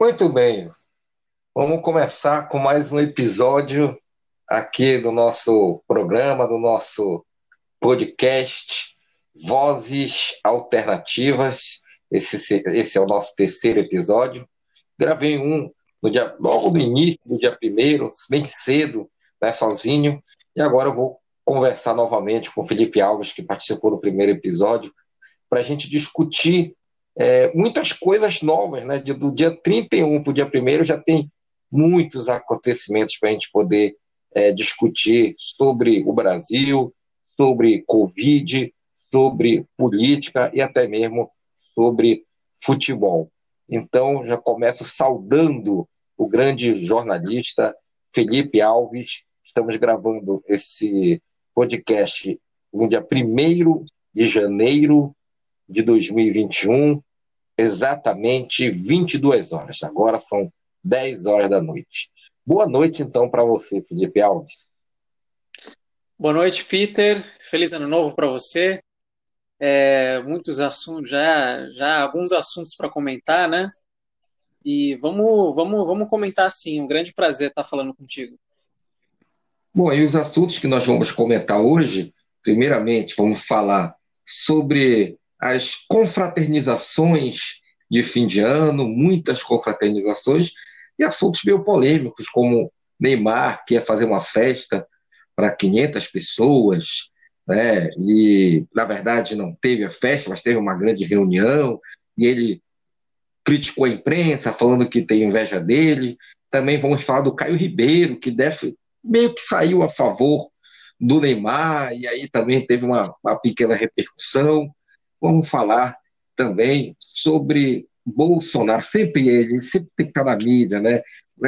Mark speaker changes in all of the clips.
Speaker 1: Muito bem. Vamos começar com mais um episódio aqui do nosso programa, do nosso podcast Vozes Alternativas. Esse, esse é o nosso terceiro episódio. Gravei um no dia, logo no início do dia primeiro, bem cedo, né, sozinho, e agora eu vou conversar novamente com o Felipe Alves, que participou do primeiro episódio, para a gente discutir é, muitas coisas novas, né? Do dia 31 para o dia 1 já tem muitos acontecimentos para a gente poder é, discutir sobre o Brasil, sobre Covid, sobre política e até mesmo sobre futebol. Então, já começo saudando o grande jornalista Felipe Alves. Estamos gravando esse podcast no dia 1 de janeiro de 2021, exatamente 22 horas. Agora são 10 horas da noite. Boa noite, então, para você, Felipe Alves.
Speaker 2: Boa noite, Peter. Feliz ano novo para você. É, muitos assuntos, já, já alguns assuntos para comentar, né? E vamos, vamos, vamos comentar sim. Um grande prazer estar falando contigo.
Speaker 1: Bom, e os assuntos que nós vamos comentar hoje, primeiramente, vamos falar sobre as confraternizações de fim de ano, muitas confraternizações, e assuntos meio polêmicos, como Neymar, que ia fazer uma festa para 500 pessoas, né? e na verdade não teve a festa, mas teve uma grande reunião, e ele criticou a imprensa, falando que tem inveja dele. Também vamos falar do Caio Ribeiro, que deve, meio que saiu a favor do Neymar, e aí também teve uma, uma pequena repercussão. Vamos falar também sobre Bolsonaro, sempre ele, sempre tem que estar na mídia, né?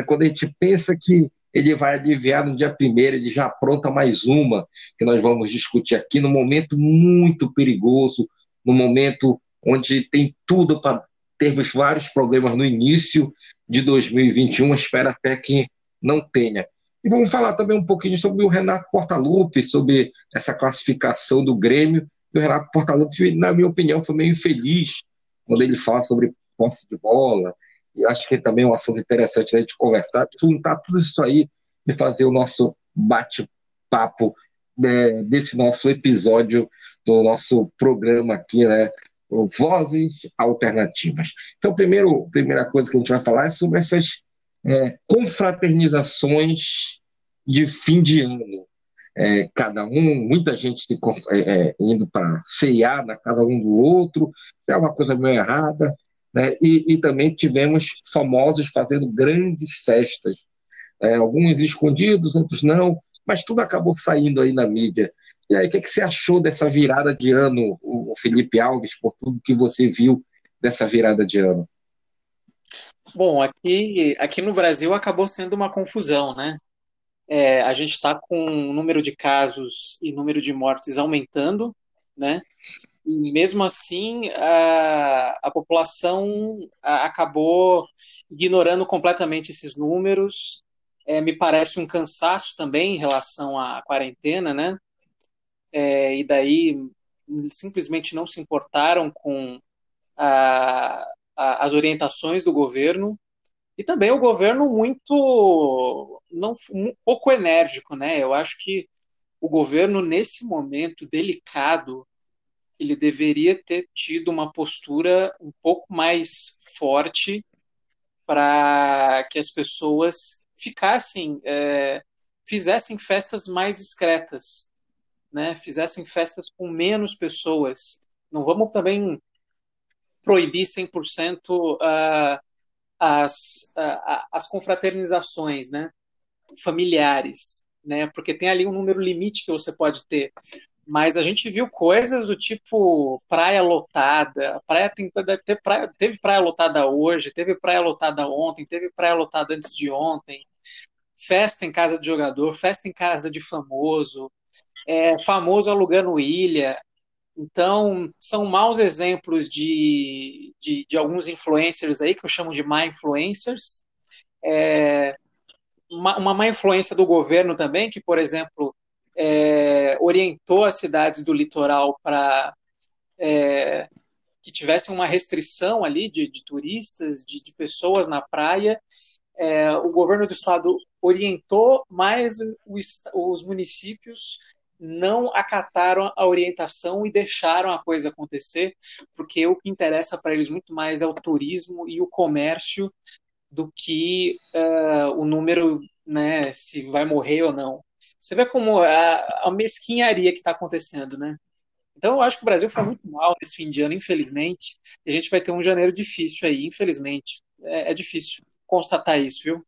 Speaker 1: Quando a gente pensa que ele vai adivinhar no dia primeiro, ele já apronta mais uma, que nós vamos discutir aqui, num momento muito perigoso, no momento onde tem tudo para termos vários problemas no início de 2021, espero até que não tenha. E vamos falar também um pouquinho sobre o Renato Portaluppi, sobre essa classificação do Grêmio. O Renato Portaluppi, na minha opinião, foi meio infeliz quando ele fala sobre posse de bola. E acho que também é um assunto interessante a gente conversar, juntar tudo isso aí e fazer o nosso bate-papo né, desse nosso episódio do nosso programa aqui, né? Vozes Alternativas. Então, primeiro, primeira coisa que a gente vai falar é sobre essas é, confraternizações de fim de ano. É, cada um, muita gente se, é, é, indo para cear na casa um do outro, é uma coisa meio errada. Né? E, e, também tivemos famosos fazendo grandes festas, é, alguns escondidos, outros não, mas tudo acabou saindo aí na mídia. E aí, o que, que você achou dessa virada de ano, o Felipe Alves, por tudo que você viu dessa virada de ano?
Speaker 2: Bom, aqui, aqui no Brasil acabou sendo uma confusão, né? É, a gente está com o número de casos e número de mortes aumentando, né? E mesmo assim, a, a população acabou ignorando completamente esses números. É, me parece um cansaço também em relação à quarentena, né? É, e daí simplesmente não se importaram com a, a, as orientações do governo e também o governo muito não um pouco enérgico, né? Eu acho que o governo nesse momento delicado ele deveria ter tido uma postura um pouco mais forte para que as pessoas ficassem, é, fizessem festas mais discretas, né? Fizessem festas com menos pessoas. Não vamos também proibir 100% uh, as, as confraternizações, né? Familiares, né? Porque tem ali um número limite que você pode ter. Mas a gente viu coisas do tipo praia lotada, praia tem, deve ter praia, teve praia lotada hoje, teve praia lotada ontem, teve praia lotada antes de ontem, festa em casa de jogador, festa em casa de famoso, é, famoso alugando ilha. Então, são maus exemplos de, de, de, alguns influencers aí, que eu chamo de má influencers. É, uma, uma má influência do governo também, que, por exemplo, é, orientou as cidades do litoral para é, que tivessem uma restrição ali de, de turistas, de, de, pessoas na praia. É, o governo do estado orientou, mas o, os municípios não acataram a orientação e deixaram a coisa acontecer, porque o que interessa para eles muito mais é o turismo e o comércio do que uh, o número, né, se vai morrer ou não. Você vê como a, a mesquinharia que está acontecendo, né? Então, eu acho que o Brasil foi muito mal nesse fim de ano, infelizmente. E a gente vai ter um janeiro difícil aí, infelizmente. É, é difícil constatar isso, viu?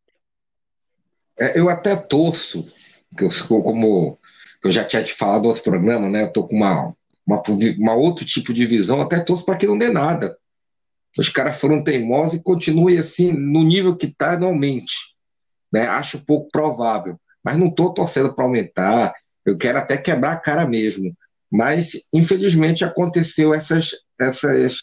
Speaker 1: É, eu até torço, que eu sou como eu já tinha te falado no outro programa, né? Eu tô com uma, uma, uma outro tipo de visão, até torço para que não dê nada. Os caras foram teimosos e continuem assim, no nível que está anualmente. Né? Acho pouco provável. Mas não estou torcendo para aumentar. Eu quero até quebrar a cara mesmo. Mas, infelizmente, aconteceu essas, essas,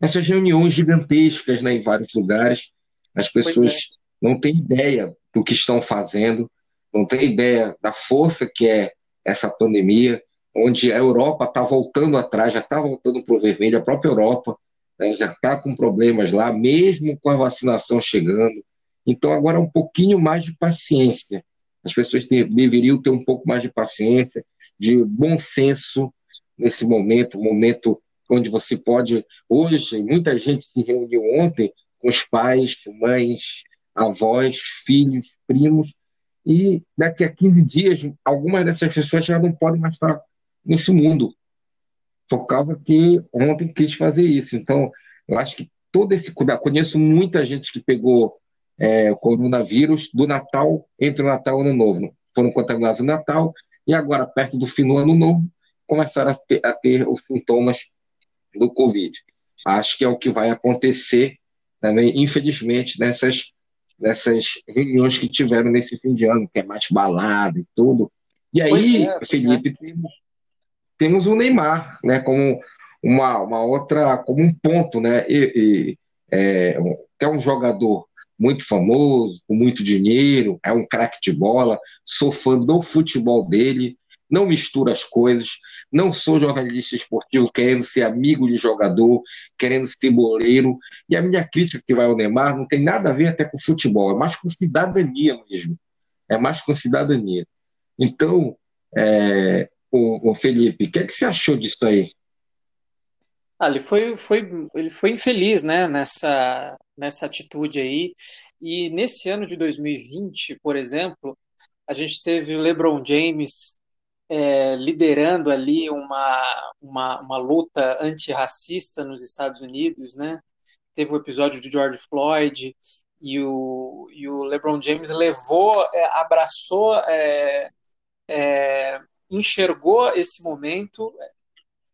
Speaker 1: essas reuniões gigantescas né, em vários lugares. As pessoas é. não têm ideia do que estão fazendo, não têm ideia da força que é essa pandemia, onde a Europa está voltando atrás, já está voltando para o vermelho, a própria Europa né, já está com problemas lá, mesmo com a vacinação chegando. Então, agora um pouquinho mais de paciência. As pessoas ter, deveriam ter um pouco mais de paciência, de bom senso nesse momento, momento onde você pode. Hoje, muita gente se reuniu ontem com os pais, mães, avós, filhos, primos, e daqui a 15 dias, algumas dessas pessoas já não podem mais estar nesse mundo, por causa que ontem quis fazer isso. Então, eu acho que todo esse cuidado. Conheço muita gente que pegou é, o coronavírus do Natal, entre o Natal e o Ano Novo. Foram contaminados no Natal e agora, perto do fim do Ano Novo, começaram a ter, a ter os sintomas do Covid. Acho que é o que vai acontecer também, infelizmente, nessas nessas reuniões que tiveram nesse fim de ano, que é mais balada e tudo. E aí, é, Felipe, é. temos, temos o Neymar, né, como uma, uma outra, como um ponto, né, e, e é, é um jogador muito famoso, com muito dinheiro, é um craque de bola, sou fã do futebol dele, não misturo as coisas, não sou jornalista esportivo querendo ser amigo de jogador, querendo ser boleiro. E a minha crítica que vai ao Neymar não tem nada a ver até com futebol, é mais com cidadania mesmo. É mais com cidadania. Então, é, o, o Felipe, o que, é que você achou disso aí?
Speaker 2: Ah, ele foi, foi, ele foi infeliz né, nessa, nessa atitude aí. E nesse ano de 2020, por exemplo, a gente teve o LeBron James é, liderando ali uma, uma, uma luta antirracista nos Estados Unidos, né? Teve o episódio de George Floyd e o, e o LeBron James levou, é, abraçou, é, é enxergou esse momento,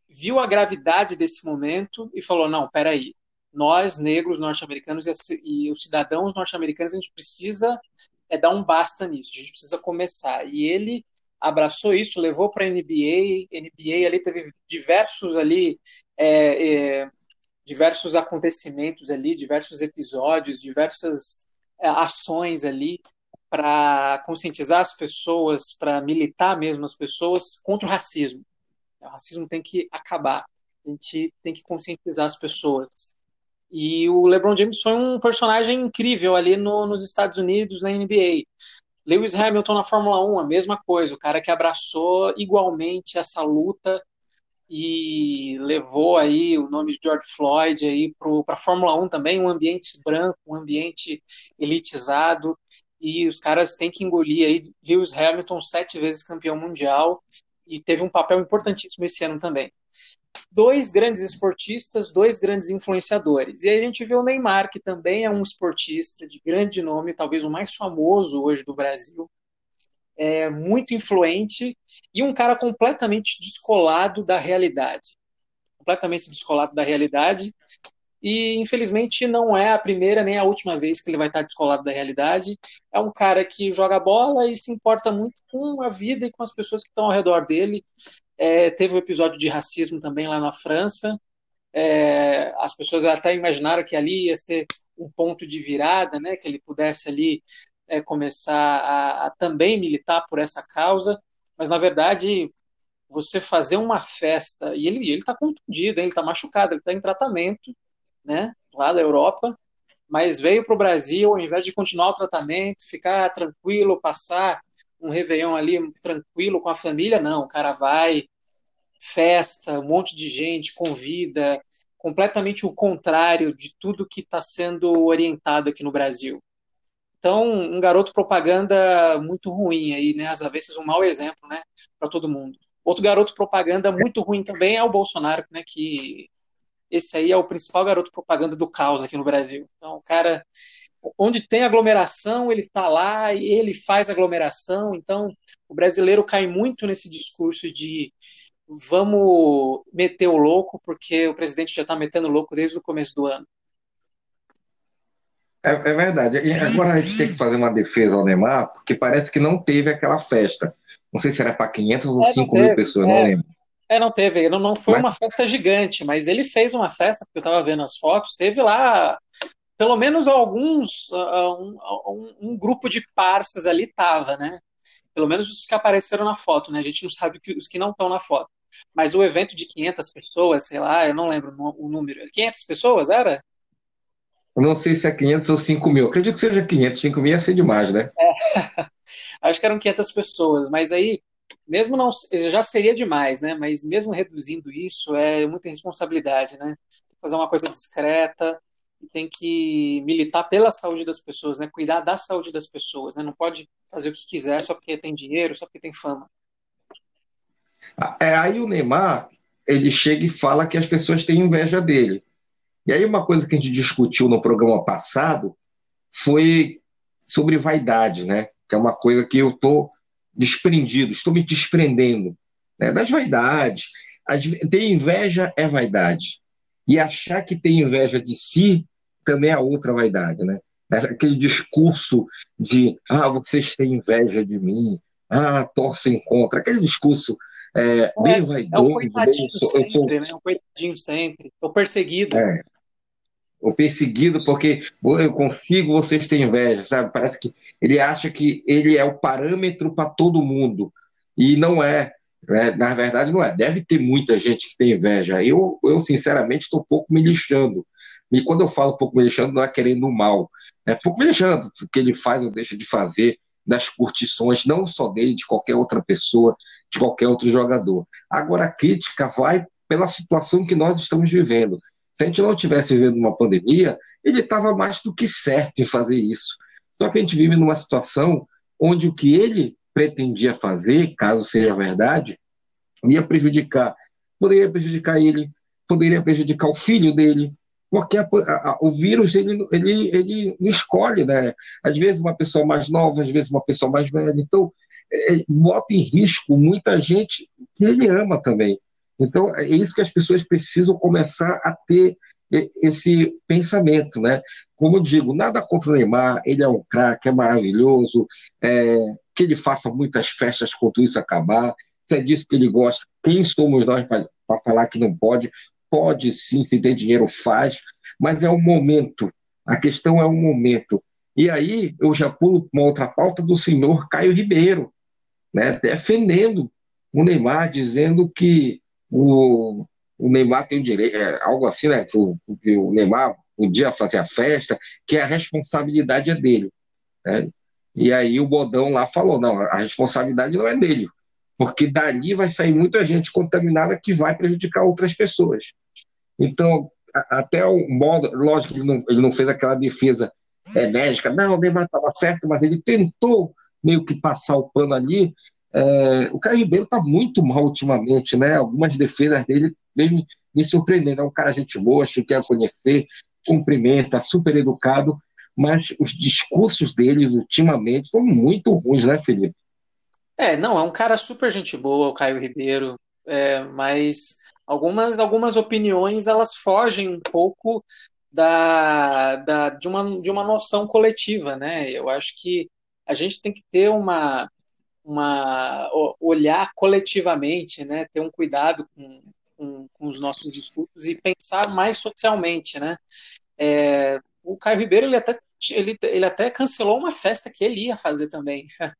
Speaker 2: viu a gravidade desse momento e falou: não, peraí, nós, negros norte-americanos e os cidadãos norte-americanos, a gente precisa é, dar um basta nisso, a gente precisa começar. E ele abraçou isso, levou para a NBA, NBA ali teve diversos ali é, é, diversos acontecimentos ali, diversos episódios, diversas é, ações ali para conscientizar as pessoas, para militar mesmo as pessoas contra o racismo. O racismo tem que acabar. A gente tem que conscientizar as pessoas. E o LeBron James foi um personagem incrível ali no, nos Estados Unidos, na NBA. Lewis Hamilton na Fórmula 1, a mesma coisa, o cara que abraçou igualmente essa luta e levou aí o nome de George Floyd aí para a Fórmula 1 também, um ambiente branco, um ambiente elitizado, e os caras têm que engolir aí Lewis Hamilton, sete vezes campeão mundial, e teve um papel importantíssimo esse ano também dois grandes esportistas, dois grandes influenciadores. E aí a gente vê o Neymar, que também é um esportista de grande nome, talvez o mais famoso hoje do Brasil, é muito influente e um cara completamente descolado da realidade. Completamente descolado da realidade. E infelizmente não é a primeira nem a última vez que ele vai estar descolado da realidade. É um cara que joga bola e se importa muito com a vida e com as pessoas que estão ao redor dele. É, teve um episódio de racismo também lá na França. É, as pessoas até imaginaram que ali ia ser um ponto de virada, né, que ele pudesse ali é, começar a, a, também militar por essa causa, mas na verdade você fazer uma festa, e ele ele está contundido, ele está machucado, ele está em tratamento, né, lá da Europa, mas veio para o Brasil, ao invés de continuar o tratamento, ficar tranquilo, passar um Réveillon ali tranquilo com a família, não, o cara vai, festa, um monte de gente, convida, completamente o contrário de tudo que está sendo orientado aqui no Brasil. Então, um garoto propaganda muito ruim aí, né? Às vezes um mau exemplo, né, para todo mundo. Outro garoto propaganda muito ruim também é o Bolsonaro, né, que esse aí é o principal garoto propaganda do caos aqui no Brasil. Então, o cara, onde tem aglomeração, ele está lá e ele faz aglomeração. Então, o brasileiro cai muito nesse discurso de vamos meter o louco, porque o presidente já está metendo louco desde o começo do ano.
Speaker 1: É, é, verdade. E agora a gente tem que fazer uma defesa ao Neymar, porque parece que não teve aquela festa. Não sei se era para 500 ou é, 5 mil pessoas, é. não lembro.
Speaker 2: É, não teve. Não, não foi mas... uma festa gigante, mas ele fez uma festa, porque eu estava vendo as fotos, teve lá pelo menos alguns, uh, um, um, um, grupo de parças ali tava, né? Pelo menos os que apareceram na foto, né? A gente não sabe os que não estão na foto. Mas o evento de 500 pessoas, sei lá, eu não lembro o número. 500 pessoas era?
Speaker 1: Não sei se é 500 ou 5 mil. Acredito que seja 500. 5 mil ia ser demais, né?
Speaker 2: É. Acho que eram 500 pessoas. Mas aí, mesmo não. Já seria demais, né? Mas mesmo reduzindo isso, é muita responsabilidade, né? Tem que fazer uma coisa discreta e tem que militar pela saúde das pessoas, né? Cuidar da saúde das pessoas, né? Não pode fazer o que quiser só porque tem dinheiro, só porque tem fama.
Speaker 1: É, aí o Neymar, ele chega e fala que as pessoas têm inveja dele. E aí uma coisa que a gente discutiu no programa passado foi sobre vaidade, né? Que é uma coisa que eu estou desprendido, estou me desprendendo né? das vaidades. Ter inveja é vaidade. E achar que tem inveja de si também é outra vaidade, né? Aquele discurso de ah, vocês têm inveja de mim, ah, torcem contra, aquele discurso é, bem é, vaidoso. É o
Speaker 2: coitadinho sempre, sou, né? O coitadinho sempre. O perseguido.
Speaker 1: É, o perseguido porque eu consigo, vocês têm inveja, sabe? Parece que ele acha que ele é o parâmetro para todo mundo. E não é. Né? Na verdade, não é. Deve ter muita gente que tem inveja. Eu, eu sinceramente, estou um pouco me lixando. E quando eu falo um pouco me lixando, não é querendo mal. É pouco me lixando, porque ele faz ou deixa de fazer das curtições, não só dele, de qualquer outra pessoa, de qualquer outro jogador. Agora, a crítica vai pela situação que nós estamos vivendo. Se a gente não tivesse vivendo uma pandemia, ele estava mais do que certo em fazer isso. Só que a gente vive numa situação onde o que ele pretendia fazer, caso seja verdade, ia prejudicar, poderia prejudicar ele, poderia prejudicar o filho dele, porque a, a, o vírus ele, ele, ele escolhe, né? Às vezes uma pessoa mais nova, às vezes uma pessoa mais velha. Então, bota em risco muita gente que ele ama também. Então, é isso que as pessoas precisam começar a ter esse pensamento, né? Como eu digo, nada contra o Neymar, ele é um craque, é maravilhoso, é, que ele faça muitas festas quando isso acabar, se é disso que ele gosta, quem somos nós para falar que não pode? Pode sim, se tem dinheiro, faz, mas é o momento, a questão é o momento. E aí eu já pulo uma outra pauta do senhor Caio Ribeiro, né, defendendo o Neymar, dizendo que o, o Neymar tem o direito, é, algo assim, né? Que o, que o Neymar podia fazer a festa, que a responsabilidade é dele. Né? E aí o Bodão lá falou: não, a responsabilidade não é dele, porque dali vai sair muita gente contaminada que vai prejudicar outras pessoas. Então, até o modo, lógico que ele não, ele não fez aquela defesa enérgica, não, o Neymar estava certo, mas ele tentou meio que passar o pano ali. É, o Caio Ribeiro está muito mal ultimamente, né? Algumas defesas dele vem me surpreendendo. É um cara gente boa, que quer conhecer, cumprimenta, super educado, mas os discursos deles ultimamente são muito ruins, né, Felipe?
Speaker 2: É, não, é um cara super gente boa, o Caio Ribeiro, é, mas algumas, algumas opiniões elas fogem um pouco da, da, de, uma, de uma noção coletiva, né? Eu acho que a gente tem que ter uma, uma olhar coletivamente, né? Ter um cuidado com, com, com os nossos discursos e pensar mais socialmente, né? É, o Caio Ribeiro ele até ele, ele até cancelou uma festa que ele ia fazer também.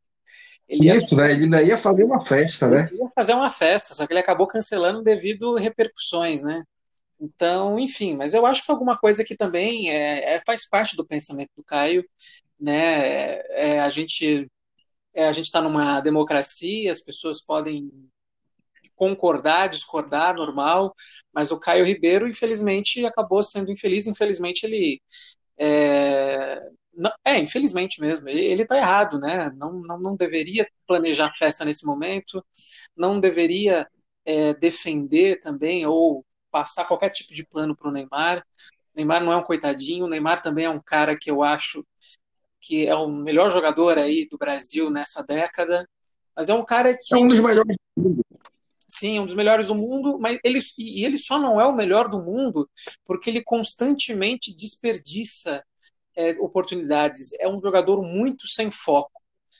Speaker 1: Ele Isso, ia, né? Ele ainda ia fazer uma festa, né?
Speaker 2: Ele ia fazer uma festa, só que ele acabou cancelando devido repercussões, né? Então, enfim, mas eu acho que alguma coisa que também é, é faz parte do pensamento do Caio, né? É, a gente é, a gente está numa democracia, as pessoas podem concordar, discordar, normal, mas o Caio Ribeiro, infelizmente, acabou sendo infeliz. Infelizmente, ele é, não, é, infelizmente mesmo. Ele está errado, né? Não, não, não deveria planejar festa nesse momento, não deveria é, defender também ou passar qualquer tipo de plano para o Neymar. Neymar não é um coitadinho, Neymar também é um cara que eu acho que é o melhor jogador aí do Brasil nessa década, mas é um cara que...
Speaker 1: É um dos melhores do mundo.
Speaker 2: Sim, um dos melhores do mundo, mas ele, e ele só não é o melhor do mundo porque ele constantemente desperdiça é, oportunidades. É um jogador muito sem foco.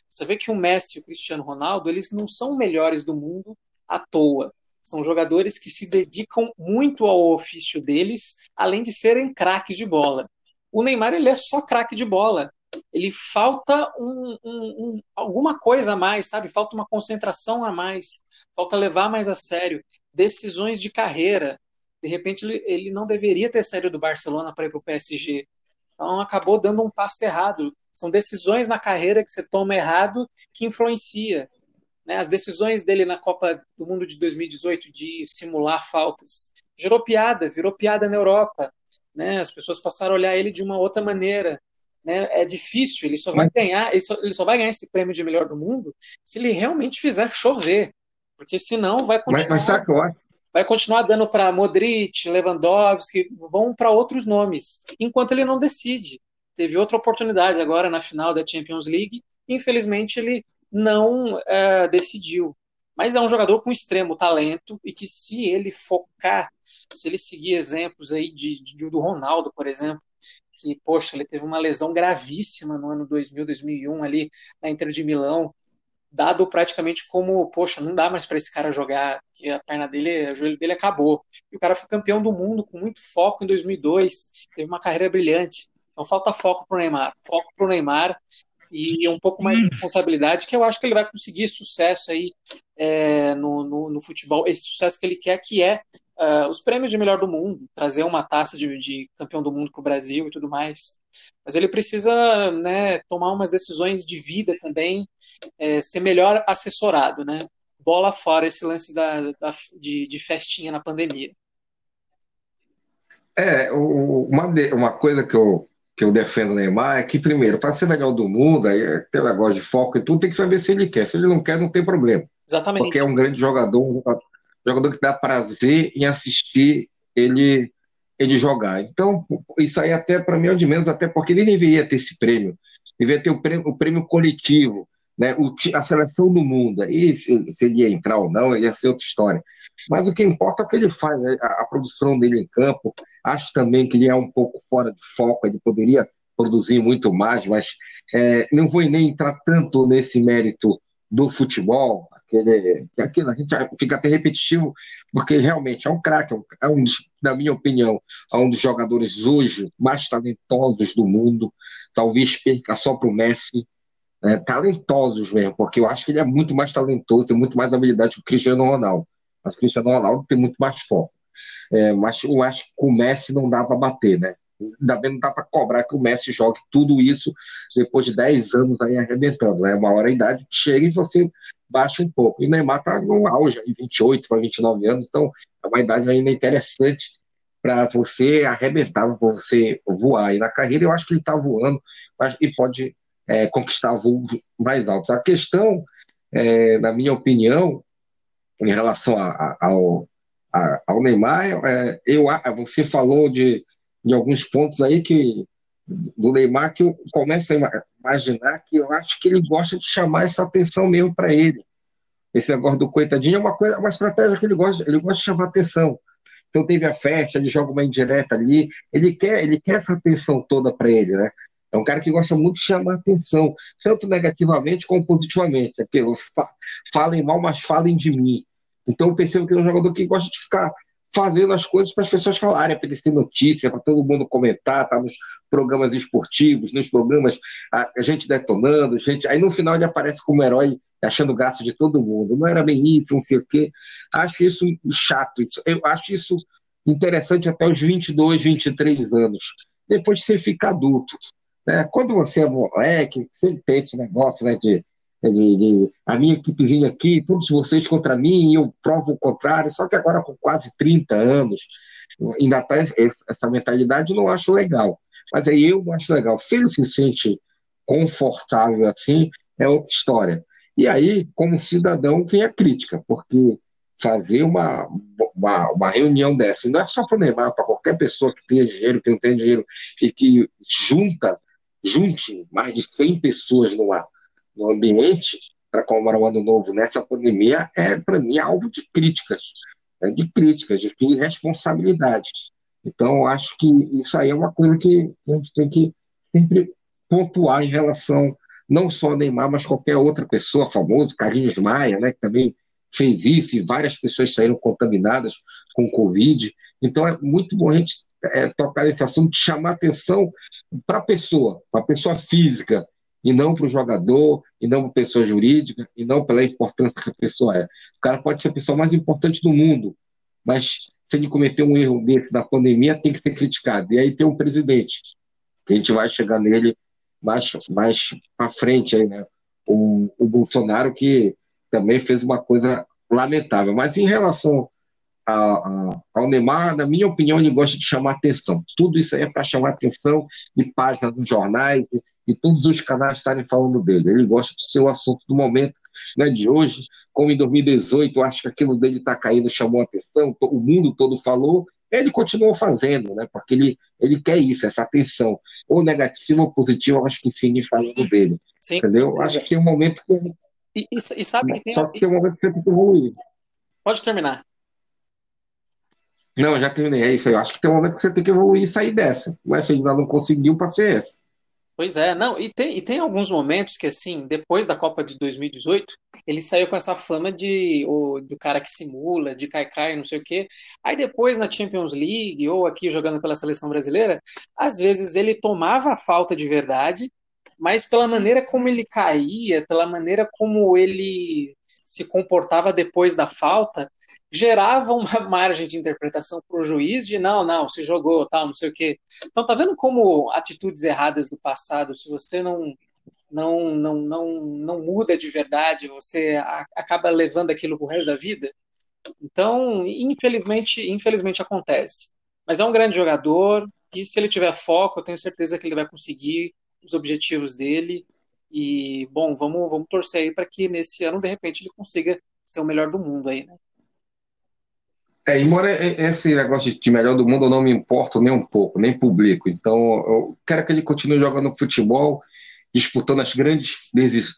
Speaker 2: Você vê que o Messi e o Cristiano Ronaldo, eles não são melhores do mundo à toa. São jogadores que se dedicam muito ao ofício deles, além de serem craques de bola. O Neymar, ele é só craque de bola. Ele falta um, um, um, alguma coisa a mais, sabe? Falta uma concentração a mais. Falta levar mais a sério. Decisões de carreira. De repente, ele, ele não deveria ter saído do Barcelona para ir para o PSG. Então acabou dando um passo errado. São decisões na carreira que você toma errado que influencia. Né? As decisões dele na Copa do Mundo de 2018 de simular faltas gerou piada, virou piada na Europa. Né? As pessoas passaram a olhar ele de uma outra maneira. Né? É difícil, ele só vai ganhar, ele só, ele só vai ganhar esse prêmio de melhor do mundo se ele realmente fizer chover. Porque senão vai continuar.
Speaker 1: Mas, mas
Speaker 2: vai continuar dando para Modric, Lewandowski, vão para outros nomes, enquanto ele não decide. Teve outra oportunidade agora na final da Champions League, infelizmente ele não é, decidiu. Mas é um jogador com extremo talento e que se ele focar, se ele seguir exemplos aí de, de, do Ronaldo, por exemplo, que, poxa, ele teve uma lesão gravíssima no ano 2000, 2001 ali na Inter de Milão, dado praticamente como, poxa, não dá mais para esse cara jogar, que a perna dele, o joelho dele acabou. E o cara foi campeão do mundo com muito foco em 2002, teve uma carreira brilhante. Então falta foco pro Neymar, foco pro Neymar e um pouco mais de responsabilidade, que eu acho que ele vai conseguir sucesso aí é, no, no, no, futebol, esse sucesso que ele quer, que é uh, os prêmios de melhor do mundo, trazer uma taça de, de campeão do mundo para o Brasil e tudo mais. Mas ele precisa né, tomar umas decisões de vida também, é, ser melhor assessorado, né? Bola fora esse lance da, da de, de festinha na pandemia.
Speaker 1: É, uma, uma coisa que eu, que eu defendo o Neymar é que, primeiro, para ser melhor do mundo, aí é aquele negócio de foco e tudo, tem que saber se ele quer. Se ele não quer, não tem problema.
Speaker 2: Exatamente.
Speaker 1: Porque é um grande jogador, um jogador que dá prazer em assistir ele, ele jogar. Então, isso aí até para mim é de menos, até porque ele deveria ter esse prêmio. Deveria ter o prêmio, o prêmio coletivo, né? o, a seleção do mundo. E se, se ele ia entrar ou não, ia ser outra história. Mas o que importa é o que ele faz, né? a, a, produção dele em campo. Acho também que ele é um pouco fora de foco, ele poderia produzir muito mais, mas é, não vou nem entrar tanto nesse mérito do futebol, aquele, aquilo a gente fica até repetitivo, porque realmente é um craque, é um, na minha opinião, é um dos jogadores hoje mais talentosos do mundo, talvez perca só para o Messi, é, talentosos mesmo, porque eu acho que ele é muito mais talentoso, tem muito mais habilidade que o Cristiano Ronaldo, mas o Cristiano Ronaldo tem muito mais foco. É, mas eu acho que o Messi não dá para bater, né? Ainda bem não dá para cobrar que o Messi jogue tudo isso depois de 10 anos aí arrebentando. É né? uma hora a idade que chega e você baixa um pouco. E o Neymar está no auge, aí, 28 para 29 anos, então é uma idade ainda interessante para você arrebentar, para você voar. E na carreira eu acho que ele está voando e pode é, conquistar voos mais altos. A questão, é, na minha opinião, em relação a, a, ao, a, ao Neymar, é, eu, você falou de de alguns pontos aí que do Neymar que eu começo a imaginar que eu acho que ele gosta de chamar essa atenção mesmo para ele. Esse negócio do coitadinho é uma coisa, uma estratégia que ele gosta, ele gosta de chamar atenção. Então teve a festa, ele joga uma indireta ali, ele quer, ele quer essa atenção toda para ele, né? É um cara que gosta muito de chamar atenção, tanto negativamente como positivamente. É falem mal, mas falem de mim. Então eu percebo que é um jogador que gosta de ficar fazendo as coisas para as pessoas falarem, para ter notícia, para todo mundo comentar, tá nos programas esportivos, nos programas, a, a, gente detonando, gente. Aí no final ele aparece como herói, achando graça de todo mundo. Não era bem isso, não sei o quê. Acho isso chato. Isso, eu acho isso interessante até os 22, 23 anos. Depois você fica adulto. Né? Quando você é moleque, você tem esse negócio né, de de, de, a minha equipezinha aqui, todos vocês contra mim, eu provo o contrário, só que agora com quase 30 anos, ainda tá essa mentalidade, não acho legal. Mas aí eu acho legal. Se ele se sente confortável assim, é outra história. E aí, como cidadão, vem a crítica, porque fazer uma, uma, uma reunião dessa, não é só para o Neymar, para qualquer pessoa que tenha dinheiro, que não tenha dinheiro, e que junta, junte mais de 100 pessoas no ar no ambiente para comemorar o ano novo nessa pandemia é, para mim, alvo de críticas, né, de críticas, de irresponsabilidade. Então, acho que isso aí é uma coisa que a gente tem que sempre pontuar em relação não só Neymar, mas qualquer outra pessoa famosa, Carlinhos Maia, né, que também fez isso e várias pessoas saíram contaminadas com Covid. Então, é muito bom a gente é, tocar nesse assunto, chamar atenção para a pessoa, para a pessoa física, e não para o jogador, e não para pessoa jurídica, e não pela importância que a pessoa é. O cara pode ser a pessoa mais importante do mundo, mas se ele cometer um erro desse da pandemia, tem que ser criticado. E aí tem um presidente, que a gente vai chegar nele mais, mais para frente, aí, né? o, o Bolsonaro, que também fez uma coisa lamentável. Mas em relação a, a, ao Neymar, na minha opinião, ele gosta de chamar atenção. Tudo isso aí é para chamar atenção de páginas nos jornais, e todos os canais estarem falando dele. Ele gosta de ser o assunto do momento, né, de hoje, como em 2018, eu acho que aquilo dele está caindo, chamou a atenção, o mundo todo falou, ele continuou fazendo, né, porque ele, ele quer isso, essa atenção, ou negativa ou positiva, eu acho que enfim, falando dele. Sim, entendeu? Sim. Acho que tem um momento que.
Speaker 2: E, e, e sabe que tem...
Speaker 1: Só que tem um momento que você tem que evoluir.
Speaker 2: Pode terminar.
Speaker 1: Não, já terminei. É isso aí. Eu acho que tem um momento que você tem que evoluir e sair dessa. Mas se ainda não conseguiu, para ser essa.
Speaker 2: Pois é, não, e tem, e tem alguns momentos que, assim, depois da Copa de 2018, ele saiu com essa fama de o, do cara que simula, de cai-cai, não sei o quê. Aí depois na Champions League, ou aqui jogando pela seleção brasileira, às vezes ele tomava a falta de verdade, mas pela maneira como ele caía, pela maneira como ele se comportava depois da falta, gerava uma margem de interpretação para o juiz de não, não, se jogou, tal, não sei o quê. Então tá vendo como atitudes erradas do passado, se você não não não não, não muda de verdade, você acaba levando aquilo pro resto da vida. Então, infelizmente, infelizmente acontece. Mas é um grande jogador e se ele tiver foco, eu tenho certeza que ele vai conseguir os objetivos dele. E bom, vamos vamos torcer aí para que nesse ano de repente ele consiga ser o melhor do mundo aí, né?
Speaker 1: É, embora esse negócio de melhor do mundo eu não me importo nem um pouco, nem publico. Então, eu quero que ele continue jogando futebol, disputando as grandes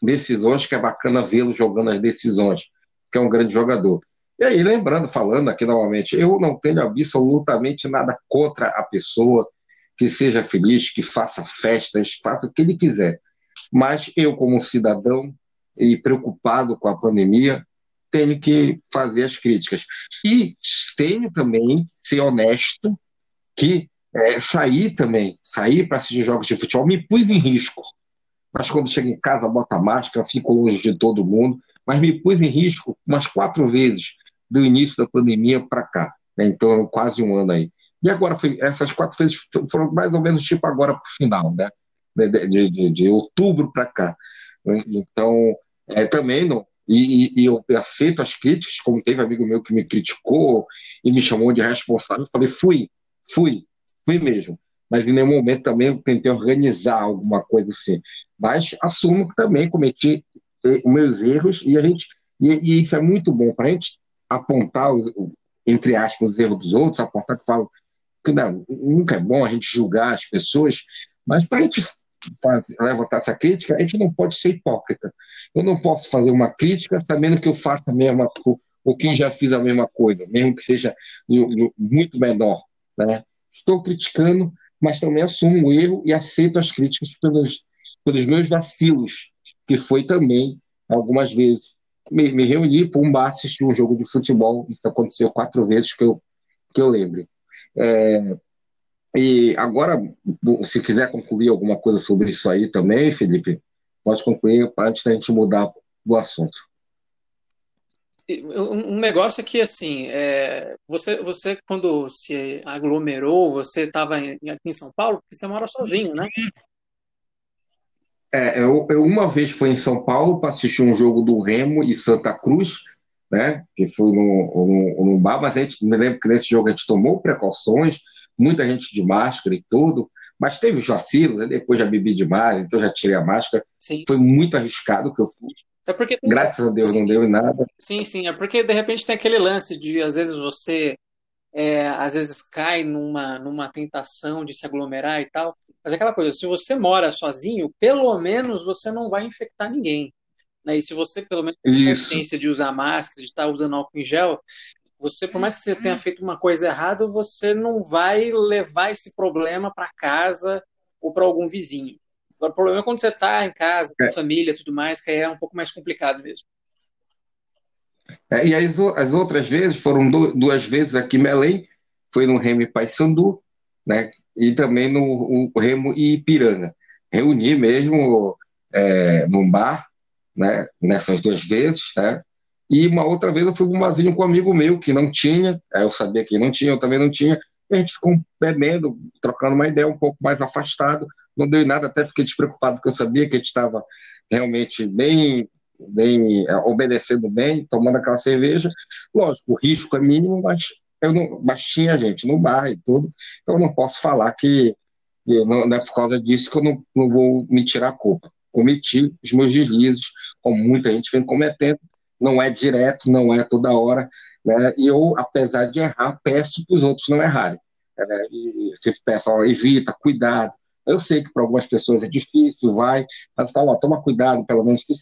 Speaker 1: decisões, que é bacana vê-lo jogando as decisões, que é um grande jogador. E aí, lembrando, falando aqui novamente, eu não tenho absolutamente nada contra a pessoa que seja feliz, que faça festas, faça o que ele quiser. Mas eu, como cidadão e preocupado com a pandemia, tenho que fazer as críticas. E tenho também ser honesto que é, sair também, sair para assistir jogos de futebol, me pus em risco. Mas quando chego em casa, boto a máscara, fico longe de todo mundo, mas me pus em risco umas quatro vezes do início da pandemia para cá. Né? Então, quase um ano aí. E agora, foi, essas quatro vezes foram mais ou menos tipo agora para o final, né? De, de, de, de outubro para cá. Então, é, também não, e, e, eu aceito as críticas, como teve amigo meu que me criticou e me chamou de responsável. Eu falei, fui, fui, fui mesmo. Mas em nenhum momento também eu tentei organizar alguma coisa assim. Mas assumo que também cometi eh, meus erros e a gente e, e isso é muito bom para a gente apontar os, entre aspas os erros dos outros, apontar que falo que não, nunca é bom a gente julgar as pessoas, mas para a gente levantar essa crítica, a gente não pode ser hipócrita. Eu não posso fazer uma crítica sabendo que eu faço a mesma ou que já fiz a mesma coisa, mesmo que seja muito menor. Né? Estou criticando, mas também assumo o erro e aceito as críticas pelos, pelos meus vacilos, que foi também, algumas vezes, me, me reunir para um bar assistir um jogo de futebol. Isso aconteceu quatro vezes que eu que eu lembre. É, e agora, se quiser concluir alguma coisa sobre isso aí também, Felipe, pode concluir antes da gente mudar do assunto.
Speaker 2: Um negócio é que, assim, é, você, você, quando se aglomerou, você estava aqui em São Paulo, porque você mora sozinho, né?
Speaker 1: É, eu, eu, uma vez fui em São Paulo para assistir um jogo do Remo e Santa Cruz, né? Que foi no, no, no bar, mas a gente me lembro que nesse jogo a gente tomou precauções, muita gente de máscara e tudo, mas teve os vacilos, né? depois já bebi demais, então já tirei a máscara. Sim, foi muito arriscado que eu fui. É porque Graças a Deus sim, não deu em nada.
Speaker 2: Sim, sim, é porque de repente tem aquele lance de às vezes você é, às vezes cai numa, numa tentação de se aglomerar e tal. Mas é aquela coisa, se você mora sozinho, pelo menos você não vai infectar ninguém. Né? E se você, pelo menos, tem consciência de usar máscara, de estar usando álcool em gel, você, por mais que você tenha feito uma coisa errada, você não vai levar esse problema para casa ou para algum vizinho. Agora, o problema é quando você está em casa, com é. família tudo mais, que é um pouco mais complicado mesmo.
Speaker 1: É, e as, as outras vezes, foram duas vezes aqui em Belém, foi no Remy Paysandu, né? e também no Remo e Ipiranga. Reuni mesmo é, num bar, né? nessas duas vezes, né? E uma outra vez eu fui um com um amigo meu que não tinha, eu sabia que não tinha, eu também não tinha, e a gente ficou bebendo, trocando uma ideia um pouco mais afastado, não deu em nada, até fiquei despreocupado, porque eu sabia que a gente estava realmente bem, bem é, obedecendo bem, tomando aquela cerveja. Lógico, o risco é mínimo, mas eu não, mas tinha gente no bar e tudo, então eu não posso falar que, que não, não, é por causa disso que eu não, não vou me tirar a culpa. Cometi os meus deslizes, como muita gente vem cometendo, não é direto, não é toda hora, né? E eu, apesar de errar, peço para os outros não errarem. Né? E se peça, ó, evita, cuidado. Eu sei que para algumas pessoas é difícil, vai, mas fala, ó, toma cuidado, pelo menos se,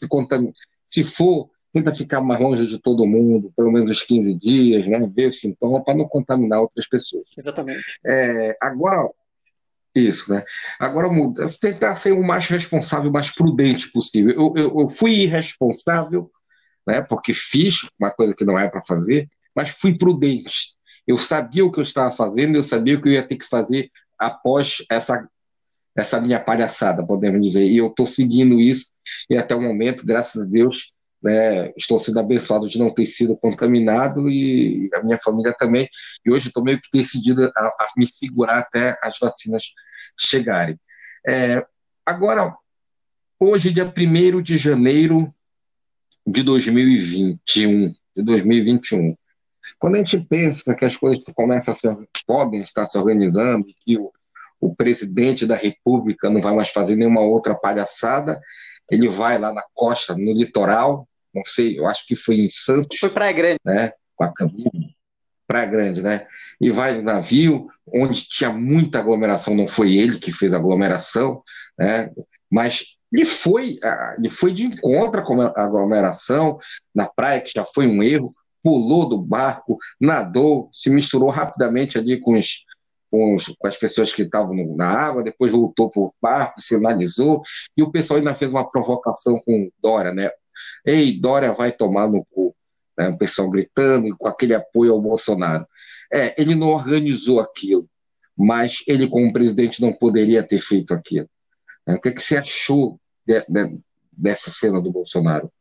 Speaker 1: se for tenta ficar mais longe de todo mundo, pelo menos uns 15 dias, né? ver os sintomas para não contaminar outras pessoas.
Speaker 2: Exatamente.
Speaker 1: É, agora, isso, né? Agora, tentar ser o mais responsável, mais prudente possível. Eu, eu, eu fui irresponsável, né? porque fiz uma coisa que não é para fazer, mas fui prudente. Eu sabia o que eu estava fazendo, eu sabia o que eu ia ter que fazer após essa, essa minha palhaçada, podemos dizer. E eu estou seguindo isso, e até o momento, graças a Deus, né, estou sendo abençoado de não ter sido contaminado e a minha família também. E hoje estou meio que decidido a, a, me segurar até as vacinas chegarem. É, agora, hoje, dia 1 de janeiro de 2021, de 2021, quando a gente pensa que as coisas começam a ser, podem estar se organizando, que o, o presidente da República não vai mais fazer nenhuma outra palhaçada, ele vai lá na costa, no litoral, não sei, eu acho que foi em Santos.
Speaker 2: Foi Praia Grande.
Speaker 1: Né, com a Camila, Praia Grande, né? E vai no navio, onde tinha muita aglomeração, não foi ele que fez a aglomeração, né? Mas ele foi, ele foi de encontro com a aglomeração na praia, que já foi um erro, pulou do barco, nadou, se misturou rapidamente ali com, os, com, os, com as pessoas que estavam na água, depois voltou para o barco, sinalizou, e o pessoal ainda fez uma provocação com Dória, né? Ei, Dória vai tomar no cu. Né? O pessoal gritando com aquele apoio ao Bolsonaro. É, ele não organizou aquilo, mas ele, como presidente, não poderia ter feito aquilo. É, o que, é que você achou de, de, dessa cena do Bolsonaro?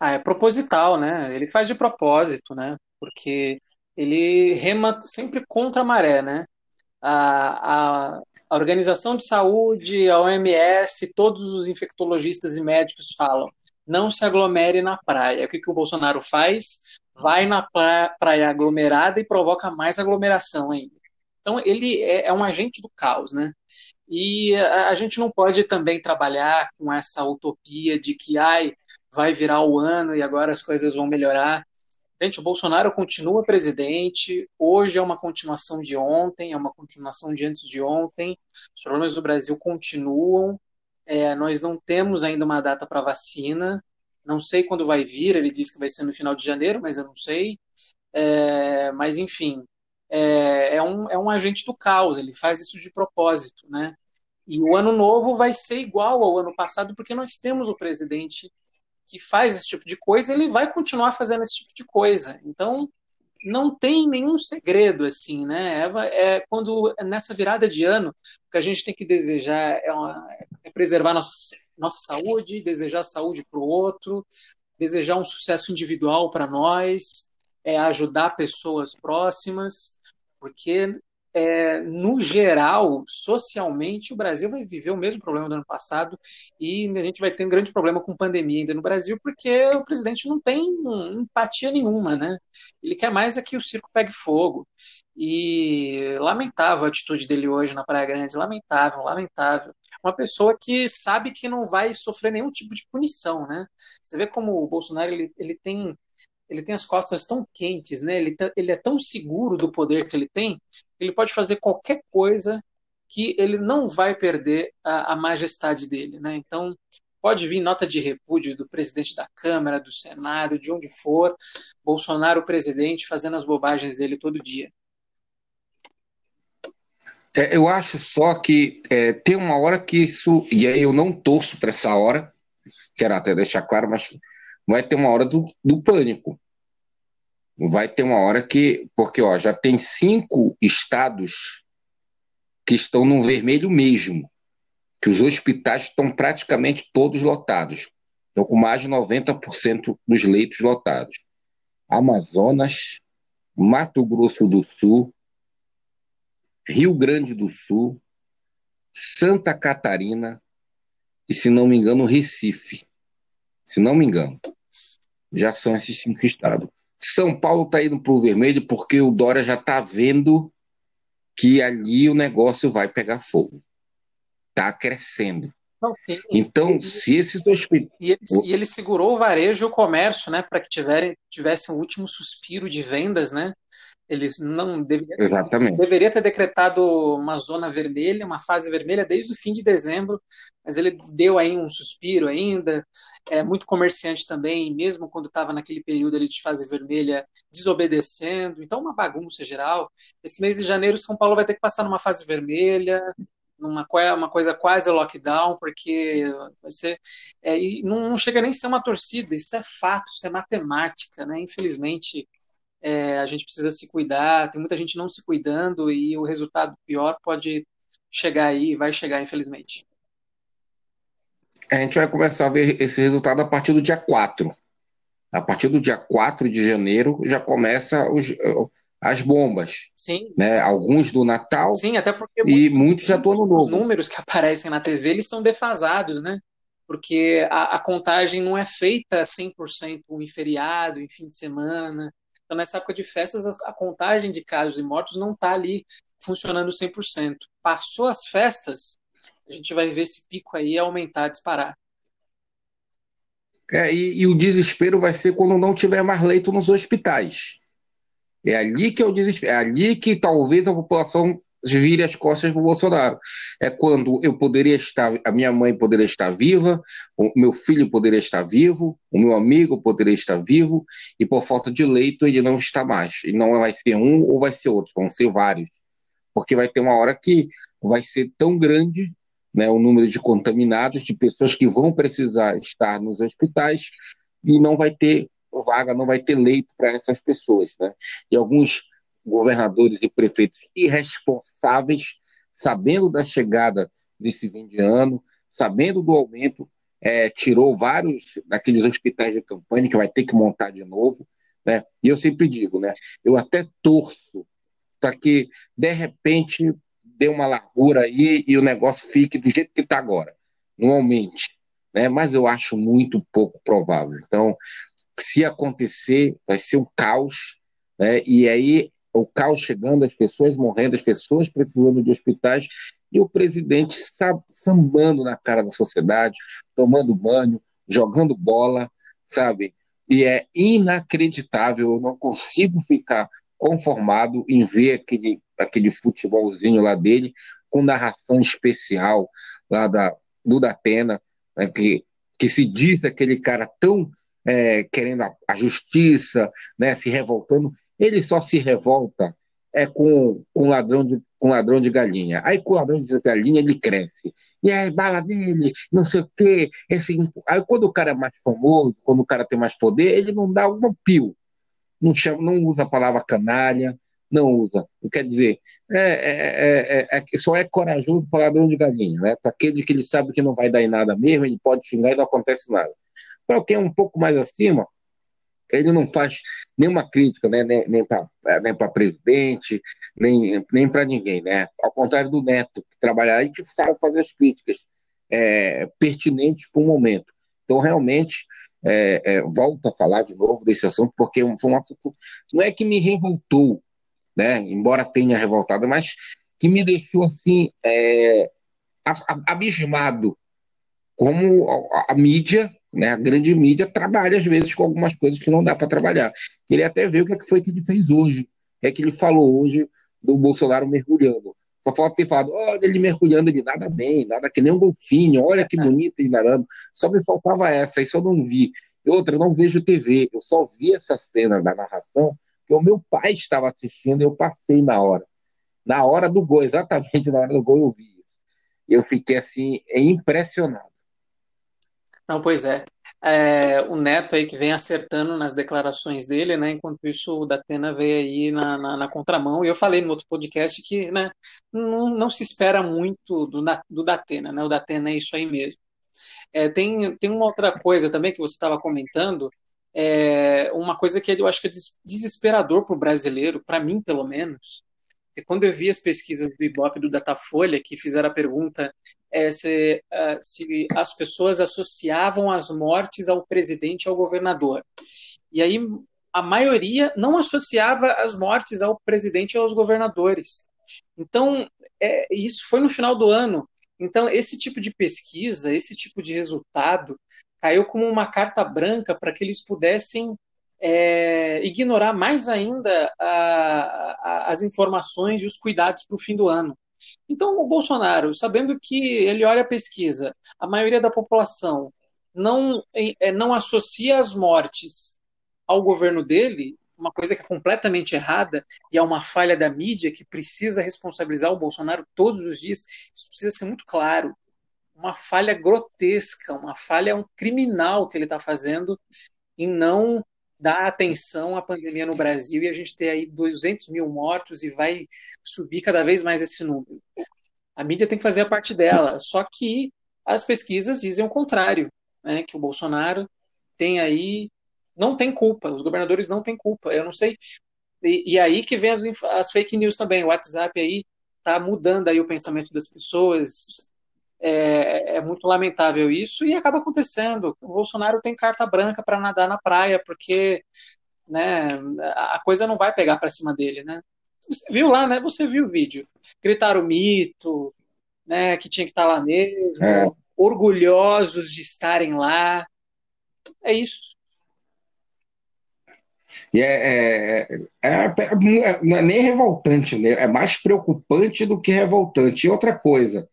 Speaker 2: Ah, é proposital, né? Ele faz de propósito, né? Porque ele rema sempre contra a maré, né? A, a, a Organização de Saúde, a OMS, todos os infectologistas e médicos falam não se aglomere na praia. O que, que o Bolsonaro faz? Vai na praia aglomerada e provoca mais aglomeração ainda. Então, ele é, é um agente do caos, né? E a, a, gente não pode também trabalhar com essa utopia de que ai, vai virar o ano e agora as coisas vão melhorar. Gente, o Bolsonaro continua presidente, hoje é uma continuação de ontem, é uma continuação de antes de ontem, os problemas do Brasil continuam, é, nós não temos ainda uma data para vacina. Não sei quando vai vir. Ele disse que vai ser no final de janeiro, mas eu não sei. É, mas, enfim, é, é, um, é um agente do caos. Ele faz isso de propósito, né? E o ano novo vai ser igual ao ano passado, porque nós temos o presidente que faz esse tipo de coisa, ele vai continuar fazendo esse tipo de coisa. Então, não tem nenhum segredo assim, né? É, é, quando nessa virada de ano o que a gente tem que desejar é, uma, é preservar nossa, nossa saúde, desejar saúde para o outro, desejar um sucesso individual para nós, é ajudar pessoas próximas, porque é, no geral, socialmente, o Brasil vai viver o mesmo problema do ano passado e a gente vai ter um grande problema com pandemia ainda no Brasil, porque o presidente não tem empatia nenhuma, né? Ele quer mais é que o circo pegue fogo. E lamentável a atitude dele hoje na Praia Grande, lamentável, lamentável. Uma pessoa que sabe que não vai sofrer nenhum tipo de punição, né? Você vê como o Bolsonaro ele, ele tem ele tem as costas tão quentes, né? Ele, tá, ele é tão seguro do poder que ele tem, ele pode fazer qualquer coisa que ele não vai perder a, a majestade dele, né? Então, pode vir nota de repúdio do presidente da Câmara, do Senado, de onde for, Bolsonaro, presidente, fazendo as bobagens dele todo dia.
Speaker 1: É, eu acho só que é, tem uma hora que isso, e aí eu não torço para essa hora, quero até deixar claro, mas vai ter uma hora do, do pânico. Vai ter uma hora que. Porque ó, já tem cinco estados que estão no vermelho mesmo, que os hospitais estão praticamente todos lotados. Estão com mais de 90% dos leitos lotados. Amazonas, Mato Grosso do Sul, Rio Grande do Sul, Santa Catarina e, se não me engano, Recife se não me engano. Já são esses cinco estados. São Paulo está indo para o vermelho porque o Dória já está vendo que ali o negócio vai pegar fogo. Está crescendo. Então, se esses hospitais.
Speaker 2: E ele, e ele segurou o varejo e o comércio, né, para que tiverem, tivesse um último suspiro de vendas, né? Eles não deveria,
Speaker 1: Exatamente.
Speaker 2: deveria ter decretado uma zona vermelha, uma fase vermelha desde o fim de dezembro, mas ele deu aí um suspiro ainda. É muito comerciante também, mesmo quando estava naquele período ali de fase vermelha, desobedecendo. Então, uma bagunça geral. Esse mês de janeiro, São Paulo vai ter que passar numa fase vermelha, numa uma coisa quase lockdown, porque vai ser. É, e não, não chega nem a ser uma torcida, isso é fato, isso é matemática, né? Infelizmente é, a gente precisa se cuidar, tem muita gente não se cuidando e o resultado pior pode chegar aí, vai chegar, infelizmente.
Speaker 1: A gente vai começar a ver esse resultado a partir do dia 4. A partir do dia 4 de janeiro já começa os, as bombas.
Speaker 2: Sim.
Speaker 1: Né? Alguns do Natal.
Speaker 2: Sim, até porque
Speaker 1: e muitos já estão no novo.
Speaker 2: Os números que aparecem na TV eles são defasados, né? Porque a, a contagem não é feita 100% em feriado, em fim de semana. Então, nessa época de festas, a contagem de casos e mortos não está ali funcionando 100%. Passou as festas, a gente vai ver esse pico aí aumentar, disparar.
Speaker 1: É, e, e, o desespero vai ser quando não tiver mais leito nos hospitais. É ali que é o desespero, é ali que talvez a população vire as costas para o Bolsonaro. É quando eu poderia estar, a minha mãe poderia estar viva, o meu filho poderia estar vivo, o meu amigo poderia estar vivo, e por falta de leito ele não está mais. E não vai ser um ou vai ser outro, vão ser vários. Porque vai ter uma hora que vai ser tão grande né, o número de contaminados, de pessoas que vão precisar estar nos hospitais, e não vai ter vaga, não vai ter leito para essas pessoas. Né? E alguns governadores e prefeitos irresponsáveis, sabendo da chegada desse fim de ano, sabendo do aumento, é, tirou vários daqueles hospitais de campanha que vai ter que montar de novo. Né? E eu sempre digo, né? eu até torço para que, de repente, dê uma largura aí e o negócio fique do jeito que está agora, não aumente. Né? Mas eu acho muito pouco provável. Então, se acontecer, vai ser um caos. Né? E aí o caos chegando, as pessoas morrendo, as pessoas precisando de hospitais, e o presidente sambando na cara da sociedade, tomando banho, jogando bola, sabe? E é inacreditável, eu não consigo ficar conformado em ver aquele, aquele futebolzinho lá dele, com narração especial lá da, do Datena, né, que, que se diz aquele cara tão é, querendo a, a, justiça, né, se revoltando, ele só se revolta é com, com ladrão de com ladrão de galinha. Aí com ladrão de galinha ele cresce. E aí bala dele, não sei o quê. Esse... Aí quando o cara é mais famoso, quando o cara tem mais poder, ele não dá um pio. não, chama, não usa a palavra canalha, não usa. Quer dizer, é, é, é, é, só é corajoso para ladrão de galinha, né? Para aquele que ele sabe que não vai dar em nada mesmo, ele pode xingar e não acontece nada. Para quem é um pouco mais acima, ele não faz nenhuma crítica, né? nem, nem para nem presidente, nem, nem para ninguém, né? Ao contrário do Neto, que trabalha aí, que sabe fazer as críticas é, pertinentes para o momento. Então, realmente, é, é, volto a falar de novo desse assunto, porque foi um assunto, não é que me revoltou, né? embora tenha revoltado, mas que me deixou assim, é, abismado como a, a mídia né? A grande mídia trabalha, às vezes, com algumas coisas que não dá para trabalhar. Queria até ver o que, é que foi que ele fez hoje, o que é que ele falou hoje do Bolsonaro mergulhando. Só falta ter falado, olha ele mergulhando, ele nada bem, nada que nem um golfinho, olha que bonito ele nadando. Só me faltava essa, isso eu não vi. E outra, eu não vejo TV, eu só vi essa cena da narração, que o meu pai estava assistindo e eu passei na hora. Na hora do gol, exatamente na hora do gol eu vi isso. Eu fiquei assim, impressionado.
Speaker 2: Não, pois é. é. O Neto aí que vem acertando nas declarações dele, né? Enquanto isso, o Datena veio aí na, na, na contramão. E eu falei no outro podcast que né, não, não se espera muito do, do Datena, né? O Datena é isso aí mesmo. É, tem, tem uma outra coisa também que você estava comentando, é, uma coisa que eu acho que é desesperador para o brasileiro, para mim pelo menos, é quando eu vi as pesquisas do Ibope do Datafolha, que fizeram a pergunta é, se, uh, se as pessoas associavam as mortes ao presidente e ao governador. E aí a maioria não associava as mortes ao presidente e aos governadores. Então, é, isso foi no final do ano. Então, esse tipo de pesquisa, esse tipo de resultado, caiu como uma carta branca para que eles pudessem é, ignorar mais ainda a, a, as informações e os cuidados para o fim do ano. Então, o Bolsonaro, sabendo que ele olha a pesquisa, a maioria da população não, é, não associa as mortes ao governo dele, uma coisa que é completamente errada e é uma falha da mídia que precisa responsabilizar o Bolsonaro todos os dias. Isso precisa ser muito claro. Uma falha grotesca, uma falha um criminal que ele está fazendo em não dar atenção à pandemia no Brasil e a gente ter aí 200 mil mortos e vai subir cada vez mais esse número. A mídia tem que fazer a parte dela, só que as pesquisas dizem o contrário, né, que o Bolsonaro tem aí não tem culpa, os governadores não têm culpa. Eu não sei. E, e aí que vem as, fake news também. O WhatsApp aí tá mudando aí o pensamento das pessoas. É, é, muito lamentável isso e acaba acontecendo. O Bolsonaro tem carta branca para nadar na praia, porque né, a coisa não vai pegar para cima dele, né? Você viu lá, né? Você viu o vídeo. Gritaram mito, né? Que tinha que estar tá lá mesmo, é. orgulhosos de estarem lá. É isso.
Speaker 1: E é, é, é, não é nem revoltante, né? é mais preocupante do que revoltante. E outra coisa,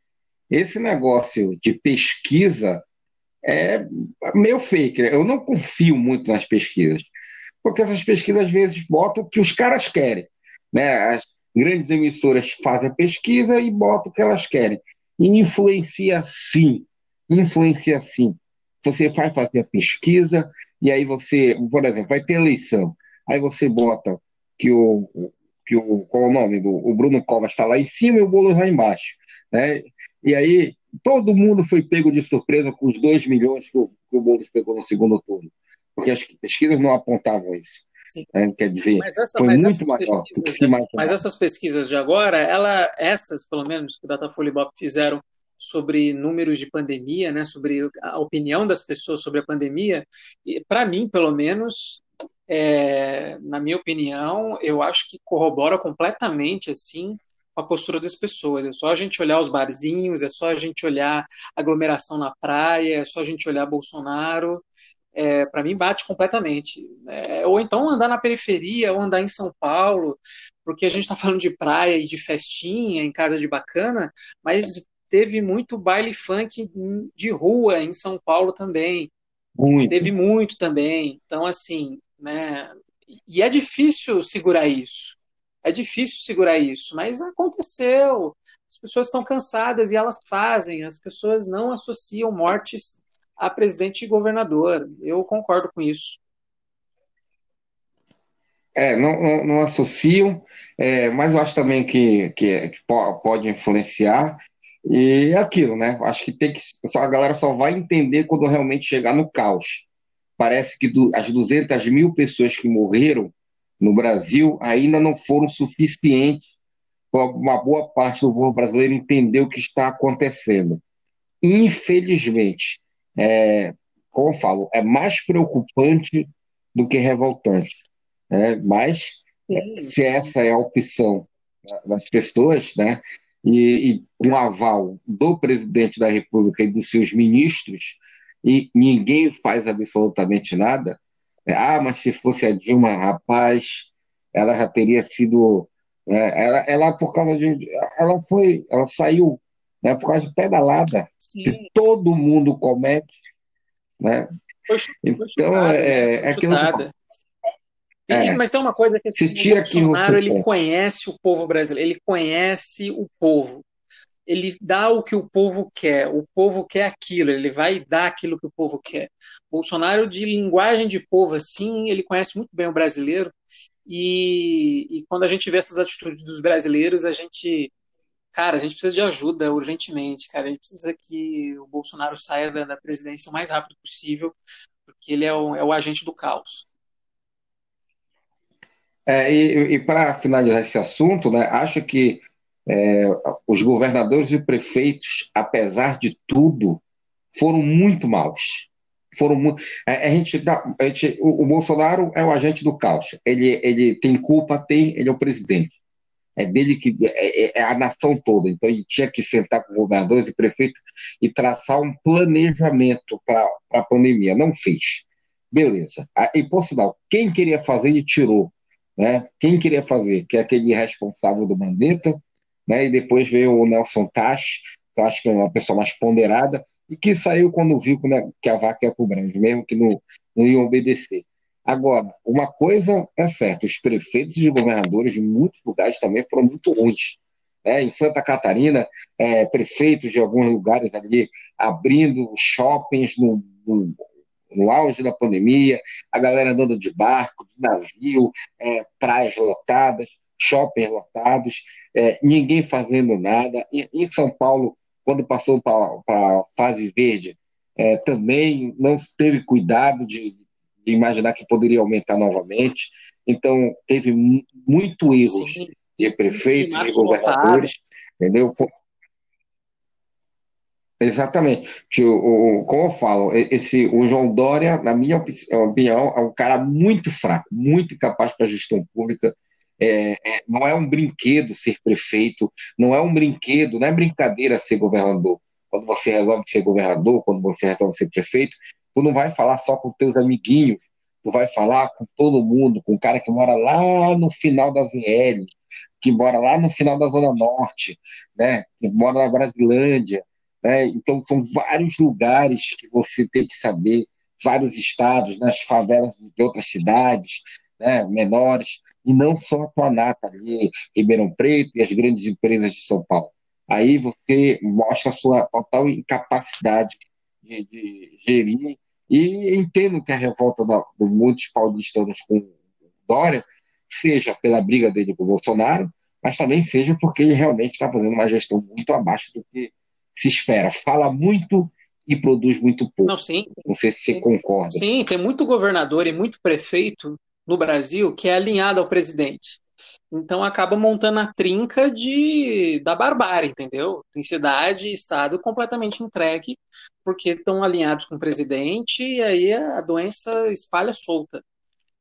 Speaker 1: esse negócio de pesquisa é meio fake. Né? Eu não confio muito nas pesquisas, porque essas pesquisas às vezes botam o que os caras querem. Né? As grandes emissoras fazem pesquisa e botam o que elas querem. E influencia sim, influencia sim. Você vai fazer a pesquisa e aí você, por exemplo, vai ter eleição, aí você bota que o, que o qual é o nome do o Bruno Covas está lá em cima e o Boulos lá embaixo. Né? E aí todo mundo foi pego de surpresa com os 2 milhões que o, que o Boulos pegou no segundo turno, porque as pesquisas não apontavam isso. Né? Quer dizer,
Speaker 2: mas essa, foi mas muito maior. Mas essas pesquisas de agora, ela, essas, pelo menos, que o Datafolha e Bop fizeram sobre números de pandemia, né, sobre a opinião das pessoas sobre a pandemia, para mim, pelo menos, é, na minha opinião, eu acho que corrobora completamente assim a postura das pessoas. É só a gente olhar os barzinhos, é só a gente olhar aglomeração na praia, é só a gente olhar Bolsonaro. É, para mim bate completamente. É, ou então andar na periferia, ou andar em São Paulo, porque a gente está falando de praia e de festinha em casa de bacana, mas teve muito baile funk de rua em São Paulo também. Muito. Teve muito também. Então, assim, né? E é difícil segurar isso. É difícil segurar isso, mas aconteceu. As pessoas estão cansadas e elas fazem. As pessoas não associam mortes a presidente e governador. Eu concordo com isso.
Speaker 1: é, não, não, não associam, é, mas eu acho também que, que, que, pode influenciar. E é aquilo, né? Acho que tem que. A galera só vai entender quando realmente chegar no caos. Parece que do, as 200 mil pessoas que morreram no Brasil ainda não foram suficientes para uma boa parte do povo brasileiro entender o que está acontecendo. Infelizmente, é, como eu falo, é mais preocupante do que revoltante. Né? Mas, se essa é a opção das pessoas, né? e, e um aval do presidente da República e dos seus ministros, e ninguém faz absolutamente nada, é, ah, mas se fosse a Dilma, rapaz, ela já teria sido. É, ela, ela, por causa de. Ela foi. Ela saiu né, por causa de pedalada, sim, que todo mundo comete. Né? Foi, então, chutada, é, é aquilo.
Speaker 2: É, mas tem uma coisa que assim, o Bolsonaro ele conhece o povo brasileiro, ele conhece o povo. Ele dá o que o povo quer, o povo quer aquilo, ele vai dar aquilo que o povo quer. Bolsonaro, de linguagem de povo assim, ele conhece muito bem o brasileiro, e, e quando a gente vê essas atitudes dos brasileiros, a gente cara, a gente precisa de ajuda urgentemente, cara. A gente precisa que o Bolsonaro saia da, da presidência o mais rápido possível, porque ele é o, é o agente do caos.
Speaker 1: É, e, e para finalizar esse assunto, né, acho que é, os governadores e prefeitos, apesar de tudo, foram muito maus. Foram muito, a, a, gente, a gente, o, o, Bolsonaro é o agente do caos. Ele, ele tem culpa, tem, ele é o presidente. É dele que é, é, é a nação toda. Então ele tinha que sentar com governadores e prefeitos e traçar um planejamento para a pandemia. Não fez. Beleza. E por sinal, quem queria fazer, ele tirou né? Quem queria fazer? Que é aquele responsável do Mandetta, né? E depois veio o Nelson Tash, que eu acho que é uma pessoa mais ponderada, e que saiu quando viu que a vaca ia para o mesmo que não, não obedecer. Agora, uma coisa é certa, os prefeitos e governadores de muitos lugares também foram muito ruins. Né? Em Santa Catarina, é, prefeitos de alguns lugares ali abrindo shoppings no, no, no auge da pandemia, a galera andando de barco, de navio, é, praias lotadas, shoppings lotados, é, ninguém fazendo nada. E, em São Paulo, quando passou para a fase verde, é, também não teve cuidado de, de, imaginar que poderia aumentar novamente. Então, teve muito erros Sim. de prefeitos, de governadores, entendeu? Exatamente. O, como eu falo, esse, o João Dória, na minha opinião, é um cara muito fraco, muito incapaz para a gestão pública. É, é, não é um brinquedo ser prefeito, não é um brinquedo, não é brincadeira ser governador. Quando você resolve ser governador, quando você resolve ser prefeito, tu não vai falar só com teus amiguinhos, tu vai falar com todo mundo, com o cara que mora lá no final da ZL, que mora lá no final da Zona Norte, né, que mora na Brasilândia, né? Então, são vários lugares que você tem que saber, vários estados, nas favelas de outras cidades né, menores, e não só a Planata ali, Ribeirão Preto e as grandes empresas de São Paulo. Aí você mostra a sua total incapacidade de, de gerir, e entendo que a revolta da, de muitos paulistanos com Dória seja pela briga dele com o Bolsonaro, mas também seja porque ele realmente está fazendo uma gestão muito abaixo do que se espera. Fala muito e produz muito pouco.
Speaker 2: Não, sim.
Speaker 1: Não sei se você concorda.
Speaker 2: Sim, tem muito governador e muito prefeito no Brasil que é alinhado ao presidente. Então acaba montando a trinca de da barbárie, entendeu? Tem cidade e estado completamente entregue porque estão alinhados com o presidente e aí a doença espalha solta.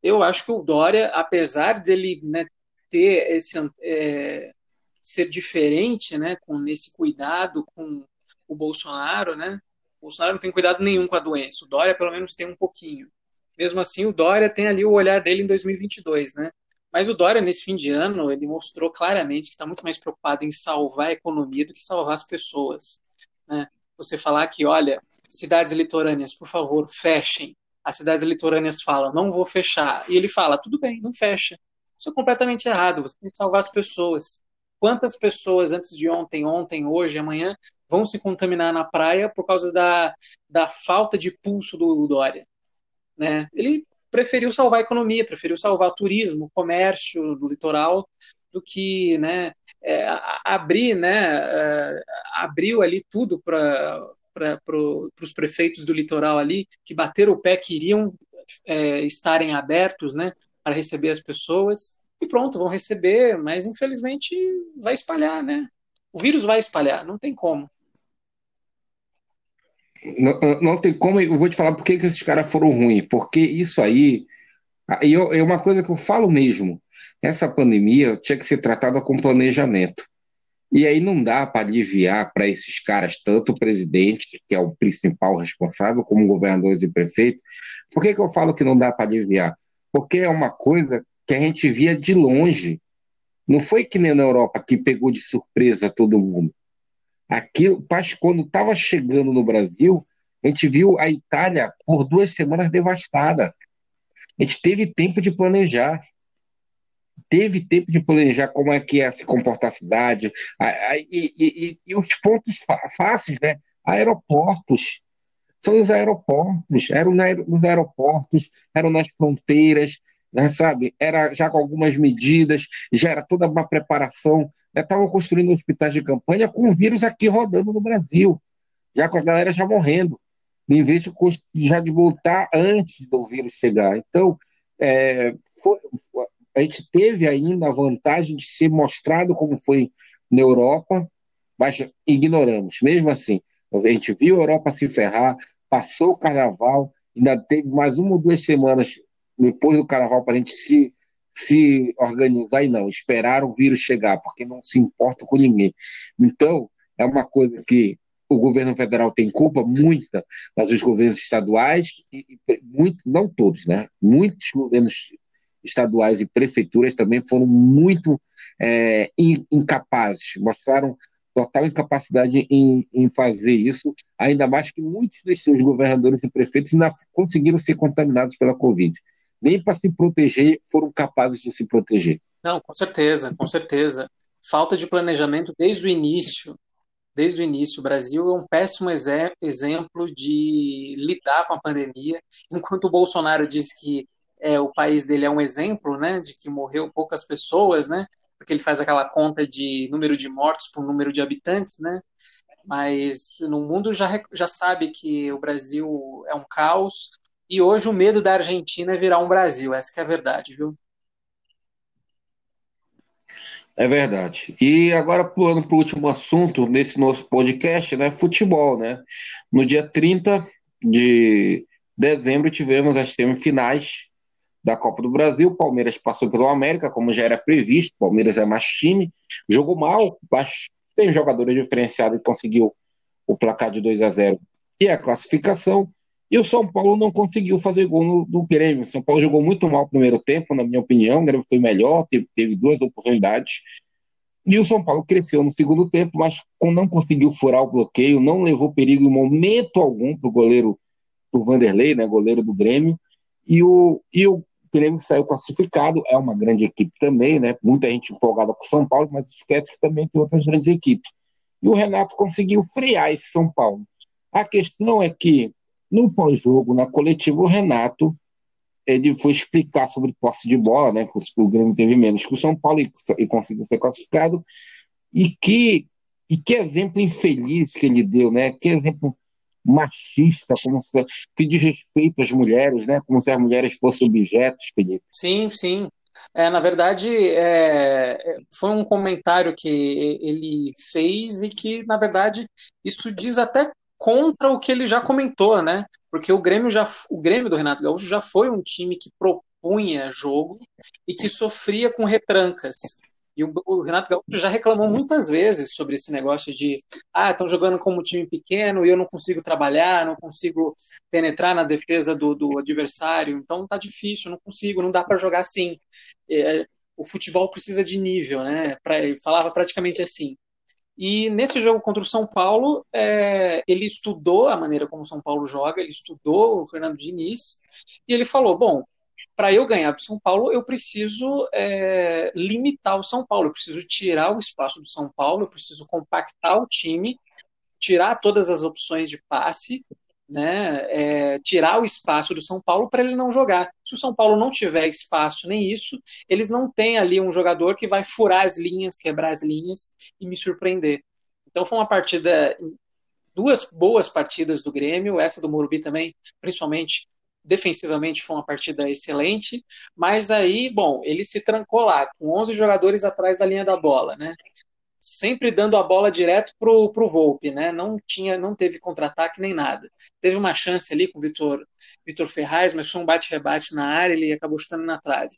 Speaker 2: Eu acho que o Dória, apesar dele né, ter esse é, ser diferente, né, com nesse cuidado com o Bolsonaro, né? O Bolsonaro não tem cuidado nenhum com a doença. O Dória pelo menos tem um pouquinho. Mesmo assim, o Dória tem ali o olhar dele em 2022, né? Mas o Dória nesse fim de ano ele mostrou claramente que está muito mais preocupado em salvar a economia do que salvar as pessoas, né? Você falar que, olha, cidades litorâneas, por favor, fechem. As cidades litorâneas falam, não vou fechar. E ele fala, tudo bem, não fecha. Isso é completamente errado. Você tem que salvar as pessoas. Quantas pessoas antes de ontem, ontem, hoje, amanhã vão se contaminar na praia por causa da, da falta de pulso do Dória? Né? Ele preferiu salvar a economia, preferiu salvar turismo, comércio do litoral, do que né, é, abrir, né, é, abriu ali tudo para pro, os prefeitos do litoral ali, que bateram o pé, queriam é, estarem abertos né, para receber as pessoas, e pronto, vão receber, mas infelizmente vai espalhar, né? O vírus vai espalhar, não tem como.
Speaker 1: Não, não tem como, eu vou te falar por que esses caras foram ruins, porque isso aí é uma coisa que eu falo mesmo. Essa pandemia tinha que ser tratada com planejamento. E aí não dá para aliviar para esses caras, tanto o presidente, que é o principal responsável, como governadores e prefeitos. Por que, que eu falo que não dá para aliviar? Porque é uma coisa que a gente via de longe. Não foi que nem na Europa que pegou de surpresa todo mundo. Aquilo, quando estava chegando no Brasil, a gente viu a Itália por duas semanas devastada. A gente teve tempo de planejar teve tempo de planejar como é que ia se comportar a cidade, e, e, e os pontos fáceis, né? Aeroportos. São os aeroportos, eram nos aeroportos, eram nas fronteiras, né, sabe? Era já com algumas medidas, já era toda uma preparação. Estavam né? construindo hospitais de campanha com o vírus aqui rodando no Brasil, já com a galera já morrendo, em vez de já de voltar antes do vírus chegar. Então, é, foi, a gente teve ainda a vantagem de ser mostrado como foi na Europa, mas ignoramos. Mesmo assim, a gente viu a Europa se ferrar, passou o carnaval, ainda teve mais uma ou duas semanas depois do carnaval para a gente se, se organizar e não, esperar o vírus chegar, porque não se importa com ninguém. Então, é uma coisa que o governo federal tem culpa, muita, mas os governos estaduais, e, muito, não todos, né? Muitos governos estaduais e prefeituras também foram muito é, incapazes, mostraram total incapacidade em, em, fazer isso, ainda mais que muitos dos seus governadores e prefeitos ainda conseguiram ser contaminados pela Covid. Nem para se proteger foram capazes de se proteger.
Speaker 2: Não, com certeza, com certeza. Falta de planejamento desde o início. Desde o início, o Brasil é um péssimo exemplo de lidar com a pandemia. Enquanto o Bolsonaro diz que é, o país dele é um exemplo, né, de que morreu poucas pessoas, né, porque ele faz aquela conta de número de mortos por número de habitantes, né, mas no mundo já, já sabe que o Brasil é um caos e hoje o medo da Argentina é virar um Brasil, essa é a verdade, viu?
Speaker 1: É verdade. E agora, pulando para o último assunto nesse nosso podcast, né? Futebol, né? No dia 30 de dezembro tivemos as semifinais da Copa do Brasil. Palmeiras passou pelo América, como já era previsto. Palmeiras é mais time, jogou mal, mas tem jogadores diferenciados e conseguiu o placar de 2 a 0 e a classificação. E o São Paulo não conseguiu fazer gol no, no Grêmio. O São Paulo jogou muito mal no primeiro tempo, na minha opinião. O Grêmio foi melhor, teve, teve duas oportunidades. E o São Paulo cresceu no segundo tempo, mas não conseguiu furar o bloqueio, não levou perigo em momento algum para o goleiro, o Vanderlei, né, goleiro do Grêmio. E o, e o Grêmio saiu classificado, é uma grande equipe também, né? Muita gente empolgada com o São Paulo, mas esquece que também tem outras grandes equipes. E o Renato conseguiu frear esse São Paulo. A questão é que, no pós-jogo, na coletiva, o Renato ele foi explicar sobre posse de bola, né? Que o Grêmio teve menos que o São Paulo e, e conseguiu ser classificado. E que, e que exemplo infeliz que ele deu, né? Que exemplo machista, como se, que desrespeito às mulheres, né? Como se as mulheres fossem objetos, Felipe.
Speaker 2: Sim, sim. É, na verdade, é, foi um comentário que ele fez e que, na verdade, isso diz até contra o que ele já comentou, né? Porque o Grêmio já, o Grêmio do Renato Gaúcho já foi um time que propunha jogo e que sofria com retrancas. E o, o, Renato Gaúcho já reclamou muitas vezes sobre esse negócio de ah, estão jogando como um time pequeno e eu não consigo trabalhar, não consigo penetrar na defesa do, do adversário, então tá difícil, não consigo, não dá para jogar assim. É, o futebol precisa de nível, né? Pra, ele falava praticamente assim. E nesse jogo contra o São Paulo, é, ele estudou a maneira como o São Paulo joga, ele estudou o Fernando Diniz, e ele falou: bom, para eu ganhar do São Paulo, eu preciso é, limitar o São Paulo, eu preciso tirar o espaço do São Paulo, eu preciso compactar o time, tirar todas as opções de passe, né, é, tirar o espaço do São Paulo para ele não jogar. Se o São Paulo não tiver espaço nem isso, eles não têm ali um jogador que vai furar as linhas, quebrar as linhas e me surpreender. Então foi uma partida, duas boas partidas do Grêmio, essa do Morumbi também, principalmente defensivamente foi uma partida excelente, mas aí, bom, ele se trancou lá, com 11 jogadores atrás da linha da bola, né? Sempre dando a bola direto pro, pro Volpe, né? Não tinha, não teve contra-ataque nem nada. Teve uma chance ali com o Vitor, Vitor Ferraz, mas foi um bate-rebate na área, ele acabou chutando na trave.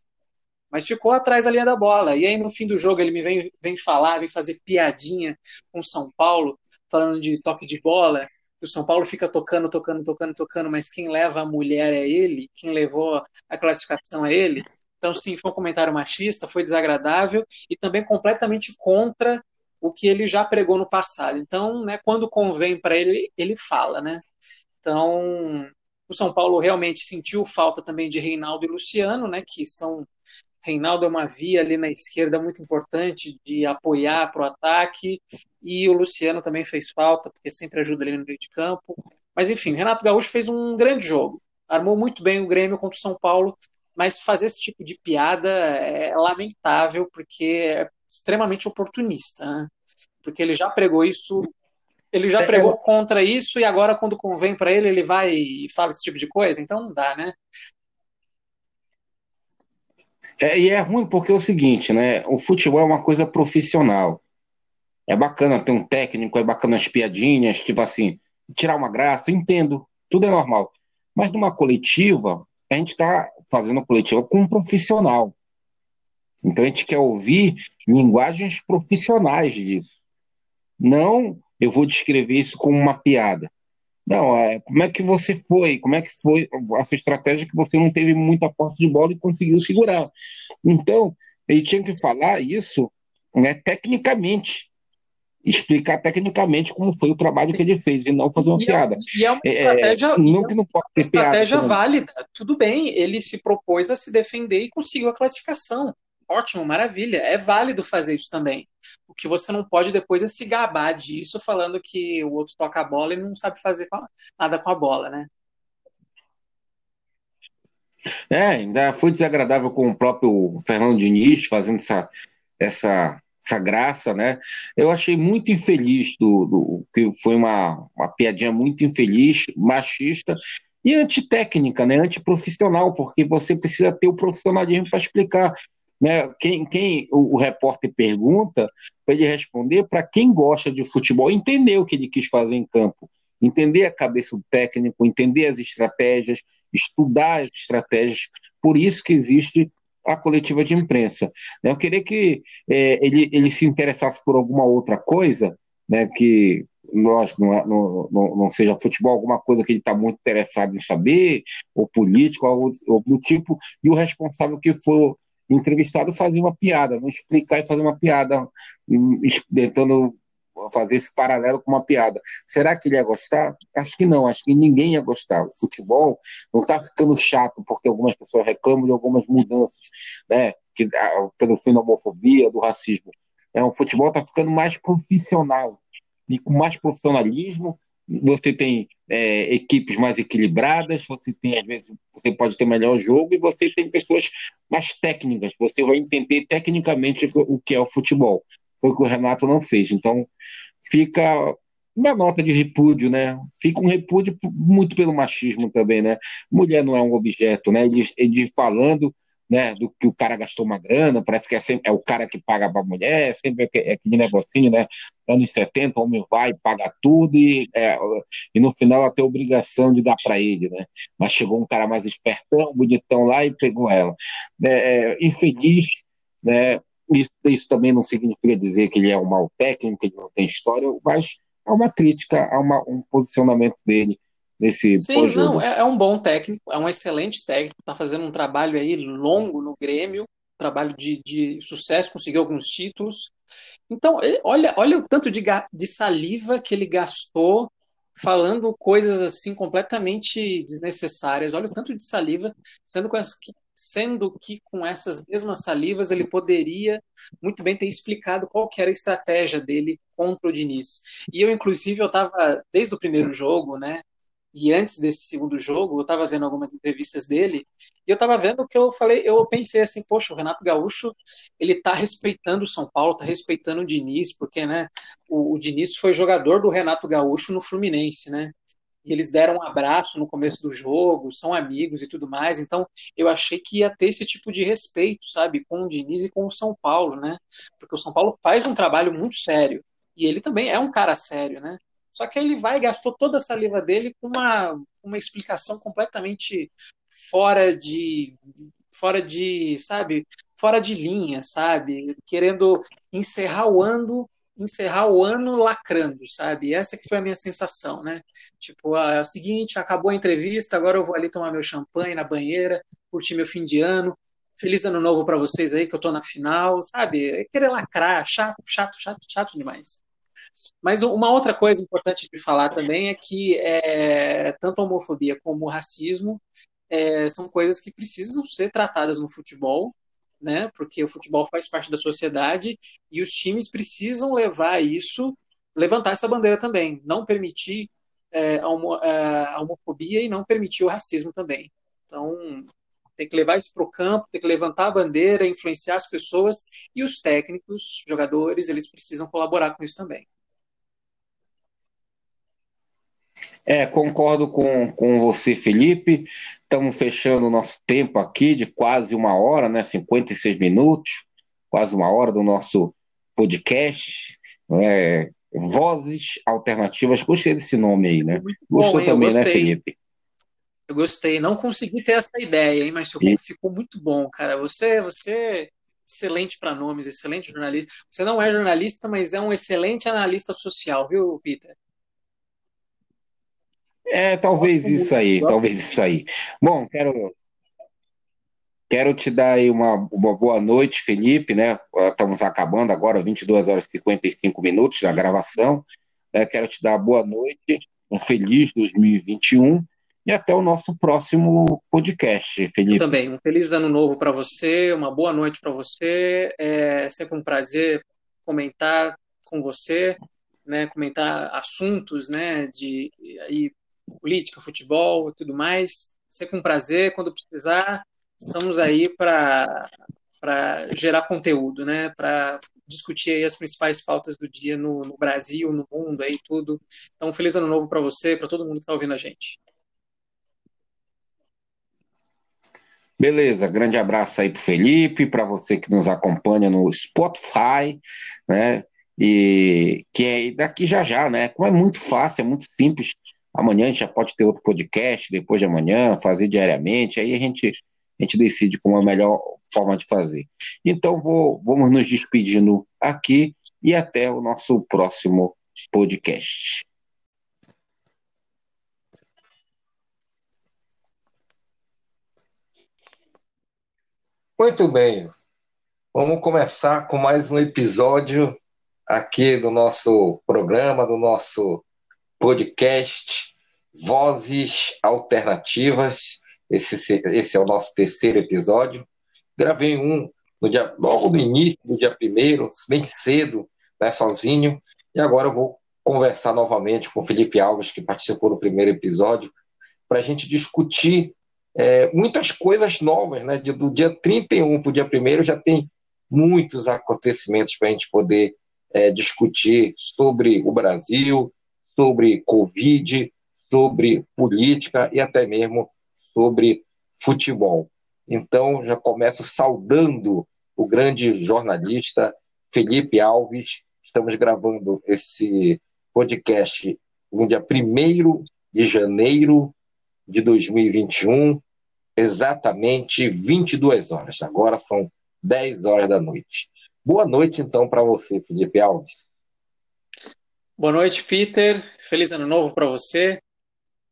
Speaker 2: Mas ficou atrás da linha da bola. E aí no fim do jogo ele me vem, vem falar, vem fazer piadinha com o São Paulo, falando de toque de bola. O São Paulo fica tocando, tocando, tocando, tocando, mas quem leva a mulher é ele, quem levou a classificação é ele. Então, sim, foi um comentário machista, foi desagradável e também completamente contra o que ele já pregou no passado. Então, né, quando convém para ele, ele fala, né? Então, o São Paulo realmente sentiu falta também de Reinaldo e Luciano, né, que são Reinaldo é uma via ali na esquerda muito importante de apoiar para o ataque, e o Luciano também fez falta, porque sempre ajuda ali no meio de campo. Mas enfim, Renato Gaúcho fez um grande jogo, armou muito bem o Grêmio contra o São Paulo, mas fazer esse tipo de piada é lamentável, porque é extremamente oportunista, né? porque ele já pregou isso, ele já é, pregou contra isso e agora quando convém para ele ele vai e fala esse tipo de coisa, então não dá, né?
Speaker 1: É, e é ruim porque é o seguinte, né? O futebol é uma coisa profissional. É bacana ter um técnico, é bacana as piadinhas, tipo assim, tirar uma graça, entendo, tudo é normal. Mas numa coletiva, a gente está fazendo coletiva com um profissional. Então a gente quer ouvir linguagens profissionais disso. Não, eu vou descrever isso como uma piada. Não, é, como é que você foi? Como é que foi a sua estratégia que você não teve muita posse de bola e conseguiu segurar? Então, ele tinha que falar isso né, tecnicamente, explicar tecnicamente como foi o trabalho Sim. que ele fez e não fazer uma
Speaker 2: e
Speaker 1: é piada.
Speaker 2: É, e é uma estratégia, é, não que não pode ter estratégia piada, válida. Tudo bem, ele se propôs a se defender e conseguiu a classificação. Ótimo, maravilha. É válido fazer isso também. O que você não pode depois é se gabar disso, falando que o outro toca a bola e não sabe fazer nada com a bola, né?
Speaker 1: É, ainda foi desagradável com o próprio Fernando Diniz fazendo essa, essa, essa graça, né? Eu achei muito infeliz do, do que foi uma, uma piadinha muito infeliz, machista e antitécnica, né? Antiprofissional, porque você precisa ter o profissionalismo para explicar. Né? Quem, quem o, o repórter pergunta, para ele responder para quem gosta de futebol, entender o que ele quis fazer em campo, entender a cabeça do técnico, entender as estratégias, estudar as estratégias. Por isso que existe a coletiva de imprensa. Eu queria que é, ele, ele se interessasse por alguma outra coisa, né, que, lógico, não, é, não, não, não seja futebol, alguma coisa que ele está muito interessado em saber, ou político, ou, do tipo, e o responsável que for entrevistado fazer uma piada, não explicar e fazer uma piada, hum, tentando fazer esse paralelo com uma piada. Será que ele ia gostar? Acho que não, acho que ninguém ia gostar. O futebol não está ficando chato porque algumas pessoas reclamam de algumas mudanças, né? Que, ah, pelo fim da homofobia, do racismo. É, o futebol está ficando mais profissional e com mais profissionalismo você tem é, equipes mais equilibradas, você tem, às vezes, você pode ter melhor jogo e você tem pessoas mais técnicas, você vai entender tecnicamente o que é o futebol. Foi o que o Renato não fez. Então, fica uma nota de repúdio, né? Fica um repúdio muito pelo machismo também, né? Mulher não é um objeto, né? Ele, ele falando né, do que o cara gastou uma grana, parece que é, sempre, é o cara que paga para a mulher, sempre é aquele negocinho, né? Anos 70, o homem vai, paga tudo e, é, e no final ela tem obrigação de dar para ele, né? Mas chegou um cara mais espertão, bonitão lá e pegou ela. É, é, infeliz, né? Isso, isso também não significa dizer que ele é um mau técnico, que ele não tem história, mas é uma crítica a uma, um posicionamento dele nesse
Speaker 2: Sim, não, é, é, um bom técnico, é um excelente técnico, está fazendo um trabalho aí longo no Grêmio, trabalho de, de sucesso, conseguiu alguns títulos. Então, olha, olha o tanto de, de saliva que ele gastou falando coisas assim completamente desnecessárias. Olha o tanto de saliva, sendo que, sendo que com essas mesmas salivas ele poderia muito bem ter explicado qual era a estratégia dele contra o Diniz. E eu, inclusive, eu estava, desde o primeiro jogo, né, e antes desse segundo jogo, eu estava vendo algumas entrevistas dele, e eu estava vendo que eu falei, eu pensei assim, poxa, o Renato Gaúcho, ele está respeitando o São Paulo, está respeitando o Diniz, porque, né, o, o Diniz foi jogador do Renato Gaúcho no Fluminense, né, e eles deram um abraço no começo do jogo, são amigos e tudo mais, então eu achei que ia ter esse tipo de respeito, sabe, com o Diniz e com o São Paulo, né, porque o São Paulo faz um trabalho muito sério, e ele também é um cara sério, né, só que ele vai gastou toda a saliva dele com uma, uma explicação completamente fora de, fora de, sabe, fora de linha, sabe, querendo encerrar o ano encerrar o ano lacrando, sabe? Essa que foi a minha sensação, né? Tipo, ah, é o seguinte, acabou a entrevista, agora eu vou ali tomar meu champanhe na banheira, curtir meu fim de ano. Feliz ano novo para vocês aí, que eu tô na final, sabe? É querer lacrar, chato, chato, chato, chato demais. Mas uma outra coisa importante de falar também é que é, tanto a homofobia como o racismo é, são coisas que precisam ser tratadas no futebol, né? Porque o futebol faz parte da sociedade e os times precisam levar isso, levantar essa bandeira também, não permitir é, a, homo, é, a homofobia e não permitir o racismo também. Então, tem que levar isso para o campo, tem que levantar a bandeira, influenciar as pessoas e os técnicos, jogadores, eles precisam colaborar com isso também.
Speaker 3: É, concordo com, com você, Felipe. Estamos fechando o nosso tempo aqui de quase uma hora, né? 56 minutos, quase uma hora do nosso podcast. É, Vozes Alternativas. Gostei desse nome aí, né?
Speaker 2: Gostou bom, também, né, Felipe? Eu gostei. Não consegui ter essa ideia, hein? Mas ficou, ficou muito bom, cara. Você, você excelente para nomes, excelente jornalista. Você não é jornalista, mas é um excelente analista social, viu, Peter?
Speaker 3: É, talvez isso aí, talvez isso aí. Bom, quero quero te dar aí uma, uma boa noite, Felipe, né? Estamos acabando agora, 22 horas e 55 minutos da gravação. É, quero te dar boa noite, um feliz 2021 e até o nosso próximo podcast, Felipe. Eu
Speaker 2: também, um feliz ano novo para você, uma boa noite para você. É sempre um prazer comentar com você, né, comentar assuntos, né, de aí política, futebol e tudo mais. Sempre um prazer, quando precisar, estamos aí para gerar conteúdo, né? Para discutir as principais pautas do dia no, no, Brasil, no mundo, aí tudo. Então, feliz ano novo para você, para todo mundo que está ouvindo a gente.
Speaker 3: Beleza, grande abraço aí para Felipe, para você que nos acompanha no Spotify, né? E que é daqui já já, né? Como é muito fácil, é muito simples Amanhã a gente já pode ter outro podcast, depois de amanhã, fazer diariamente, aí a gente, a gente decide como é a melhor forma de fazer. Então vou, vamos nos despedindo aqui e até o nosso próximo podcast.
Speaker 1: Muito bem. Vamos começar com mais um episódio aqui do nosso programa, do nosso podcast Vozes Alternativas. Esse, esse é o nosso terceiro episódio. Gravei um no dia, logo no início do dia primeiro, bem cedo, né, sozinho. E agora eu vou conversar novamente com o Felipe Alves, que participou do primeiro episódio, para a gente discutir é, muitas coisas novas. Né? Do dia 31 para o dia 1 já tem muitos acontecimentos para a gente poder é, discutir sobre o Brasil, sobre Covid, sobre política e até mesmo sobre futebol. Então, já começo saudando o grande jornalista Felipe Alves. Estamos gravando esse podcast no dia 1 de janeiro de 2021, exatamente 22 horas. Agora são 10 horas da noite. Boa noite, então, para você, Felipe Alves.
Speaker 2: Boa noite, Peter. Feliz ano novo para você.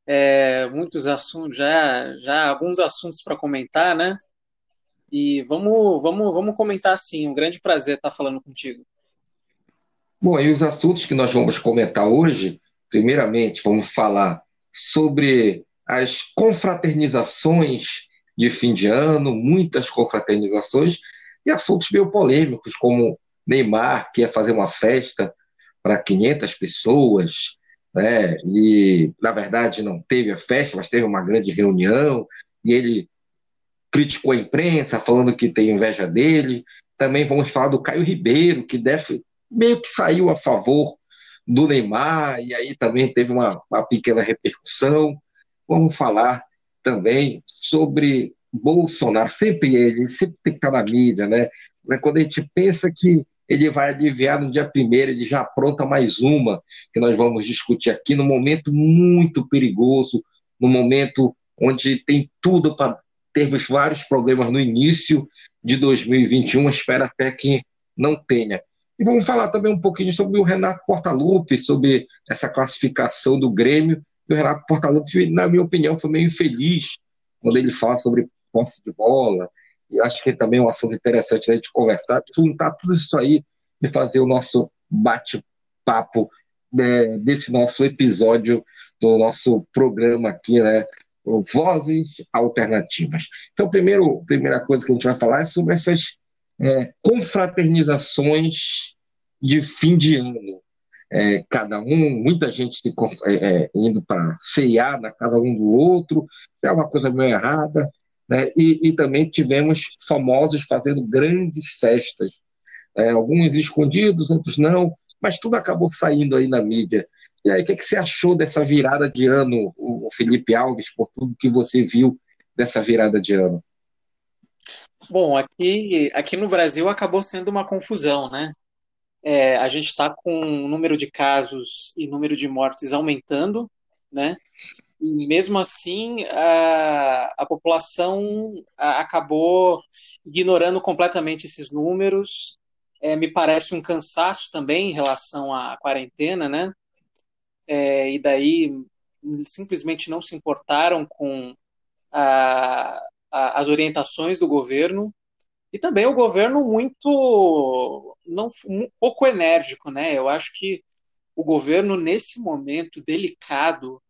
Speaker 2: É, muitos assuntos, já, já alguns assuntos para comentar, né? E vamos, vamos, vamos comentar sim. Um grande prazer estar falando contigo.
Speaker 1: Bom, e os assuntos que nós vamos comentar hoje, primeiramente, vamos falar sobre as confraternizações de fim de ano, muitas confraternizações, e assuntos meio polêmicos, como Neymar quer fazer uma festa para 500 pessoas, né? E na verdade não teve a festa, mas teve uma grande reunião e ele criticou a imprensa, falando que tem inveja dele. Também vamos falar do Caio Ribeiro, que deve, meio que saiu a favor do Neymar, e aí também teve uma, uma pequena repercussão. Vamos falar também sobre Bolsonaro, sempre ele, sempre tem que estar na mídia, né? Quando a gente pensa que ele vai aliviar no dia primeiro, ele já apronta mais uma que nós vamos discutir aqui, num momento muito perigoso, no momento onde tem tudo para termos vários problemas no início de 2021, espero até que não tenha. E vamos falar também um pouquinho sobre o Renato Portaluppi, sobre essa classificação do Grêmio. E o Renato Portaluppi, na minha opinião, foi meio infeliz quando ele fala sobre posse de bola. E acho que também é um assunto interessante a gente conversar, juntar tudo isso aí e fazer o nosso bate-papo né, desse nosso episódio do nosso programa aqui, né? Vozes Alternativas. Então, primeiro, primeira coisa que a gente vai falar é sobre essas é, confraternizações de fim de ano. É, cada um, muita gente se, é, é, indo para ceiar na cada um do outro, é uma coisa meio errada. Né? E, e também tivemos famosos fazendo grandes festas, é, alguns escondidos, outros não, mas tudo acabou saindo aí na mídia. E aí, o que, que você achou dessa virada de ano, o Felipe Alves, por tudo que você viu dessa virada de ano?
Speaker 2: Bom, aqui, aqui no Brasil acabou sendo uma confusão, né? É, a gente está com o número de casos e número de mortes aumentando, né? Mesmo assim, a, a população acabou ignorando completamente esses números. É, me parece um cansaço também em relação à quarentena, né? É, e daí simplesmente não se importaram com a, a, as orientações do governo e também o governo muito não um pouco enérgico, né? Eu acho que o governo nesse momento delicado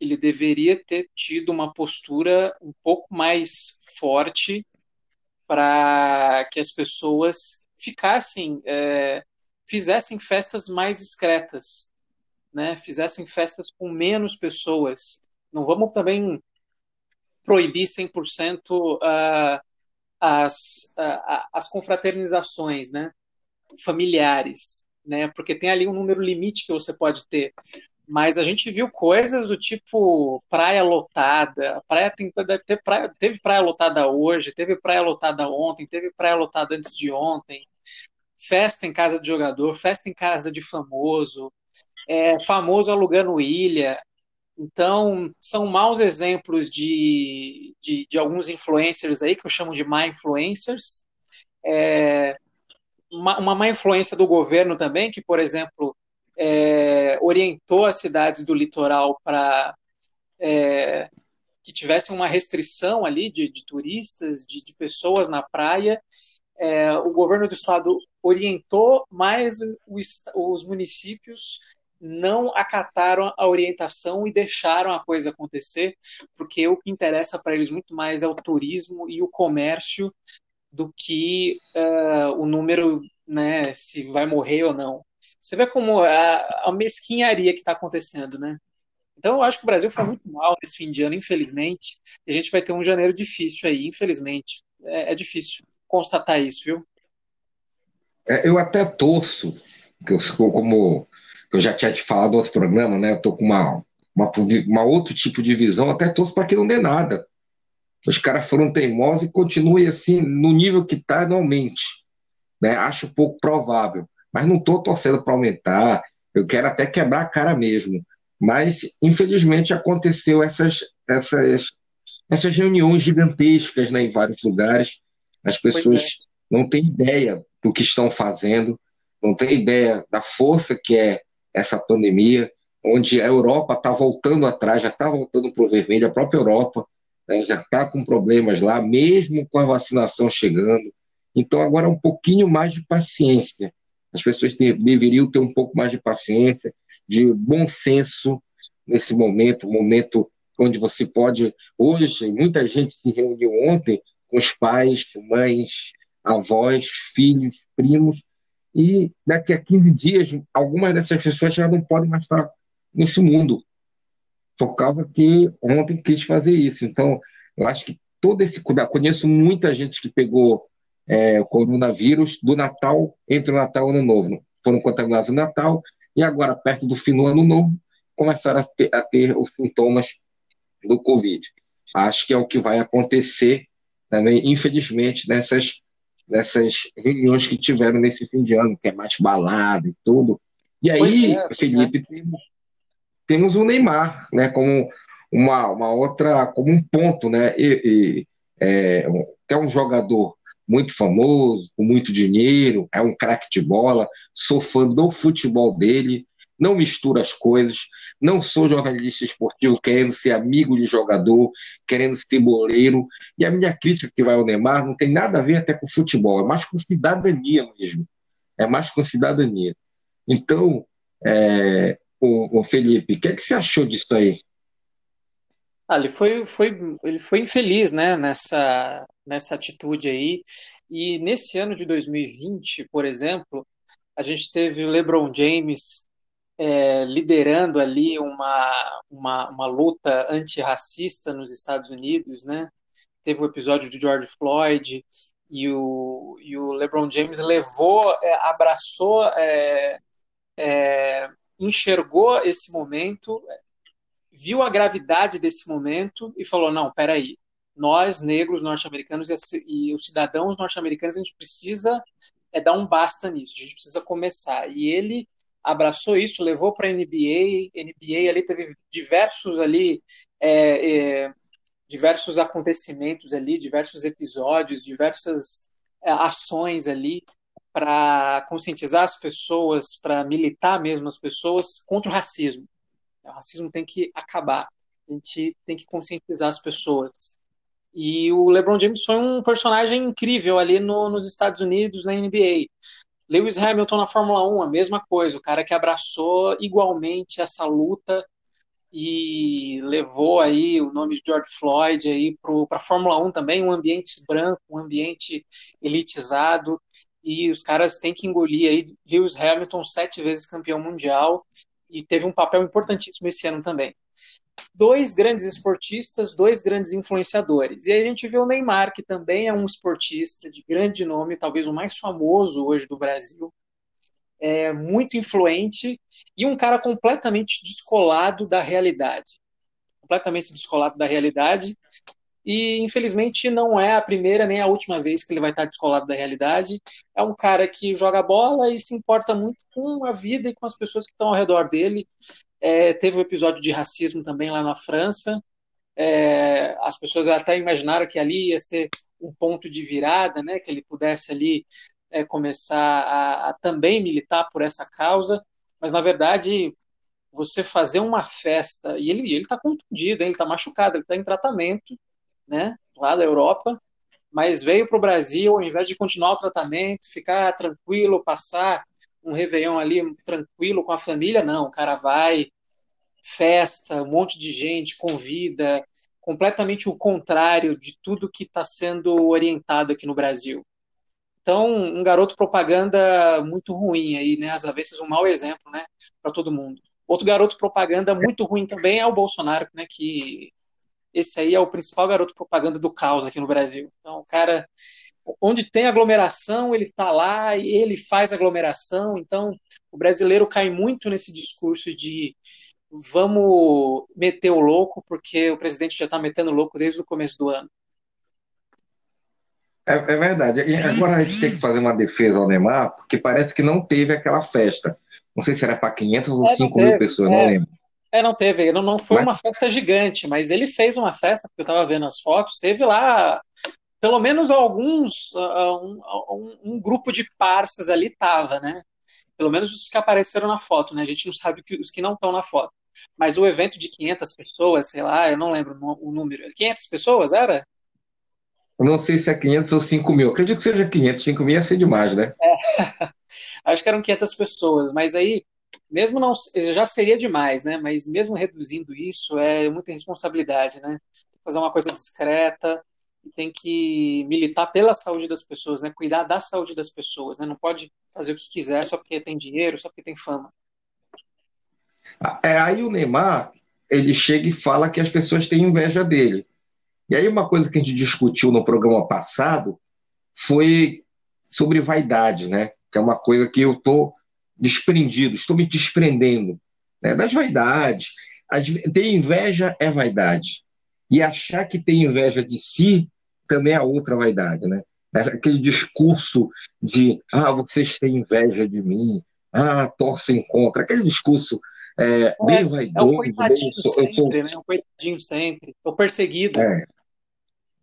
Speaker 2: ele deveria ter tido uma postura um pouco mais forte para que as pessoas ficassem é, fizessem festas mais discretas, né? Fizessem festas com menos pessoas. Não vamos também proibir 100% uh, as, uh, as confraternizações, né? Familiares, né? Porque tem ali um número limite que você pode ter. Mas a gente viu coisas do tipo praia lotada. Praia tem, deve ter praia, teve praia lotada hoje, teve praia lotada ontem, teve praia lotada antes de ontem. Festa em casa de jogador, festa em casa de famoso, é, famoso alugando ilha. Então, são maus exemplos de, de, de, alguns influencers aí, que eu chamo de má influencers. É, uma, uma má influência do governo também, que, por exemplo, é, orientou as cidades do litoral para é, que tivessem uma restrição ali de, de turistas, de, de, pessoas na praia. É, o governo do estado orientou mais os, os municípios não acataram a orientação e deixaram a coisa acontecer, porque o que interessa para eles muito mais é o turismo e o comércio do que uh, o número, né, se vai morrer ou não. Você vê como a, a mesquinharia que está acontecendo, né? Então eu acho que o Brasil foi muito mal nesse fim de ano, infelizmente. E a gente vai ter um janeiro difícil aí, infelizmente. É, é difícil constatar isso, viu?
Speaker 1: É, eu até torço, que eu, como eu já tinha te falado no outro programa, né? Eu tô com uma, uma, uma outro tipo de visão, até torço para que não dê nada. Os caras foram teimosos e continuem assim, no nível que está anualmente. Né? Acho pouco provável. Mas não estou torcendo para aumentar. Eu quero até quebrar a cara mesmo. Mas, infelizmente, aconteceu essas, essas, essas reuniões gigantescas né, em vários lugares. As pessoas é. não têm ideia do que estão fazendo, não têm ideia da força que é essa pandemia, onde a Europa está voltando atrás, já está voltando para o vermelho, a própria Europa né, já está com problemas lá, mesmo com a vacinação chegando. Então, agora um pouquinho mais de paciência. As pessoas ter, deveriam ter um pouco mais de paciência, de bom senso nesse momento, momento onde você pode. Hoje, muita gente se reuniu ontem com os pais, mães, avós, filhos, primos, e daqui a 15 dias, algumas dessas pessoas já não podem mais estar nesse mundo, por causa que ontem quis fazer isso. Então, eu acho que todo esse cuidado. Conheço muita gente que pegou é, o coronavírus do Natal, entre o Natal e o Ano Novo. Foram contaminados no Natal e agora, perto do fim do Ano Novo, começaram a ter, a ter os sintomas do Covid. Acho que é o que vai acontecer também, infelizmente, nessas, nessas reuniões que tiveram nesse fim de ano, que é mais balada e tudo. E aí, é, Felipe, é. temos, o Neymar, né, como uma, uma outra, como um ponto, né, e, e é, é um jogador muito famoso, com muito dinheiro, é um craque de bola, sou fã do futebol dele, não misturo as coisas, não sou jornalista esportivo querendo ser amigo de jogador, querendo ser boleiro, e a minha crítica que vai ao Neymar não tem nada a ver até com futebol, é mais com cidadania mesmo, é mais com cidadania. Então, é, o, o Felipe, o que, é que você achou disso aí?
Speaker 2: Ah, ele foi, foi, ele foi infeliz, né, nessa, nessa atitude aí. E nesse ano de 2020, por exemplo, a gente teve o LeBron James é, liderando ali uma, uma, uma luta antirracista nos Estados Unidos, né? Teve o episódio de George Floyd e o, e o LeBron James levou, é, abraçou, é, é enxergou esse momento, viu a gravidade desse momento e falou: não, peraí, nós, negros norte-americanos e, os cidadãos norte-americanos, a gente precisa é, dar um basta nisso, a gente precisa começar. E ele abraçou isso, levou para a NBA, NBA ali teve diversos ali é, é, diversos acontecimentos ali, diversos episódios, diversas é, ações ali para conscientizar as pessoas, para militar mesmo as pessoas contra o racismo. O racismo tem que acabar. A gente tem que conscientizar as pessoas. E o LeBron James foi um personagem incrível ali no, nos Estados Unidos, na NBA. Lewis Hamilton na Fórmula 1, a mesma coisa, o cara que abraçou igualmente essa luta e levou aí o nome de George Floyd aí para a Fórmula 1 também, um ambiente branco, um ambiente elitizado, e os caras têm que engolir aí Lewis Hamilton, sete vezes campeão mundial, e teve um papel importantíssimo esse ano também. Dois grandes esportistas, dois grandes influenciadores. E aí a gente vê o Neymar, que também é um esportista de grande nome, talvez o mais famoso hoje do Brasil, é muito influente e um cara completamente descolado da realidade. Completamente descolado da realidade. E infelizmente não é a primeira nem a última vez que ele vai estar descolado da realidade. É um cara que joga bola e se importa muito com a vida e com as pessoas que estão ao redor dele. É, teve um episódio de racismo também lá na França. É, as pessoas até imaginaram que ali ia ser um ponto de virada, né, que ele pudesse ali é, começar a, a, também militar por essa causa, mas na verdade você fazer uma festa e ele ele está contundido, ele está machucado, ele está em tratamento né, lá da Europa, mas veio para o Brasil, ao invés de continuar o tratamento, ficar tranquilo, passar um Réveillon ali tranquilo com a família, não, o cara vai, festa, um monte de gente, convida, completamente o contrário de tudo que está sendo orientado aqui no Brasil. Então, um garoto propaganda muito ruim aí, né? Às vezes um mau exemplo, né, para todo mundo. Outro garoto propaganda muito ruim também é o Bolsonaro, né, que esse aí é o principal garoto propaganda do caos aqui no Brasil. Então, o cara, onde tem aglomeração, ele está lá e ele faz aglomeração. Então, o brasileiro cai muito nesse discurso de vamos meter o louco, porque o presidente já está metendo louco desde o começo do ano.
Speaker 1: É, é, verdade. E agora a gente tem que fazer uma defesa ao Neymar, porque parece que não teve aquela festa. Não sei se era para 500 ou é, 5 mil pessoas, é. não lembro.
Speaker 2: É, não teve. Não, não foi mas... uma festa gigante, mas ele fez uma festa, porque eu estava vendo as fotos, teve lá pelo menos alguns, uh, um, um, um, grupo de parças ali tava, né? Pelo menos os que apareceram na foto, né? A gente não sabe que, os que não estão na foto. Mas o evento de 500 pessoas, sei lá, eu não lembro o número. 500 pessoas era?
Speaker 1: Eu não sei se é 500 ou 5 mil. Acredito que seja 500. 5 mil ia ser demais, né? É.
Speaker 2: Acho que eram 500 pessoas. Mas aí mesmo não já seria demais, né? Mas mesmo reduzindo isso é muita responsabilidade, né? Tem que fazer uma coisa discreta e tem que militar pela saúde das pessoas, né? Cuidar da saúde das pessoas, né? Não pode fazer o que quiser só porque tem dinheiro, só porque tem fama.
Speaker 1: É, aí o Neymar, ele chega e fala que as pessoas têm inveja dele. E aí uma coisa que a gente discutiu no programa passado foi sobre vaidade, né? Que é uma coisa que eu estou desprendido, estou me desprendendo né? das vaidades. Ter inveja é vaidade. E achar que tem inveja de si também é outra vaidade, né? Aquele discurso de ah, vocês têm inveja de mim, ah, torcem contra, aquele discurso é, é bem vaidoso. É o
Speaker 2: coitadinho bem, sempre, sou, né? O coitadinho sempre. O perseguido.
Speaker 1: É,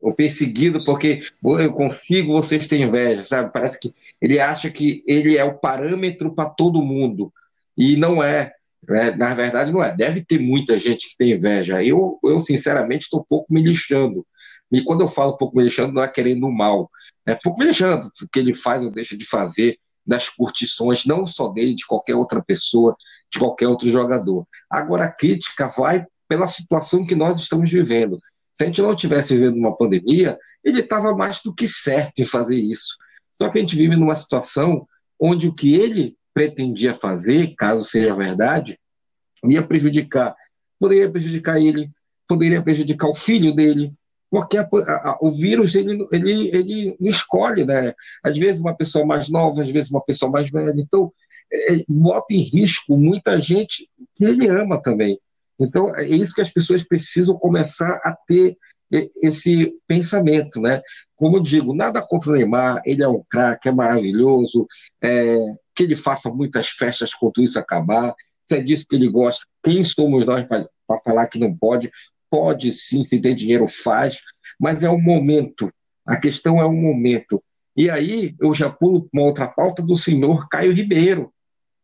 Speaker 1: o perseguido porque eu consigo, vocês têm inveja, sabe? Parece que ele acha que ele é o parâmetro para todo mundo. E não é. Né? Na verdade, não é. Deve ter muita gente que tem inveja. Eu, eu sinceramente, estou pouco me lixando. E quando eu falo pouco me lixando, não é querendo mal. É pouco me lixando, porque ele faz ou deixa de fazer das curtições, não só dele, de qualquer outra pessoa, de qualquer outro jogador. Agora, a crítica vai pela situação que nós estamos vivendo. Se a gente não tivesse vivendo uma pandemia, ele estava mais do que certo em fazer isso. Só que a gente vive numa situação onde o que ele pretendia fazer, caso seja verdade, ia prejudicar. Poderia prejudicar ele, poderia prejudicar o filho dele, porque a, a, o vírus ele, ele, ele não escolhe, né? Às vezes uma pessoa mais nova, às vezes uma pessoa mais velha. Então, é, bota em risco muita gente que ele ama também. Então, é isso que as pessoas precisam começar a ter esse pensamento, né? Como eu digo, nada contra o Neymar, ele é um craque, é maravilhoso, é, que ele faça muitas festas quando isso acabar, se é disso que ele gosta, quem somos nós para falar que não pode? Pode sim, se tem dinheiro, faz, mas é o momento, a questão é o momento. E aí eu já pulo uma outra pauta do senhor Caio Ribeiro,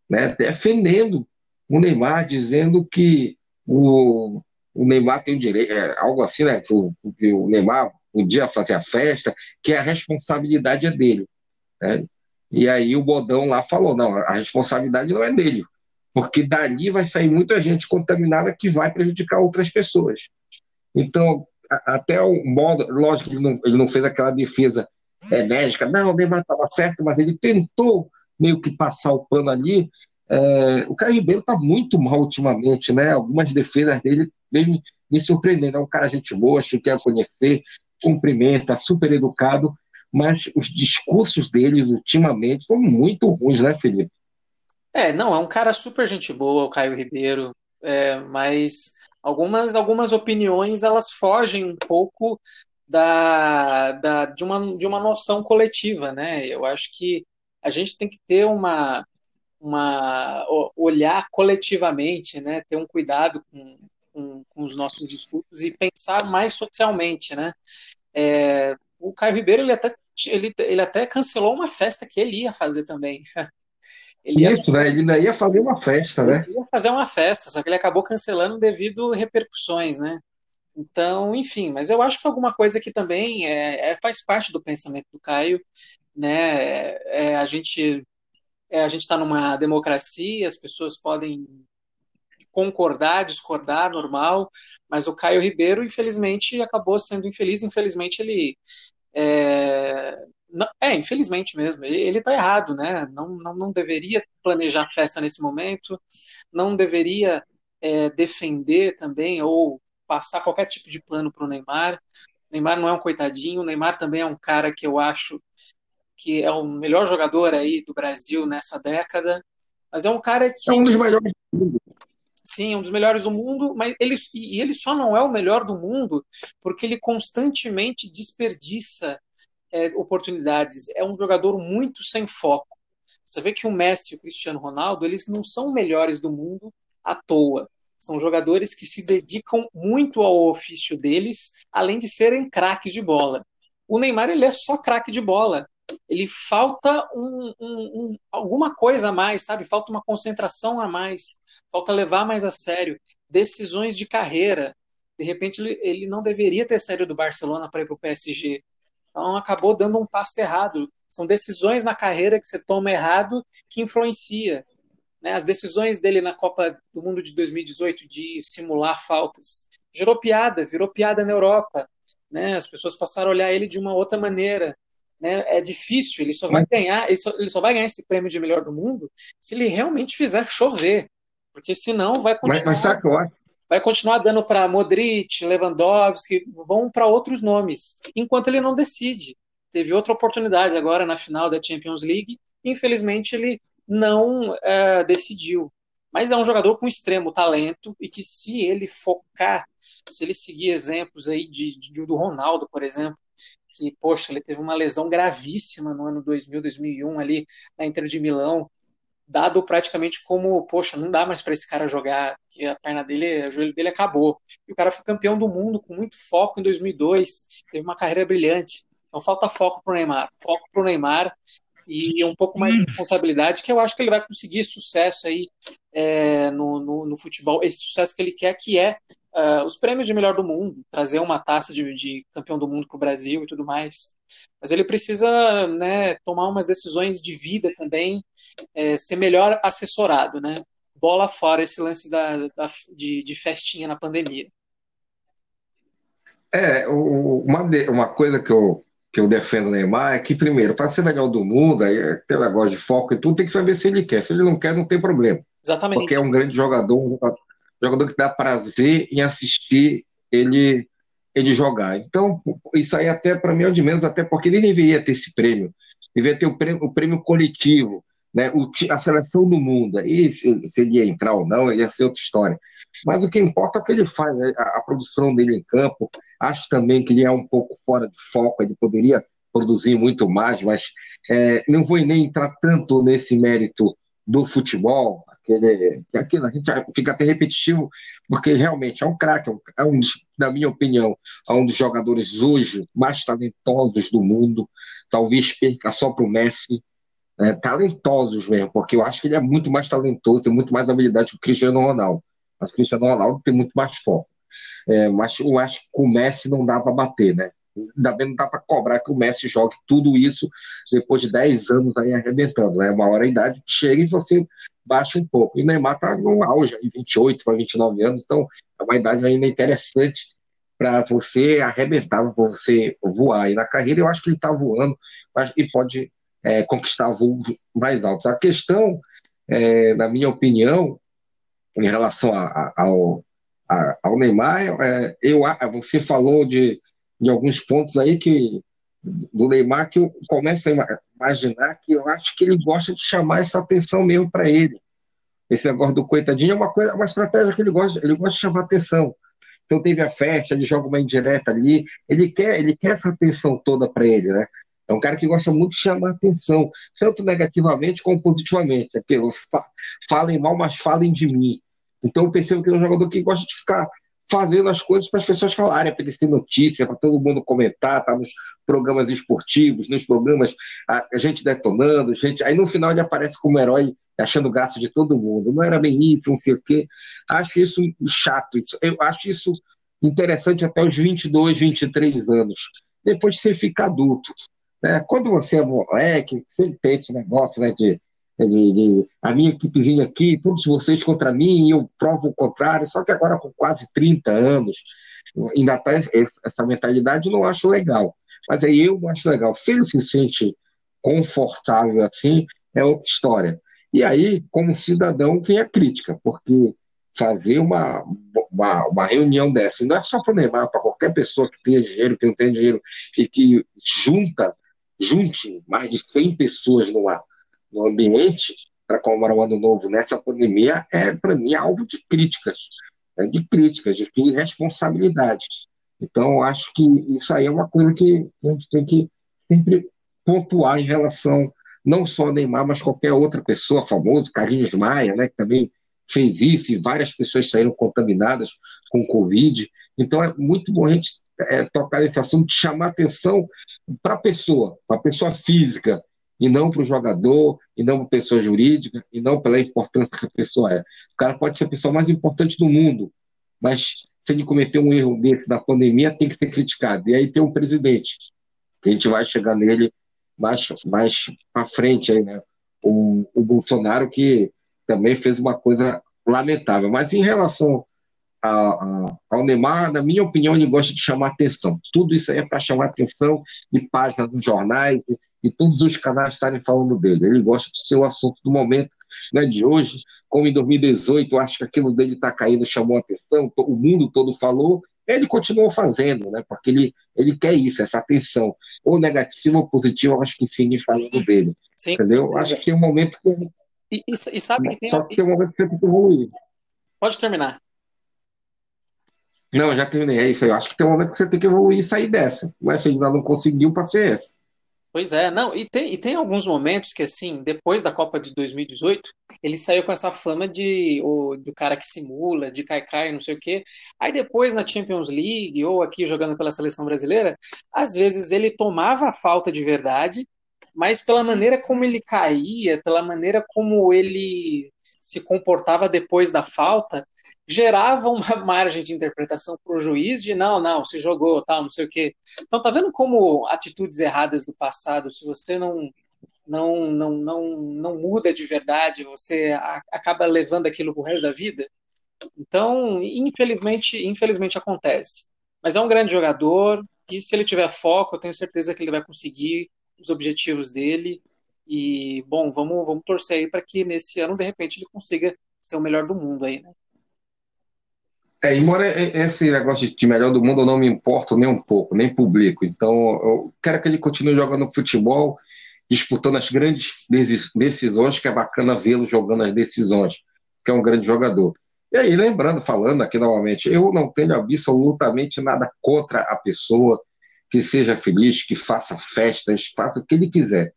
Speaker 1: né, defendendo o Neymar, dizendo que o, o Neymar tem o direito, é, algo assim, né? Que o, que o Neymar podia fazer a festa, que a responsabilidade é dele. Né? E aí o Bodão lá falou: não, a responsabilidade não é dele, porque dali vai sair muita gente contaminada que vai prejudicar outras pessoas. Então, até o modo, lógico que ele não, ele não fez aquela defesa enérgica, não, o Neymar estava certo, mas ele tentou meio que passar o pano ali, é, o Caio Ribeiro está muito mal ultimamente, né? Algumas defesas dele vem me surpreendendo. É um cara gente boa, que quer conhecer, cumprimenta, super educado, mas os discursos deles ultimamente estão muito ruins, né, Felipe?
Speaker 2: É, não, é um cara super gente boa, o Caio Ribeiro, é, mas algumas, algumas opiniões elas fogem um pouco da, da, de, uma, de uma noção coletiva, né? Eu acho que a gente tem que ter uma, uma olhar coletivamente, né, ter um cuidado com, com, com os nossos discursos e pensar mais socialmente, né. É, o Caio Ribeiro ele até ele, ele até cancelou uma festa que ele ia fazer também.
Speaker 1: Ele ia, Isso, né? Ele ainda ia fazer uma festa, né?
Speaker 2: Ele ia fazer uma festa, só que ele acabou cancelando devido repercussões, né? Então, enfim, mas eu acho que alguma coisa que também é, é faz parte do pensamento do Caio, né? É a gente é, a gente está numa democracia, as pessoas podem concordar, discordar, normal, mas o Caio Ribeiro, infelizmente, acabou sendo infeliz. Infelizmente, ele. É, não, é infelizmente mesmo, ele está errado, né? Não, não, não deveria planejar festa nesse momento, não deveria é, defender também ou passar qualquer tipo de plano para o Neymar. Neymar não é um coitadinho, Neymar também é um cara que eu acho que é o melhor jogador aí do Brasil nessa década, mas é um cara que...
Speaker 1: É um dos melhores do mundo.
Speaker 2: Sim, um dos melhores do mundo, mas ele, e ele só não é o melhor do mundo porque ele constantemente desperdiça é, oportunidades. É um jogador muito sem foco. Você vê que o Messi e o Cristiano Ronaldo, eles não são melhores do mundo à toa. São jogadores que se dedicam muito ao ofício deles, além de serem craques de bola. O Neymar, ele é só craque de bola ele falta um, um, um, alguma coisa a mais, sabe? Falta uma concentração a mais, falta levar mais a sério decisões de carreira. De repente, ele, ele não deveria ter saído do Barcelona para ir para o PSG. Então, acabou dando um passo errado. São decisões na carreira que você toma errado que influencia. Né? As decisões dele na Copa do Mundo de 2018 de simular faltas gerou piada, virou piada na Europa. Né? As pessoas passaram a olhar ele de uma outra maneira né, é difícil, ele só vai ganhar, ele só, ele só vai ganhar esse prêmio de melhor do mundo se ele realmente fizer chover. Porque senão vai continuar.
Speaker 1: Mas, mas?
Speaker 2: Vai continuar dando para Modric, Lewandowski, vão para outros nomes, enquanto ele não decide. Teve outra oportunidade agora na final da Champions League, infelizmente ele não é, decidiu. Mas é um jogador com extremo talento e que se ele focar, se ele seguir exemplos aí de, de, do Ronaldo, por exemplo, que, poxa, ele teve uma lesão gravíssima no ano 2000, 2001 ali na Inter de Milão, dado praticamente como, poxa, não dá mais para esse cara jogar, que a perna dele, o joelho dele acabou. E o cara foi campeão do mundo com muito foco em 2002, teve uma carreira brilhante. Então falta foco pro Neymar, foco pro Neymar e um pouco mais de responsabilidade, que eu acho que ele vai conseguir sucesso aí é, no, no, no, futebol, esse sucesso que ele quer, que é uh, os prêmios de melhor do mundo, trazer uma taça de, de campeão do mundo para o Brasil e tudo mais. Mas ele precisa né, tomar umas decisões de vida também, é, ser melhor assessorado, né? Bola fora esse lance da, da de, de festinha na pandemia.
Speaker 1: É, uma, uma coisa que eu que eu defendo o Neymar é que, primeiro, para ser melhor do mundo, aí é aquele negócio de foco e tudo, tem que saber se ele quer. Se ele não quer, não tem problema.
Speaker 2: Exatamente.
Speaker 1: Porque é um grande jogador, um jogador que dá prazer em assistir ele, ele jogar. Então, isso aí até para mim é de menos, até porque ele deveria ter esse prêmio. Deveria ter o prêmio, o prêmio coletivo, né? o, a seleção do mundo. Aí, se, se ele ia entrar ou não, ia ser outra história. Mas o que importa é o que ele faz, né? a, a, produção dele em campo. Acho também que ele é um pouco fora de foco, ele poderia produzir muito mais, mas é, não vou nem entrar tanto nesse mérito do futebol, aquele, aquele, a gente fica até repetitivo, porque realmente é um craque, é um, na minha opinião, é um dos jogadores hoje mais talentosos do mundo, talvez perca só para o Messi, é, talentosos mesmo, porque eu acho que ele é muito mais talentoso, tem muito mais habilidade que o Cristiano Ronaldo. Mas o Cristiano Ronaldo tem muito mais foco. É, mas eu acho que o Messi não dá para bater, né? Ainda bem não dá para cobrar que o Messi jogue tudo isso depois de 10 anos aí arrebentando. Né? Uma hora a idade chega e você baixa um pouco. E o Neymar está no auge, aí, 28 para 29 anos, então é uma idade ainda interessante para você arrebentar, para você voar. E na carreira eu acho que ele está voando e pode é, conquistar voos mais altos. A questão, é, na minha opinião, em relação a, a, ao, a, ao Neymar, é, eu, você falou de, de alguns pontos aí que do Neymar que eu começo imaginar que eu acho que ele gosta de chamar essa atenção mesmo para ele. Esse negócio do coitadinho é uma coisa, uma estratégia que ele gosta, ele gosta de chamar atenção. Então teve a festa, ele joga uma indireta ali, ele quer, ele quer essa atenção toda para ele, né? É um cara que gosta muito de chamar atenção, tanto negativamente como positivamente. É que falem mal, mas falem de mim. Então eu percebo que é um jogador que gosta de ficar fazendo as coisas para as pessoas falarem, para ele ter notícia, para todo mundo comentar, tá nos programas esportivos, nos programas, a, gente detonando, gente. Aí no final ele aparece como herói, achando graça de todo mundo. Não era bem isso, não sei o quê. Acho isso chato. Isso, eu acho isso interessante até os 22, 23 anos. Depois de você ficar adulto. Né? Quando você é moleque, você tem esse negócio né, de, de, de, a minha equipezinha aqui, todos vocês contra mim, eu provo o contrário, só que agora com quase 30 anos, ainda tá essa mentalidade, não acho legal. Mas aí eu não acho legal. Se ele se sente confortável assim, é outra história. E aí, como cidadão, vem a crítica, porque fazer uma, uma, uma reunião dessa, não é só para o Neymar, para qualquer pessoa que tenha dinheiro, que não tenha dinheiro, e que junta junte mais de 100 pessoas numa, no ambiente para comemorar o ano novo nessa pandemia é, para mim, alvo de críticas, né, de críticas, de irresponsabilidade. Então, acho que isso aí é uma coisa que a gente tem que sempre pontuar em relação não só a Neymar, mas qualquer outra pessoa famosa, Carlinhos Maia, né, que também fez isso, e várias pessoas saíram contaminadas com Covid. Então, é muito bom a gente é, tocar nesse assunto, chamar atenção para a pessoa, para a pessoa física, e não para o jogador, e não para pessoa jurídica, e não pela importância que a pessoa é. O cara pode ser a pessoa mais importante do mundo, mas se ele cometer um erro desse na pandemia, tem que ser criticado. E aí tem um presidente, que a gente vai chegar nele mais, mais para frente, aí, né? o, o Bolsonaro, que também fez uma coisa lamentável. Mas em relação a, a, ao Neymar, na minha opinião, ele gosta de chamar atenção. Tudo isso aí é para chamar atenção de páginas dos jornais e, todos os canais estarem falando dele. Ele gosta de ser o assunto do momento, né, de hoje, como em 2018, acho que aquilo dele está caindo, chamou a atenção, o mundo todo falou, ele continuou fazendo, né? Porque ele, ele quer isso, essa atenção, ou negativa ou positiva, acho que fim falando dele. Sim, entendeu? Sim, acho que tem um momento que.
Speaker 2: E, e, e sabe que
Speaker 1: tem. Só que tem um momento que você tem que evoluir.
Speaker 2: Pode terminar.
Speaker 1: Não, já terminei. É isso aí. Eu acho que tem um momento que você tem que evoluir e sair dessa. Não é se ainda não conseguiu para ser essa.
Speaker 2: Pois é, não, e tem, e tem alguns momentos que, assim, depois da Copa de 2018, ele saiu com essa fama de o, do cara que simula, de caicai, não sei o quê. Aí depois na Champions League, ou aqui jogando pela seleção brasileira, às vezes ele tomava a falta de verdade, mas pela maneira como ele caía, pela maneira como ele se comportava depois da falta, gerava uma margem de interpretação para o juiz de não, não, se jogou, tal, não sei o quê. Então tá vendo como atitudes erradas do passado, se você não não não não, não muda de verdade, você acaba levando aquilo pro resto da vida. Então, infelizmente, infelizmente acontece. Mas é um grande jogador e se ele tiver foco, eu tenho certeza que ele vai conseguir os objetivos dele. E bom, vamos vamos torcer aí para que nesse ano de repente ele consiga ser o melhor do mundo aí, né?
Speaker 1: É, embora esse negócio de melhor do mundo eu não me importo nem um pouco, nem publico. Então, eu quero que ele continue jogando futebol, disputando as grandes decisões, que é bacana vê-lo jogando as decisões, que é um grande jogador. E aí, lembrando, falando aqui novamente, eu não tenho absolutamente nada contra a pessoa que seja feliz, que faça festas, faça o que ele quiser.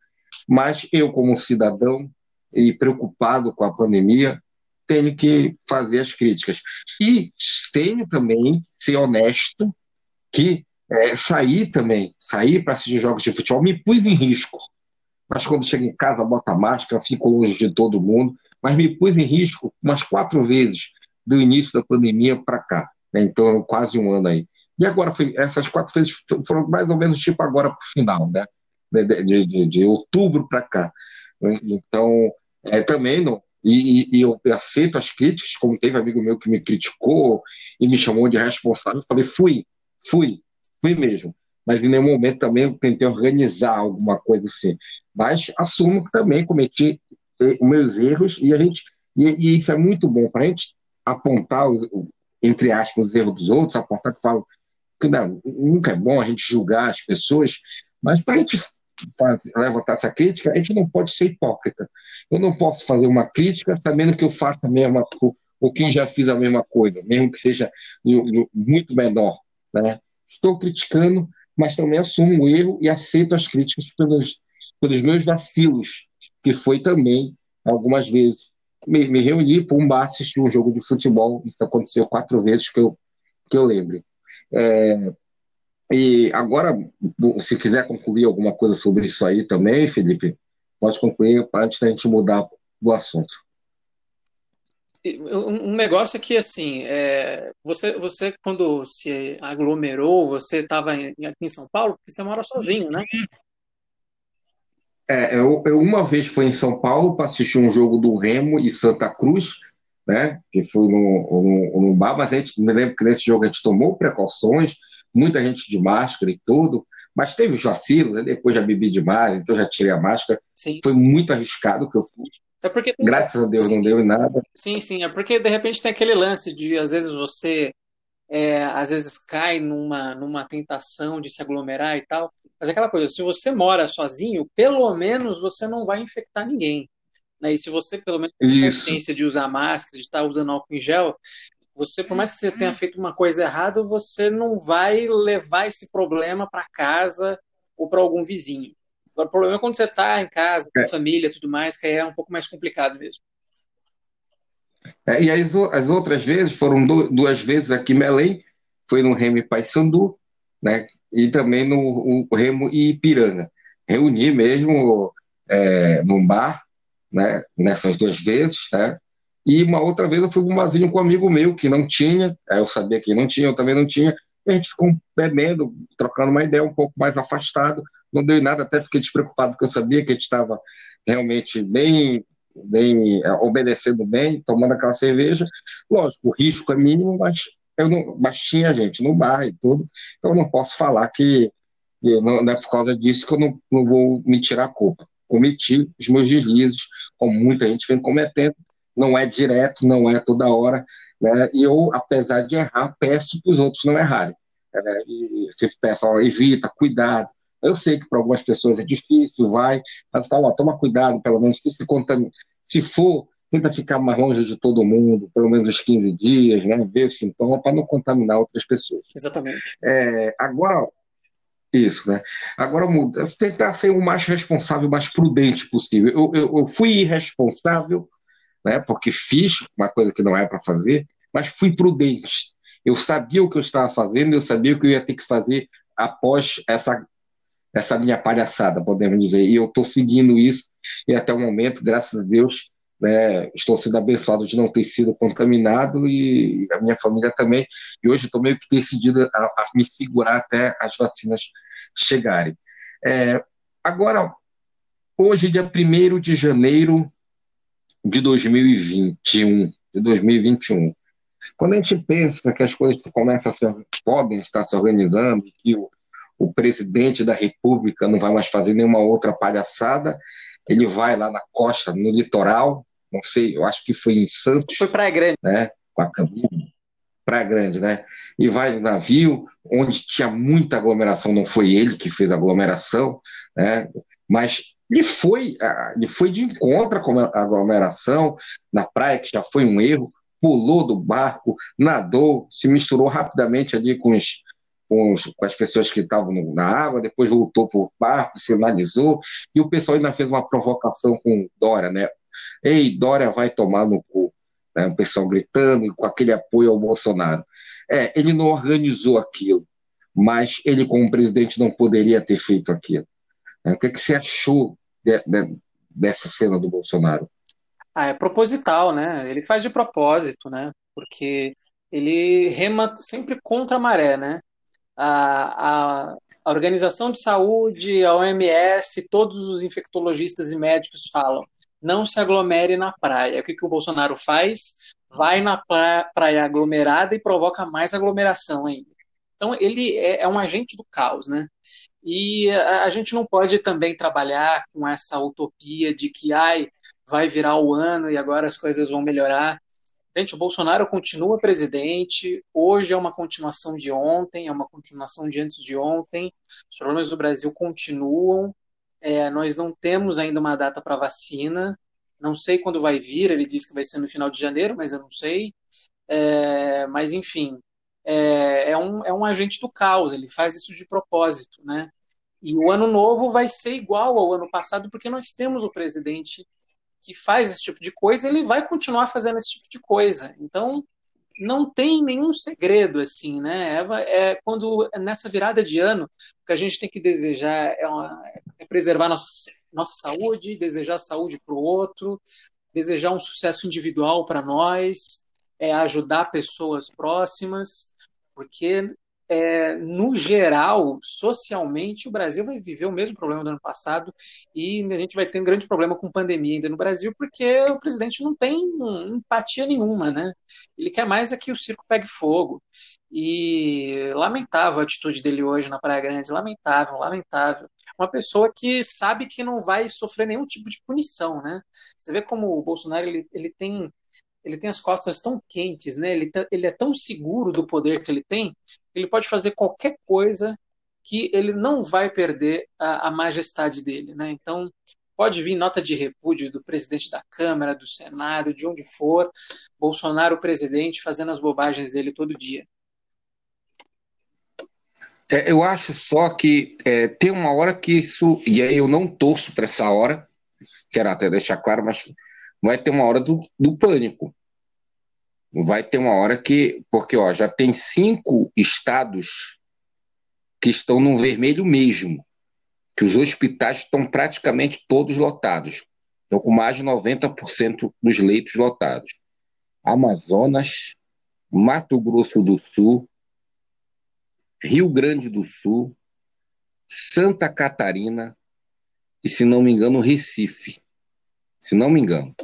Speaker 1: Mas eu, como cidadão e preocupado com a pandemia, tenho que fazer as críticas. E tenho também ser honesto que é, sair também, sair para assistir jogos de futebol, me pus em risco. Mas quando chego em casa, bota máscara, fico longe de todo mundo, mas me pus em risco umas quatro vezes do início da pandemia para cá. Né? Então, quase um ano aí. E agora, foi, essas quatro vezes foram mais ou menos tipo agora para o final, né? De, de, de, de outubro para cá. Então, é, também não, e, e, eu aceito as críticas, como teve amigo meu que me criticou e me chamou de responsável. Eu falei, fui, fui, fui mesmo. Mas em nenhum momento também eu tentei organizar alguma coisa assim. Mas assumo que também cometi eh, os meus erros e a gente e, e isso é muito bom para a gente apontar os, entre aspas os erros dos outros, apontar que falo que não, nunca é bom a gente julgar as pessoas, mas para a gente levantar essa crítica, a gente não pode ser hipócrita. Eu não posso fazer uma crítica sabendo que eu faço a mesma ou que já fiz a mesma coisa, mesmo que seja muito menor. Né? Estou criticando, mas também assumo o erro e aceito as críticas pelos, pelos meus vacilos, que foi também, algumas vezes, me, me reunir para um bar assistir um jogo de futebol. Isso aconteceu quatro vezes que eu, que eu lembro. É, e agora, se quiser concluir alguma coisa sobre isso aí também, Felipe, pode concluir antes da gente mudar do assunto.
Speaker 2: Um negócio é que, assim, é, você, você, quando se aglomerou, você estava aqui em São Paulo, porque você mora sozinho, né?
Speaker 1: É, eu, eu uma vez fui em São Paulo para assistir um jogo do Remo e Santa Cruz, né? Que foi no bar, mas a gente me lembro que nesse jogo a gente tomou precauções, muita gente de máscara e tudo, mas teve os vacilos, né? depois já bebi demais, então já tirei a máscara. Sim, Foi muito arriscado que eu fui. É porque, Graças a Deus sim, não deu em nada.
Speaker 2: Sim, sim, é porque de repente tem aquele lance de às vezes você é, às vezes cai numa, numa tentação de se aglomerar e tal. Mas é aquela coisa, se você mora sozinho, pelo menos você não vai infectar ninguém. Né? E se você pelo menos tem consciência de usar máscara, de estar usando álcool em gel, você, por mais que você tenha feito uma coisa errada, você não vai levar esse problema para casa ou para algum vizinho. Agora, o problema é quando você está em casa, com é. família tudo mais, que aí é um pouco mais complicado mesmo.
Speaker 1: É, e as, as, outras vezes, foram do, duas vezes aqui em Belém, foi no Remo Paysandu, né? e também no Remo e Ipiranga. Reuni mesmo é, num bar, né? nessas duas vezes, né? E uma outra vez eu fui um com um amigo meu que não tinha, eu sabia que não tinha, eu também não tinha, e a gente ficou bebendo, trocando uma ideia um pouco mais afastado, não deu nada, até fiquei despreocupado, porque eu sabia que a gente estava realmente bem, bem é, obedecendo bem, tomando aquela cerveja. Lógico, o risco é mínimo, mas, eu não, mas tinha gente no bar e tudo, então eu não posso falar que, que não, não, é por causa disso que eu não, não vou me tirar a culpa. Cometi os meus deslizes, como muita gente vem cometendo, não é direto, não é toda hora, né? E eu, apesar de errar, peço para os outros não errarem. Né? E se peço, ó, evita, cuidado. Eu sei que para algumas pessoas é difícil, vai, mas fala, ó, toma cuidado, pelo menos se, se, se for, tenta ficar mais longe de todo mundo, pelo menos uns 15 dias, né? Ver os sintomas para não contaminar outras pessoas.
Speaker 2: Exatamente.
Speaker 1: É, agora, isso, né? Agora muda. Tentar ser o mais responsável, o mais prudente possível. Eu, eu, eu fui irresponsável, né? Porque fiz uma coisa que não é para fazer, mas fui prudente. Eu sabia o que eu estava fazendo, eu sabia o que eu ia ter que fazer após essa essa minha palhaçada, podemos dizer. E eu estou seguindo isso e até o momento, graças a Deus, né, estou sendo abençoado de não ter sido contaminado e a minha família também. E hoje estou meio que decidido a, a, me segurar até as vacinas chegarem. É, agora, hoje, dia 1 de janeiro de 2021, de 2021, quando a gente pensa que as coisas começam a ser, podem estar se organizando, que o, o presidente da República não vai mais fazer nenhuma outra palhaçada, ele vai lá na costa, no litoral, não sei, eu acho que foi em Santos.
Speaker 2: Foi Praia Grande.
Speaker 1: Né, com a Praia Grande, né? E vai no navio, onde tinha muita aglomeração, não foi ele que fez a aglomeração, né? Mas ele foi, ele foi de encontro com a aglomeração na praia, que já foi um erro, pulou do barco, nadou, se misturou rapidamente ali com, os, com, os, com as pessoas que estavam na água, depois voltou para o barco, sinalizou, e o pessoal ainda fez uma provocação com Dória, né? Ei, Dória vai tomar no cu. Né? O pessoal gritando com aquele apoio ao Bolsonaro. É, ele não organizou aquilo, mas ele, como presidente, não poderia ter feito aquilo. O que, é que você achou de, de, dessa cena do Bolsonaro?
Speaker 2: Ah, é proposital, né? Ele faz de propósito, né? Porque ele rema sempre contra a maré, né? A, a, a Organização de Saúde, a OMS, todos os infectologistas e médicos falam não se aglomere na praia. O que, que o Bolsonaro faz? Vai na praia, praia aglomerada e provoca mais aglomeração ainda. Então, ele é, é um agente do caos, né? E a, a, gente não pode também trabalhar com essa utopia de que ai, vai virar o ano e agora as coisas vão melhorar. Gente, o Bolsonaro continua presidente, hoje é uma continuação de ontem, é uma continuação de antes de ontem, os problemas do Brasil continuam, é, nós não temos ainda uma data para vacina. Não sei quando vai vir. Ele disse que vai ser no final de janeiro, mas eu não sei. É, mas, enfim, é, é, um, é um agente do caos. Ele faz isso de propósito, né? E o ano novo vai ser igual ao ano passado, porque nós temos o presidente que faz esse tipo de coisa, ele vai continuar fazendo esse tipo de coisa. Então, não tem nenhum segredo assim, né? É, é, quando nessa virada de ano, o que a gente tem que desejar é, uma, é preservar nossa, nossa saúde, desejar saúde para o outro, desejar um sucesso individual para nós, é ajudar pessoas próximas, porque é, no geral, socialmente, o Brasil vai viver o mesmo problema do ano passado e a gente vai ter um grande problema com pandemia ainda no Brasil, porque o presidente não tem empatia nenhuma, né? Ele quer mais é que o circo pegue fogo. E lamentável a atitude dele hoje na Praia Grande, lamentável, lamentável. Uma pessoa que sabe que não vai sofrer nenhum tipo de punição, né? Você vê como o Bolsonaro ele, ele tem ele tem as costas tão quentes, né? Ele, tá, ele é tão seguro do poder que ele tem, ele pode fazer qualquer coisa que ele não vai perder a, a majestade dele, né? Então, pode vir nota de repúdio do presidente da Câmara, do Senado, de onde for, Bolsonaro, presidente, fazendo as bobagens dele todo dia.
Speaker 3: É, eu acho só que é, tem uma hora que isso, e aí eu não torço para essa hora, quero até deixar claro, mas vai ter uma hora do, do pânico. Vai ter uma hora que. Porque ó, já tem cinco estados que estão no vermelho mesmo, que os hospitais estão praticamente todos lotados. Estão com mais de 90% dos leitos lotados. Amazonas, Mato Grosso do Sul, Rio Grande do Sul, Santa Catarina e, se não me engano, Recife. Se não me engano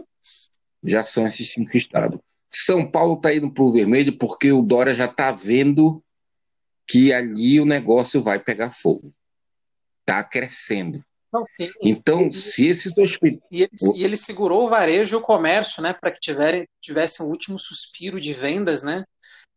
Speaker 3: já são esses cinco estados. São Paulo está indo para o vermelho porque o Dória já está vendo que ali o negócio vai pegar fogo. Está crescendo.
Speaker 1: Então, se esses hospitais.
Speaker 2: E ele, e ele segurou o varejo e o comércio, né, para que tiverem, tivesse um último suspiro de vendas, né?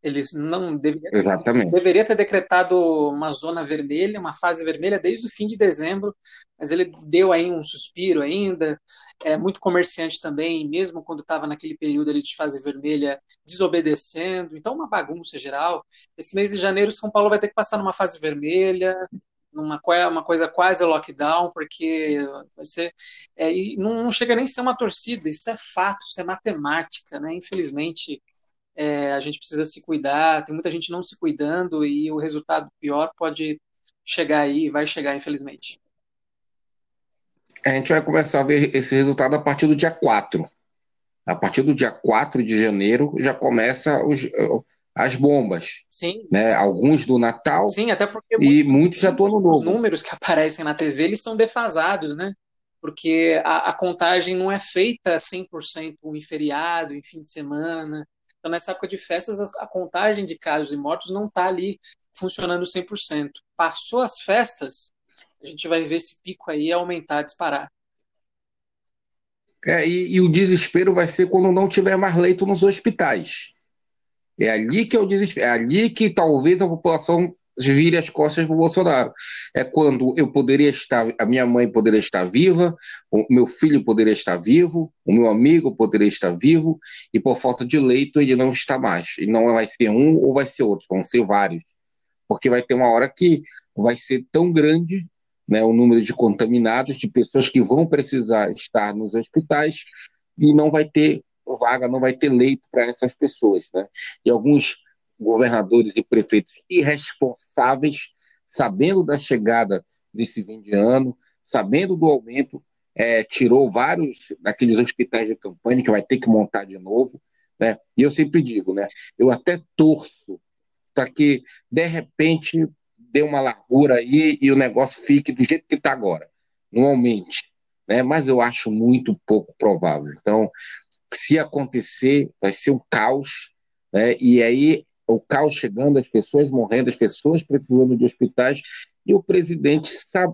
Speaker 2: Eles não deveria,
Speaker 1: Exatamente.
Speaker 2: deveria ter decretado uma zona vermelha, uma fase vermelha desde o fim de dezembro, mas ele deu aí um suspiro ainda. É muito comerciante também, mesmo quando estava naquele período ali de fase vermelha, desobedecendo. Então, uma bagunça geral. Esse mês de janeiro, São Paulo vai ter que passar numa fase vermelha, numa uma coisa quase lockdown, porque ser. É, não, não chega nem a ser uma torcida, isso é fato, isso é matemática, né? Infelizmente é, a gente precisa se cuidar, tem muita gente não se cuidando e o resultado pior pode chegar aí, vai chegar, infelizmente.
Speaker 1: A gente vai começar a ver esse resultado a partir do dia 4. A partir do dia 4 de janeiro já começa os, as bombas.
Speaker 2: Sim.
Speaker 1: Né? Alguns do Natal.
Speaker 2: Sim, até porque
Speaker 1: e muitos já do Ano Novo.
Speaker 2: Os números que aparecem na TV eles são defasados, né? Porque a, a contagem não é feita 100% em feriado, em fim de semana. Então, nessa época de festas, a, contagem de casos e mortos não está ali funcionando 100%. Passou as festas, a gente vai ver esse pico aí aumentar, disparar.
Speaker 1: É, e, e, o desespero vai ser quando não tiver mais leito nos hospitais. É ali que o desespero. É ali que talvez a população vire as costas para o Bolsonaro. É quando eu poderia estar, a minha mãe poderia estar viva, o meu filho poderia estar vivo, o meu amigo poderia estar vivo, e por falta de leito ele não está mais. E não vai ser um ou vai ser outro, vão ser vários. Porque vai ter uma hora que vai ser tão grande né, o número de contaminados, de pessoas que vão precisar estar nos hospitais, e não vai ter vaga, não vai ter leito para essas pessoas. Né? E alguns governadores e prefeitos irresponsáveis, sabendo da chegada desse fim de ano, sabendo do aumento, é, tirou vários daqueles hospitais de campanha que vai ter que montar de novo. Né? E eu sempre digo, né? eu até torço para que, de repente, dê uma largura aí e o negócio fique do jeito que está agora, não aumente. Né? Mas eu acho muito pouco provável. Então, se acontecer, vai ser um caos, né? e aí o caos chegando, as pessoas morrendo, as pessoas precisando de hospitais e o presidente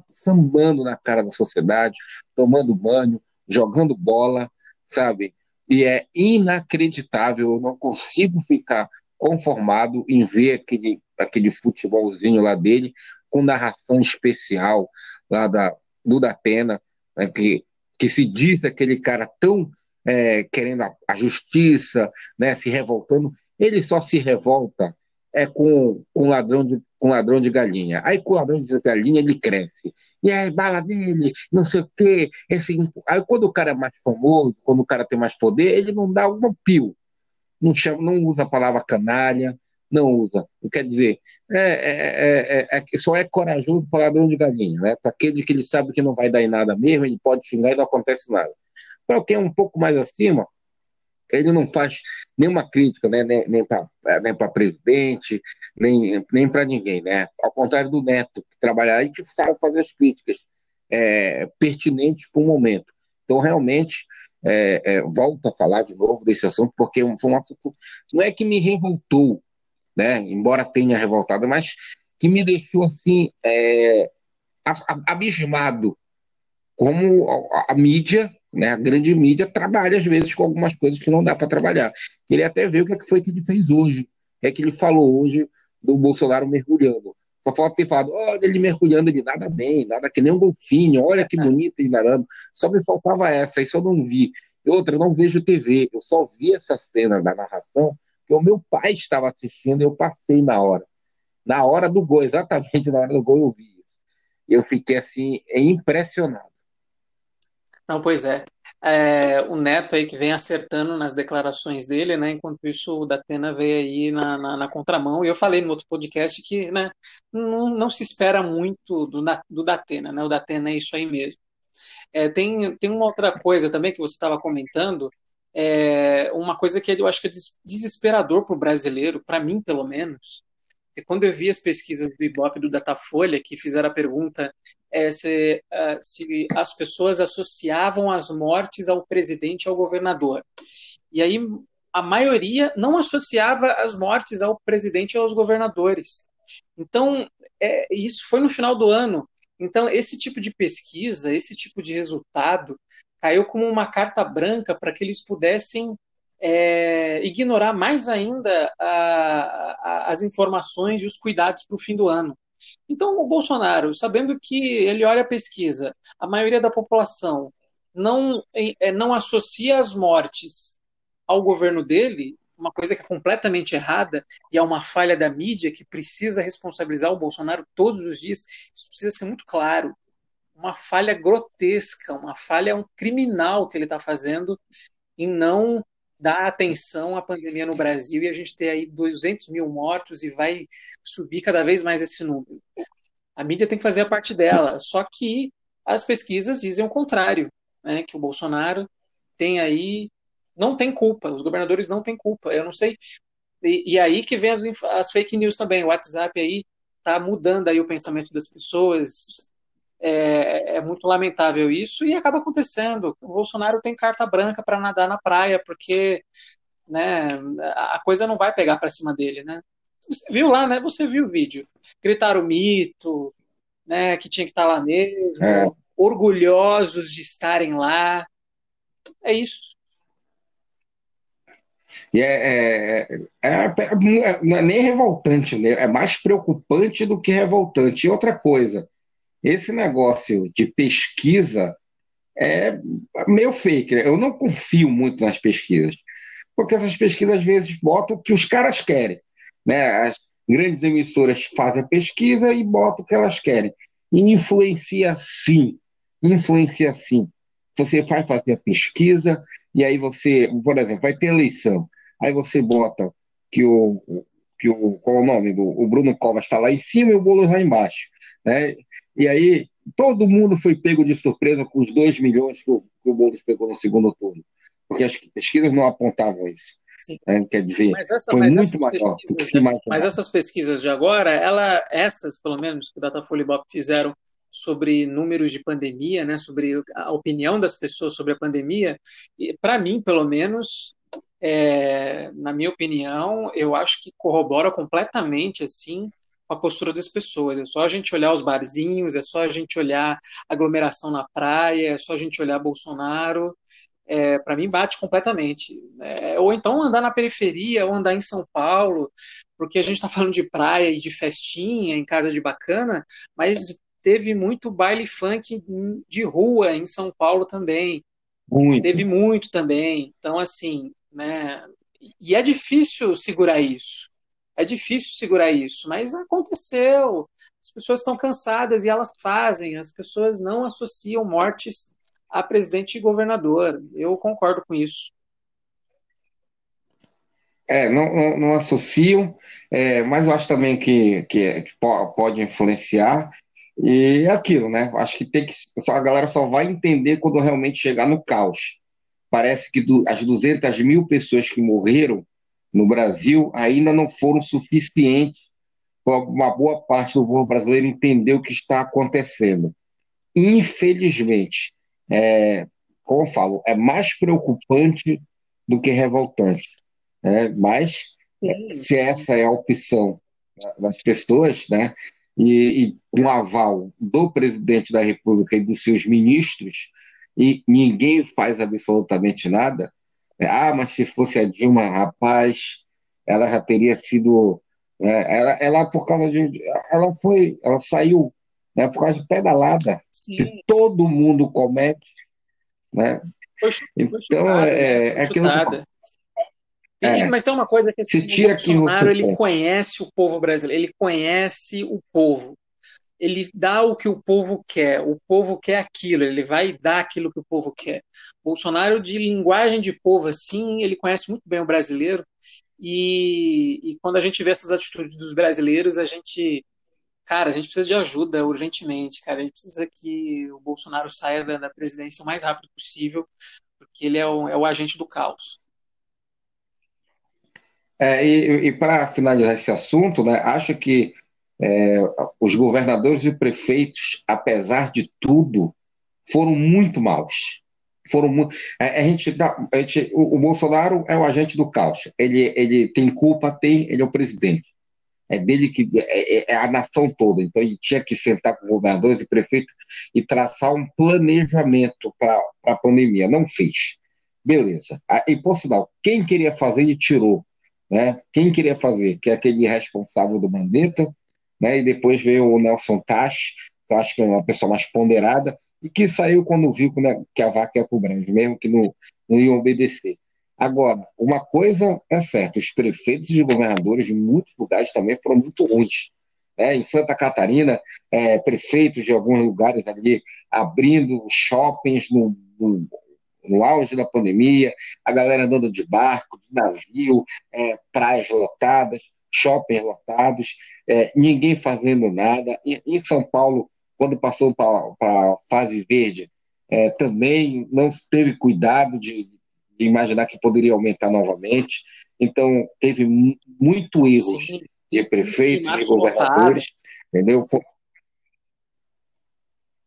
Speaker 1: sambando na cara da sociedade, tomando banho, jogando bola, sabe? E é inacreditável, eu não consigo ficar conformado em ver aquele, aquele futebolzinho lá dele com narração especial lá da, do Datena, né, que, que se diz aquele cara tão é, querendo a, a, justiça, né, se revoltando, ele só se revolta é com, com, ladrão de, com ladrão de galinha. Aí com ladrão de galinha ele cresce. E aí, bala dele, não sei o quê. Esse... Aí quando o cara é mais famoso, quando o cara tem mais poder, ele não dá um pio. Não, chama, não usa a palavra canalha, não usa. Quer dizer, é, é, é, é, só é corajoso para ladrão de galinha, né? Para aquele que ele sabe que não vai dar em nada mesmo, ele pode xingar e não acontece nada. Para quem é um pouco mais acima, ele não faz nenhuma crítica, né, nem, nem para presidente, nem, nem para ninguém, né? Ao contrário do Neto, que trabalha aí, que sabe fazer as críticas é, pertinentes para o momento. Então, realmente, é, é, volto a falar de novo desse assunto, porque foi um assunto, não é que me revoltou, né? Embora tenha revoltado, mas que me deixou assim é, abismado como a, a mídia né? A grande mídia trabalha, às vezes, com algumas coisas que não dá para trabalhar. Queria até ver o que, é que foi que ele fez hoje, o que é que ele falou hoje do Bolsonaro mergulhando. Só falta ter falado, olha ele mergulhando, ele nada bem, nada que nem um golfinho, olha que bonito ele nadando. Só me faltava essa, isso eu não vi. E outra, eu não vejo TV, eu só vi essa cena da narração, que o meu pai estava assistindo e eu passei na hora. Na hora do gol, exatamente na hora do gol eu vi isso. E eu fiquei assim, impressionado.
Speaker 2: Não, pois é. é. O Neto aí que vem acertando nas declarações dele, né? Enquanto isso, o Datena veio aí na, na, na contramão. E eu falei no outro podcast que né, não, não se espera muito do, do Datena, né? O Datena é isso aí mesmo. É, tem, tem uma outra coisa também que você estava comentando, é, uma coisa que eu acho que é desesperador para o brasileiro, para mim pelo menos, é quando eu vi as pesquisas do Ibope do Datafolha, que fizeram a pergunta é, se, uh, se as pessoas associavam as mortes ao presidente ao governador. E aí a maioria não associava as mortes ao presidente e aos governadores. Então, é, isso foi no final do ano. Então, esse tipo de pesquisa, esse tipo de resultado, caiu como uma carta branca para que eles pudessem é, ignorar mais ainda a, a, as informações e os cuidados para o fim do ano. Então, o Bolsonaro, sabendo que ele olha a pesquisa, a maioria da população não, é, não associa as mortes ao governo dele, uma coisa que é completamente errada e é uma falha da mídia que precisa responsabilizar o Bolsonaro todos os dias. Isso precisa ser muito claro. Uma falha grotesca, uma falha um criminal que ele está fazendo em não dar atenção à pandemia no Brasil e a gente ter aí 200 mil mortos e vai subir cada vez mais esse número. A mídia tem que fazer a parte dela, só que as pesquisas dizem o contrário, né, que o Bolsonaro tem aí não tem culpa, os governadores não têm culpa. Eu não sei. E, e aí que vem as, as, fake news também. O WhatsApp aí tá mudando aí o pensamento das pessoas. É, é, muito lamentável isso e acaba acontecendo. O Bolsonaro tem carta branca para nadar na praia, porque né, a coisa não vai pegar para cima dele, né? Você viu lá, né? Você viu o vídeo. Gritaram mito, né? Que tinha que estar tá lá mesmo, é. orgulhosos de estarem lá. É isso.
Speaker 1: E é, é, é, é, não é nem revoltante, né? é mais preocupante do que revoltante. E outra coisa, esse negócio de pesquisa é meio fake. Né? Eu não confio muito nas pesquisas, porque essas pesquisas às vezes botam o que os caras querem. Né? As grandes emissoras fazem a pesquisa e botam o que elas querem. E influencia sim, influencia sim. Você vai fazer a pesquisa, e aí você, por exemplo, vai ter eleição aí você bota que o, que o qual é o nome do o Bruno Covas está lá em cima e o Boulos lá embaixo, né? E aí todo mundo foi pego de surpresa com os 2 milhões que o, que o Boulos pegou no segundo turno, porque as pesquisas não apontavam isso. Né? Quer dizer, essa, foi muito maior
Speaker 2: Mas essas pesquisas de agora, ela, essas, pelo menos, que o Datafolha e Bop fizeram sobre números de pandemia, né, sobre a opinião das pessoas sobre a pandemia, para mim, pelo menos, é, na minha opinião, eu acho que corrobora completamente assim a postura das pessoas. É só a gente olhar os barzinhos, é só a gente olhar aglomeração na praia, é só a gente olhar Bolsonaro. É, para mim bate completamente. É, ou então andar na periferia, ou andar em São Paulo, porque a gente está falando de praia e de festinha em casa de bacana, mas teve muito baile funk de rua em São Paulo também. Muito. Teve muito também. Então, assim, né? E é difícil segurar isso. É difícil segurar isso, mas aconteceu. As pessoas estão cansadas e elas fazem. As pessoas não associam mortes a presidente e governador. Eu concordo com isso.
Speaker 1: É, não, não, não associam, é, mas eu acho também que, que, que, pode influenciar. E é aquilo, né? Acho que tem que. A galera só vai entender quando realmente chegar no caos parece que do, as 200 mil pessoas que morreram no Brasil ainda não foram suficientes para uma boa parte do povo brasileiro entender o que está acontecendo. Infelizmente, é, como eu falo, é mais preocupante do que revoltante. Né? Mas, se essa é a opção das pessoas, né? e, e um aval do presidente da República e dos seus ministros, e ninguém faz absolutamente nada. Ah, mas se fosse a Dilma, rapaz, ela já teria sido. Né, ela, ela, por causa de. Ela foi. Ela saiu né, por causa de pedalada, sim, que todo mundo comete. Né? Foi, foi então, chutada, é, é aquilo.
Speaker 2: É, mas tem uma coisa que assim, o Bolsonaro ele conhece o povo brasileiro, ele conhece o povo ele dá o que o povo quer, o povo quer aquilo, ele vai dar aquilo que o povo quer. Bolsonaro, de linguagem de povo assim, ele conhece muito bem o brasileiro, e, e quando a gente vê essas atitudes dos brasileiros, a gente, cara, a gente precisa de ajuda urgentemente, cara, a gente precisa que o Bolsonaro saia da, da presidência o mais rápido possível, porque ele é o, é o agente do caos.
Speaker 1: É, e, e para finalizar esse assunto, né, acho que é, os governadores e prefeitos, apesar de tudo, foram muito maus. Foram a, a, gente, a gente, o, o, Bolsonaro é o agente do caos. Ele, ele tem culpa, tem, ele é o presidente. é dele que é, é, é, a nação toda. Então ele tinha que sentar com governadores e prefeitos e traçar um planejamento para a pandemia. Não fez. Beleza. E por sinal, quem queria fazer, ele tirou. Né? Quem queria fazer, que é aquele responsável do Mandetta, né? e depois veio o Nelson Tash, que eu acho que é uma pessoa mais ponderada, e que saiu quando viu né, que a vaca ia para o grande, mesmo que não, não iam obedecer. Agora, uma coisa é certa, os prefeitos e governadores de muitos lugares também foram muito ruins. É, em Santa Catarina, é, prefeitos de alguns lugares ali abrindo shoppings no, no, no, auge da pandemia, a galera andando de barco, de navio, é, praias lotadas, shoppings lotados, é, ninguém fazendo nada. Em, em São Paulo, quando passou para a fase verde, é, também não teve cuidado de, de imaginar que poderia aumentar novamente. Então, teve muito erro de prefeitos, de governadores, entendeu?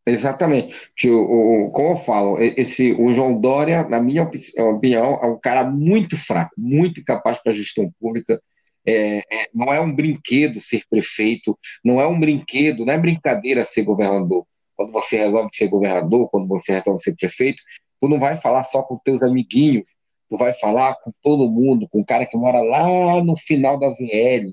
Speaker 1: Exatamente. O, o, como eu falo, esse, o João Dória, na minha opinião, é um cara muito fraco, muito incapaz para a gestão pública. É, é, não é um brinquedo ser prefeito, não é um brinquedo, não é brincadeira ser governador. Quando você resolve ser governador, quando você resolve ser prefeito, tu não vai falar só com teus amiguinhos, tu vai falar com todo mundo, com o cara que mora lá no final da ZL,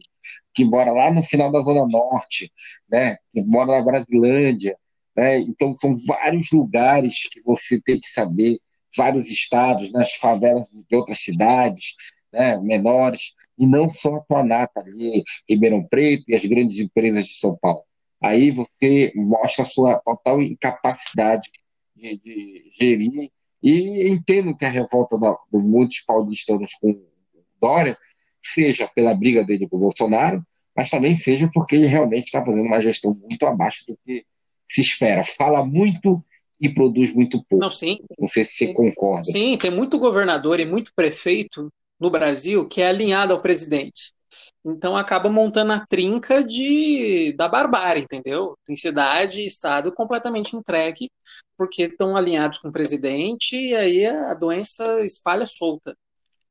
Speaker 1: que mora lá no final da Zona Norte, né, que mora na Brasilândia, né, então são vários lugares que você tem que saber, vários estados, nas favelas de outras cidades, né, menores, e não só a tua nata ali, Ribeirão Preto e as grandes empresas de São Paulo. Aí você mostra a sua total incapacidade de, de gerir e entendo que a revolta do, do muitos paulistanos com Dória seja pela briga dele com o Bolsonaro, mas também seja porque ele realmente está fazendo uma gestão muito abaixo do que se espera. Fala muito e produz muito pouco.
Speaker 2: Não, sim.
Speaker 1: Não sei se você concorda.
Speaker 2: Sim, tem muito governador e muito prefeito no Brasil que é alinhado ao presidente. Então acaba montando a trinca de da barbárie, entendeu? Tem cidade e estado completamente entregue porque estão alinhados com o presidente e aí a doença espalha solta.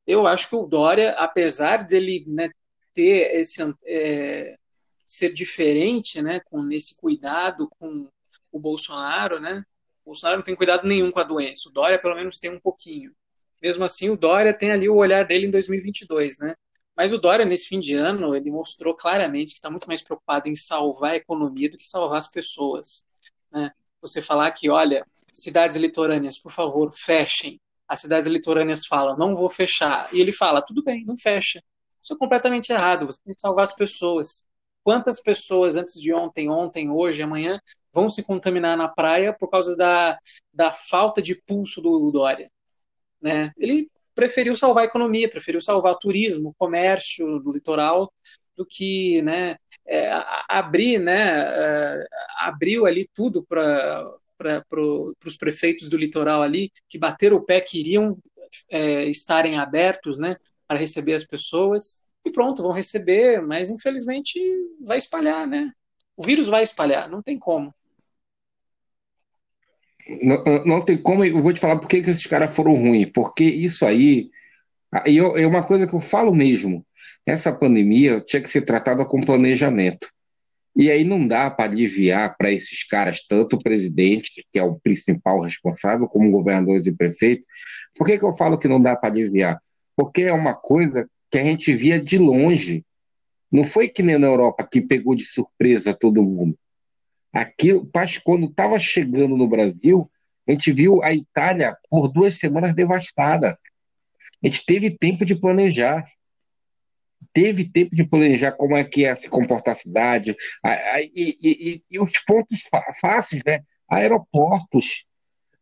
Speaker 2: Eu acho que o Dória, apesar dele né, ter esse é, ser diferente, né, com esse cuidado com o Bolsonaro, né? O Bolsonaro não tem cuidado nenhum com a doença. O Dória pelo menos tem um pouquinho. Mesmo assim, o Dória tem ali o olhar dele em 2022, né? Mas o Dória, nesse fim de ano, ele mostrou claramente que está muito mais preocupado em salvar a economia do que salvar as pessoas. Né? Você falar que, olha, cidades litorâneas, por favor, fechem. As cidades litorâneas falam, não vou fechar. E ele fala, tudo bem, não fecha. Isso é completamente errado, você tem que salvar as pessoas. Quantas pessoas antes de ontem, ontem, hoje, amanhã, vão se contaminar na praia por causa da, da falta de pulso do Dória? Né? Ele preferiu salvar a economia, preferiu salvar o turismo, o comércio do litoral, do que né, é, abrir, né, é, abriu ali tudo para pro, os prefeitos do litoral ali, que bateram o pé, queriam é, estarem abertos né, para receber as pessoas, e pronto, vão receber, mas infelizmente vai espalhar, né? O vírus vai espalhar, não tem como.
Speaker 1: Não, não tem como, eu vou te falar por que esses caras foram ruins, porque isso aí é uma coisa que eu falo mesmo. Essa pandemia tinha que ser tratada com planejamento. E aí não dá para aliviar para esses caras, tanto o presidente, que é o principal responsável, como governadores e prefeitos. Por que, que eu falo que não dá para aliviar? Porque é uma coisa que a gente via de longe. Não foi que nem na Europa que pegou de surpresa todo mundo. Aquilo, quando estava chegando no Brasil, a gente viu a Itália por duas semanas devastada. A gente teve tempo de planejar. Teve tempo de planejar como é que ia se comportar a cidade. E, e, e os pontos fáceis, né? Aeroportos.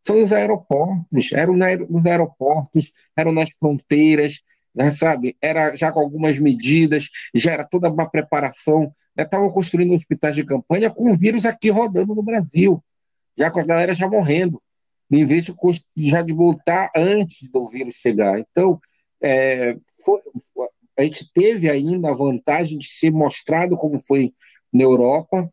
Speaker 1: São os aeroportos. Eram nos aeroportos, eram nas fronteiras, né, sabe? Era já com algumas medidas, já era toda uma preparação estavam construindo hospitais de campanha com o vírus aqui rodando no Brasil, já com a galera já morrendo, em vez de já de voltar antes do vírus chegar. Então, é, foi, a gente teve ainda a vantagem de ser mostrado como foi na Europa,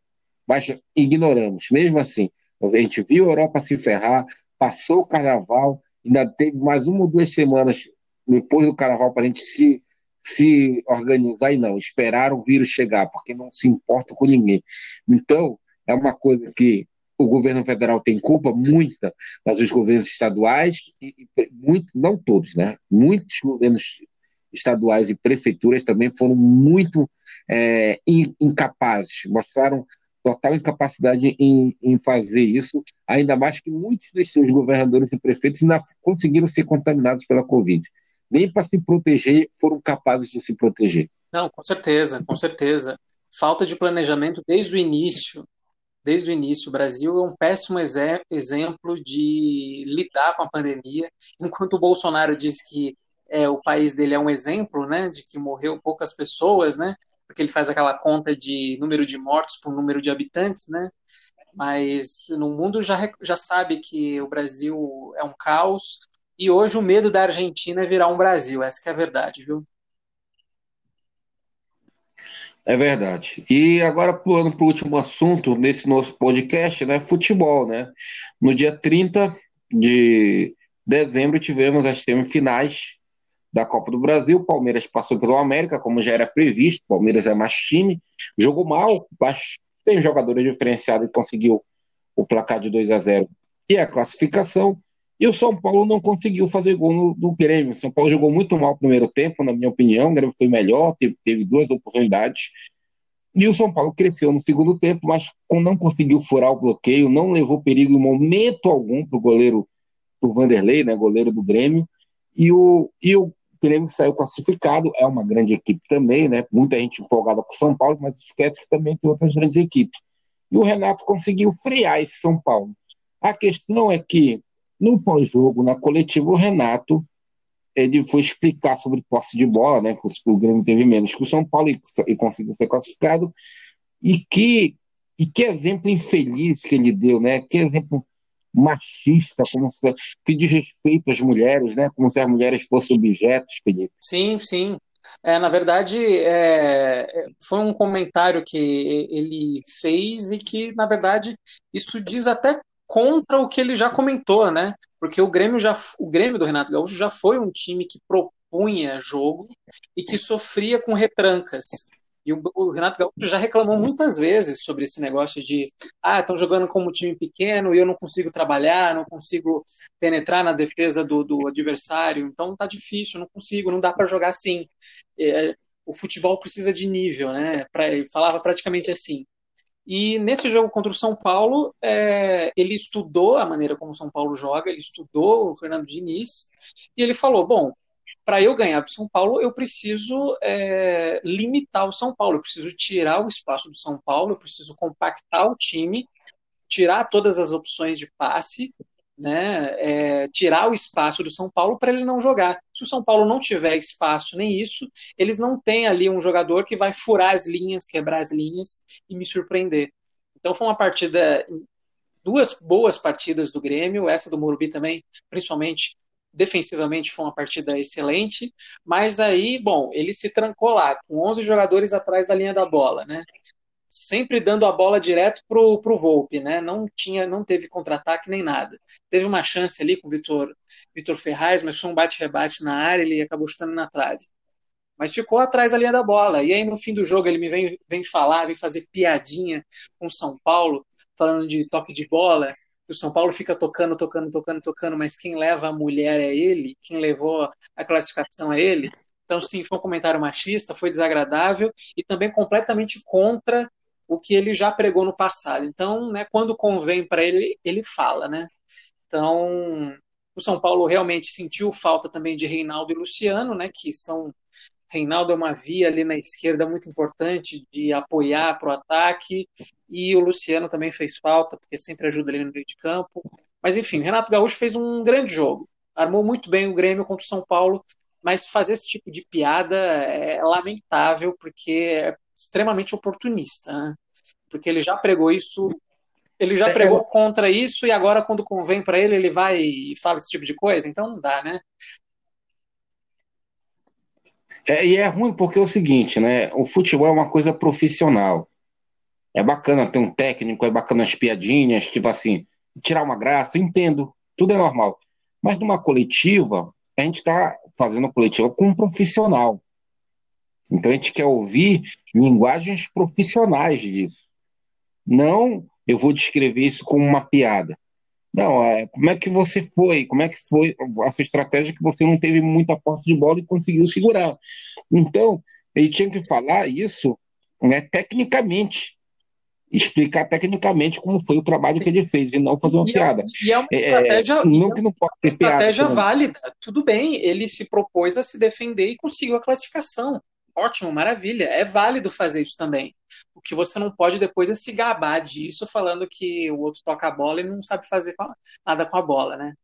Speaker 1: mas ignoramos. Mesmo assim, a gente viu a Europa se ferrar, passou o carnaval, ainda teve mais uma ou duas semanas depois do carnaval para a gente se se organizar e não, esperar o vírus chegar, porque não se importa com ninguém. Então, é uma coisa que o governo federal tem culpa, muita, mas os governos estaduais, e, muito, não todos, né? Muitos governos estaduais e prefeituras também foram muito é, incapazes, mostraram total incapacidade em, em, fazer isso, ainda mais que muitos dos seus governadores e prefeitos ainda conseguiram ser contaminados pela Covid. Nem para se proteger foram capazes de se proteger.
Speaker 2: Não, com certeza, com certeza. Falta de planejamento desde o início. Desde o início, o Brasil é um péssimo exemplo de lidar com a pandemia. Enquanto o Bolsonaro diz que é, o país dele é um exemplo, né, de que morreu poucas pessoas, né, porque ele faz aquela conta de número de mortos por número de habitantes, né, mas no mundo já, já sabe que o Brasil é um caos, e hoje o medo da Argentina é virar um Brasil, essa é a verdade, viu?
Speaker 1: É verdade. E agora, pulando para o último assunto nesse nosso podcast, né? Futebol, né? No dia 30 de dezembro tivemos as semifinais da Copa do Brasil. Palmeiras passou pelo América, como já era previsto. Palmeiras é mais time, jogou mal, mas tem jogadores diferenciados e conseguiu o placar de 2 a 0 e a classificação. E o São Paulo não conseguiu fazer gol no, no Grêmio. O São Paulo jogou muito mal no primeiro tempo, na minha opinião. O Grêmio foi melhor, teve, teve duas oportunidades. E o São Paulo cresceu no segundo tempo, mas não conseguiu furar o bloqueio, não levou perigo em momento algum para o goleiro, do Vanderlei, né, goleiro do Grêmio. E o, e o Grêmio saiu classificado, é uma grande equipe também, né? Muita gente empolgada com o São Paulo, mas esquece que também tem outras grandes equipes. E o Renato conseguiu frear esse São Paulo. A questão é que, no pós-jogo, na coletiva, o Renato ele foi explicar sobre posse de bola, né? Que o Grêmio teve menos que o São Paulo e, e conseguiu ser classificado. E que, e que exemplo infeliz que ele deu, né? Que exemplo machista, como se, que desrespeita as mulheres, né? Como se as mulheres fossem objetos, Felipe.
Speaker 2: Sim, sim. É, na verdade, é, foi um comentário que ele fez e que, na verdade, isso diz até contra o que ele já comentou, né? Porque o Grêmio já, o Grêmio do Renato Gaúcho já foi um time que propunha jogo e que sofria com retrancas. E o, o, Renato Gaúcho já reclamou muitas vezes sobre esse negócio de ah, estão jogando como time pequeno e eu não consigo trabalhar, não consigo penetrar na defesa do, do adversário, então tá difícil, não consigo, não dá para jogar assim. É, o futebol precisa de nível, né? Pra, ele falava praticamente assim. E nesse jogo contra o São Paulo, é, ele estudou a maneira como o São Paulo joga, ele estudou o Fernando Diniz, e ele falou: bom, para eu ganhar do São Paulo, eu preciso é, limitar o São Paulo, eu preciso tirar o espaço do São Paulo, eu preciso compactar o time, tirar todas as opções de passe, né, é, tirar o espaço do São Paulo para ele não jogar. Se o São Paulo não tiver espaço nem isso, eles não têm ali um jogador que vai furar as linhas, quebrar as linhas e me surpreender. Então foi uma partida, duas boas partidas do Grêmio, essa do Morumbi também, principalmente defensivamente foi uma partida excelente, mas aí, bom, ele se trancou lá, com 11 jogadores atrás da linha da bola, né? Sempre dando a bola direto pro, pro Volpe, né? Não tinha, não teve contra-ataque nem nada. Teve uma chance ali com o Vitor, Vitor Ferraz, mas foi um bate-rebate na área, ele acabou chutando na trave. Mas ficou atrás da linha da bola. E aí, no fim do jogo, ele me vem, vem falar, vem fazer piadinha com São Paulo, falando de toque de bola o São Paulo fica tocando, tocando, tocando, tocando, mas quem leva a mulher é ele, quem levou a classificação é ele. Então, sim, foi um comentário machista, foi desagradável e também completamente contra o que ele já pregou no passado. Então, né, quando convém para ele, ele fala, né? Então, o São Paulo realmente sentiu falta também de Reinaldo e Luciano, né, que são Reinaldo é uma via ali na esquerda muito importante de apoiar para o ataque, e o Luciano também fez falta, porque sempre ajuda ali no meio de campo. Mas enfim, o Renato Gaúcho fez um grande jogo, armou muito bem o Grêmio contra o São Paulo, mas fazer esse tipo de piada é lamentável, porque é extremamente oportunista, né? Porque ele já pregou isso ele já é, pregou contra isso e agora, quando convém para ele, ele vai e fala esse tipo de coisa? Então não dá, né?
Speaker 1: É, e é ruim porque é o seguinte, né? O futebol é uma coisa profissional. É bacana ter um técnico, é bacana as piadinhas, tipo assim, tirar uma graça, entendo, tudo é normal. Mas numa coletiva, a gente está fazendo coletiva com um profissional. Então a gente quer ouvir linguagens profissionais disso. Não, eu vou descrever isso como uma piada. Não, é, como é que você foi? Como é que foi a sua estratégia que você não teve muita posse de bola e conseguiu segurar? Então, ele tinha que falar isso né, tecnicamente explicar tecnicamente como foi o trabalho Sim. que ele fez e não fazer uma
Speaker 2: e
Speaker 1: é piada.
Speaker 2: É, e é uma estratégia, é, não, que não pode uma estratégia piada, válida. Tudo bem, ele se propôs a se defender e conseguiu a classificação. Ótimo, maravilha. É válido fazer isso também. O que você não pode depois é se gabar disso, falando que o outro toca a bola e não sabe fazer nada com a bola, né?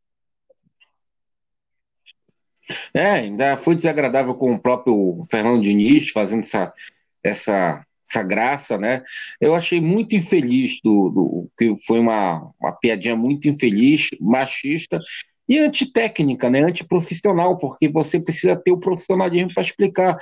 Speaker 1: É, ainda foi desagradável com o próprio Fernando Diniz fazendo essa, essa essa graça, né? Eu achei muito infeliz do, do que foi uma, uma piadinha muito infeliz, machista e antitécnica, né? Antiprofissional, porque você precisa ter o profissionalismo para explicar.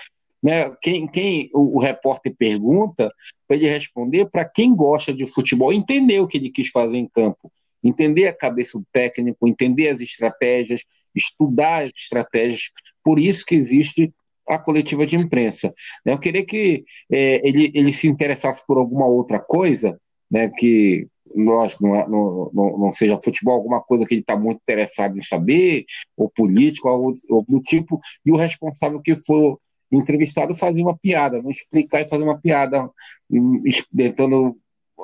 Speaker 1: Né? Quem, quem o, o repórter pergunta, para ele responder, para quem gosta de futebol, entender o que ele quis fazer em campo, entender a cabeça do técnico, entender as estratégias, estudar as estratégias. Por isso que existe a coletiva de imprensa. Né? Eu queria que é, ele, ele se interessasse por alguma outra coisa, né, que, lógico, não, é, não, não, não seja futebol, alguma coisa que ele está muito interessado em saber, ou político, ou, tipo, e o responsável que for entrevistado fazer uma piada, não explicar e fazer uma piada, tentando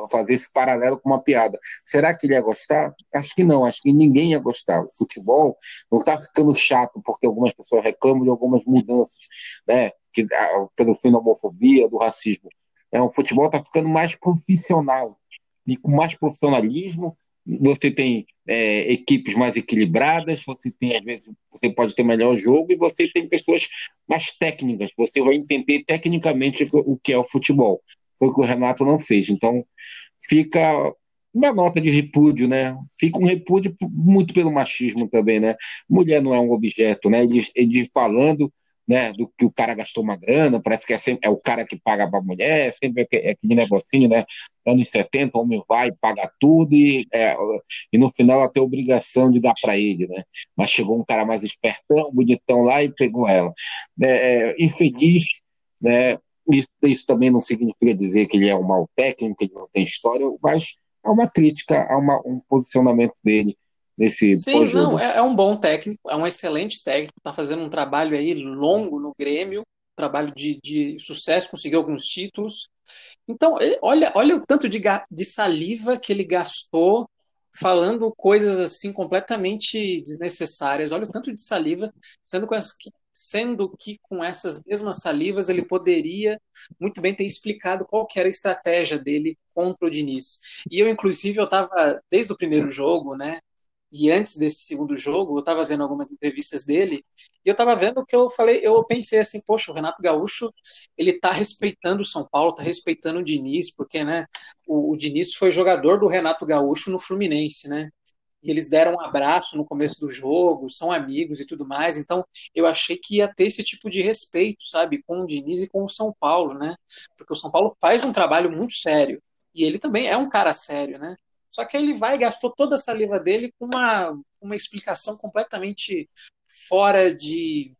Speaker 1: fazer esse paralelo com uma piada. Será que ele ia gostar? Acho que não, acho que ninguém ia gostar. O futebol não está ficando chato porque algumas pessoas reclamam de algumas mudanças, né? Que, ah, pelo fim da homofobia, do racismo. É, o futebol está ficando mais profissional e com mais profissionalismo. Você tem é, equipes mais equilibradas, você tem, às vezes, você pode ter melhor jogo e você tem pessoas mais técnicas. Você vai entender tecnicamente o que é o futebol foi o que o Renato não fez. Então, fica uma nota de repúdio, né? Fica um repúdio muito pelo machismo também, né? Mulher não é um objeto, né? Ele, ele falando né, do que o cara gastou uma grana, parece que é, sempre, é o cara que paga para a mulher, sempre é, é aquele negocinho, né? Anos 70, o homem vai, paga tudo e, é, e no final ela tem a obrigação de dar para ele, né? Mas chegou um cara mais espertão, bonitão lá e pegou ela. É, é infeliz, né? Isso, isso também não significa dizer que ele é um mau técnico, que ele não tem história, mas há uma crítica, há uma, um posicionamento dele nesse
Speaker 2: Sim, não, é, é, um bom técnico, é um excelente técnico, está fazendo um trabalho aí longo no Grêmio, trabalho de, de sucesso, conseguiu alguns títulos. Então, olha, olha o tanto de, de saliva que ele gastou falando coisas assim completamente desnecessárias. Olha o tanto de saliva, sendo que sendo que com essas mesmas salivas ele poderia muito bem ter explicado qual que era a estratégia dele contra o Diniz. E eu, inclusive, eu estava, desde o primeiro jogo, né, e antes desse segundo jogo, eu estava vendo algumas entrevistas dele, e eu estava vendo que eu falei, eu pensei assim, poxa, o Renato Gaúcho, ele está respeitando o São Paulo, está respeitando o Diniz, porque, né, o, o Diniz foi jogador do Renato Gaúcho no Fluminense, né, e eles deram um abraço no começo do jogo, são amigos e tudo mais. Então, eu achei que ia ter esse tipo de respeito, sabe, com o Diniz e com o São Paulo, né? Porque o São Paulo faz um trabalho muito sério e ele também é um cara sério, né? Só que ele vai e gastou toda a saliva dele com uma, uma explicação completamente fora de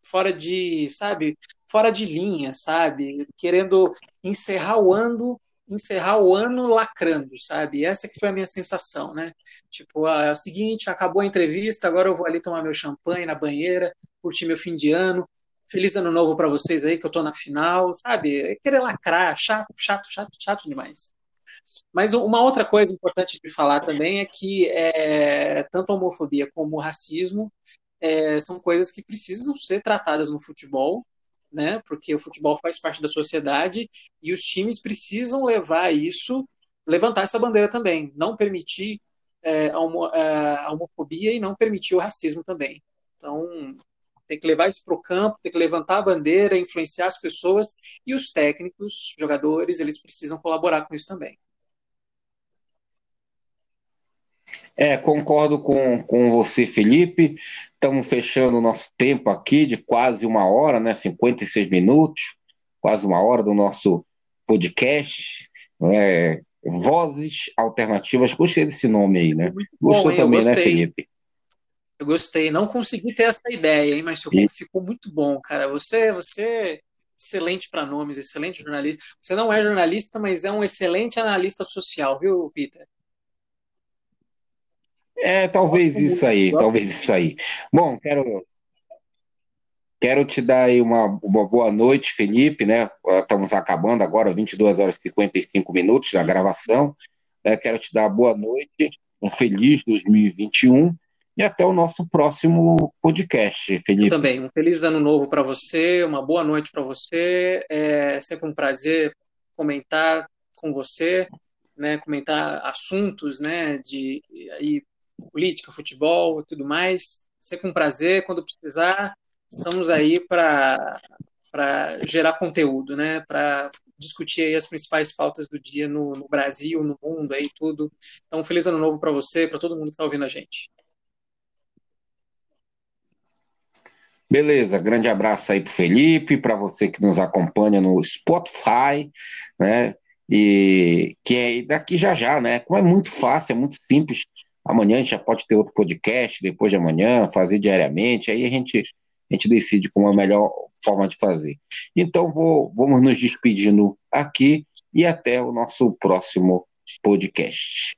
Speaker 2: fora de, sabe, fora de linha, sabe? Querendo encerrar o ano encerrar o ano lacrando, sabe? Essa que foi a minha sensação, né? Tipo, ah, é o seguinte, acabou a entrevista, agora eu vou ali tomar meu champanhe na banheira, curtir meu fim de ano. Feliz ano novo para vocês aí, que eu tô na final, sabe? É querer lacrar, chato, chato, chato, chato demais. Mas uma outra coisa importante de falar também é que é, tanto a homofobia como o racismo é, são coisas que precisam ser tratadas no futebol, né? Porque o futebol faz parte da sociedade e os times precisam levar isso, levantar essa bandeira também, não permitir é, a, homo, é, a homofobia e não permitir o racismo também. Então, tem que levar isso para o campo, tem que levantar a bandeira, influenciar as pessoas e os técnicos, jogadores, eles precisam colaborar com isso também.
Speaker 1: É, concordo com, com você, Felipe. Estamos fechando o nosso tempo aqui de quase uma hora, né? 56 minutos, quase uma hora do nosso podcast. É, Vozes Alternativas. Gostei desse nome aí, né?
Speaker 2: Bom, Gostou também, né, Felipe? Eu gostei. Não consegui ter essa ideia, hein? Mas ficou, ficou muito bom, cara. Você, você excelente para nomes, excelente jornalista. Você não é jornalista, mas é um excelente analista social, viu, Peter?
Speaker 1: É, talvez isso aí, talvez isso aí. Bom, quero quero te dar aí uma, uma boa noite, Felipe, né? Estamos acabando agora, 22 horas e 55 minutos da gravação. É, quero te dar boa noite, um feliz 2021 e até o nosso próximo podcast, Felipe. Eu
Speaker 2: também, um feliz ano novo para você, uma boa noite para você. É sempre um prazer comentar com você, né, comentar assuntos, né, de aí, política, futebol e tudo mais. Sempre um prazer, quando precisar, estamos aí para gerar conteúdo, né, para discutir as principais pautas do dia no, no Brasil, no mundo, aí tudo. Então, feliz ano novo para você, para todo mundo que está ouvindo a gente.
Speaker 1: Beleza, grande abraço aí para Felipe, para você que nos acompanha no Spotify, né? E que é daqui já já, né? Como é muito fácil, é muito simples. Amanhã a gente já pode ter outro podcast, depois de amanhã, fazer diariamente, aí a gente, a gente decide como é a melhor forma de fazer. Então vou, vamos nos despedindo aqui e até o nosso próximo podcast.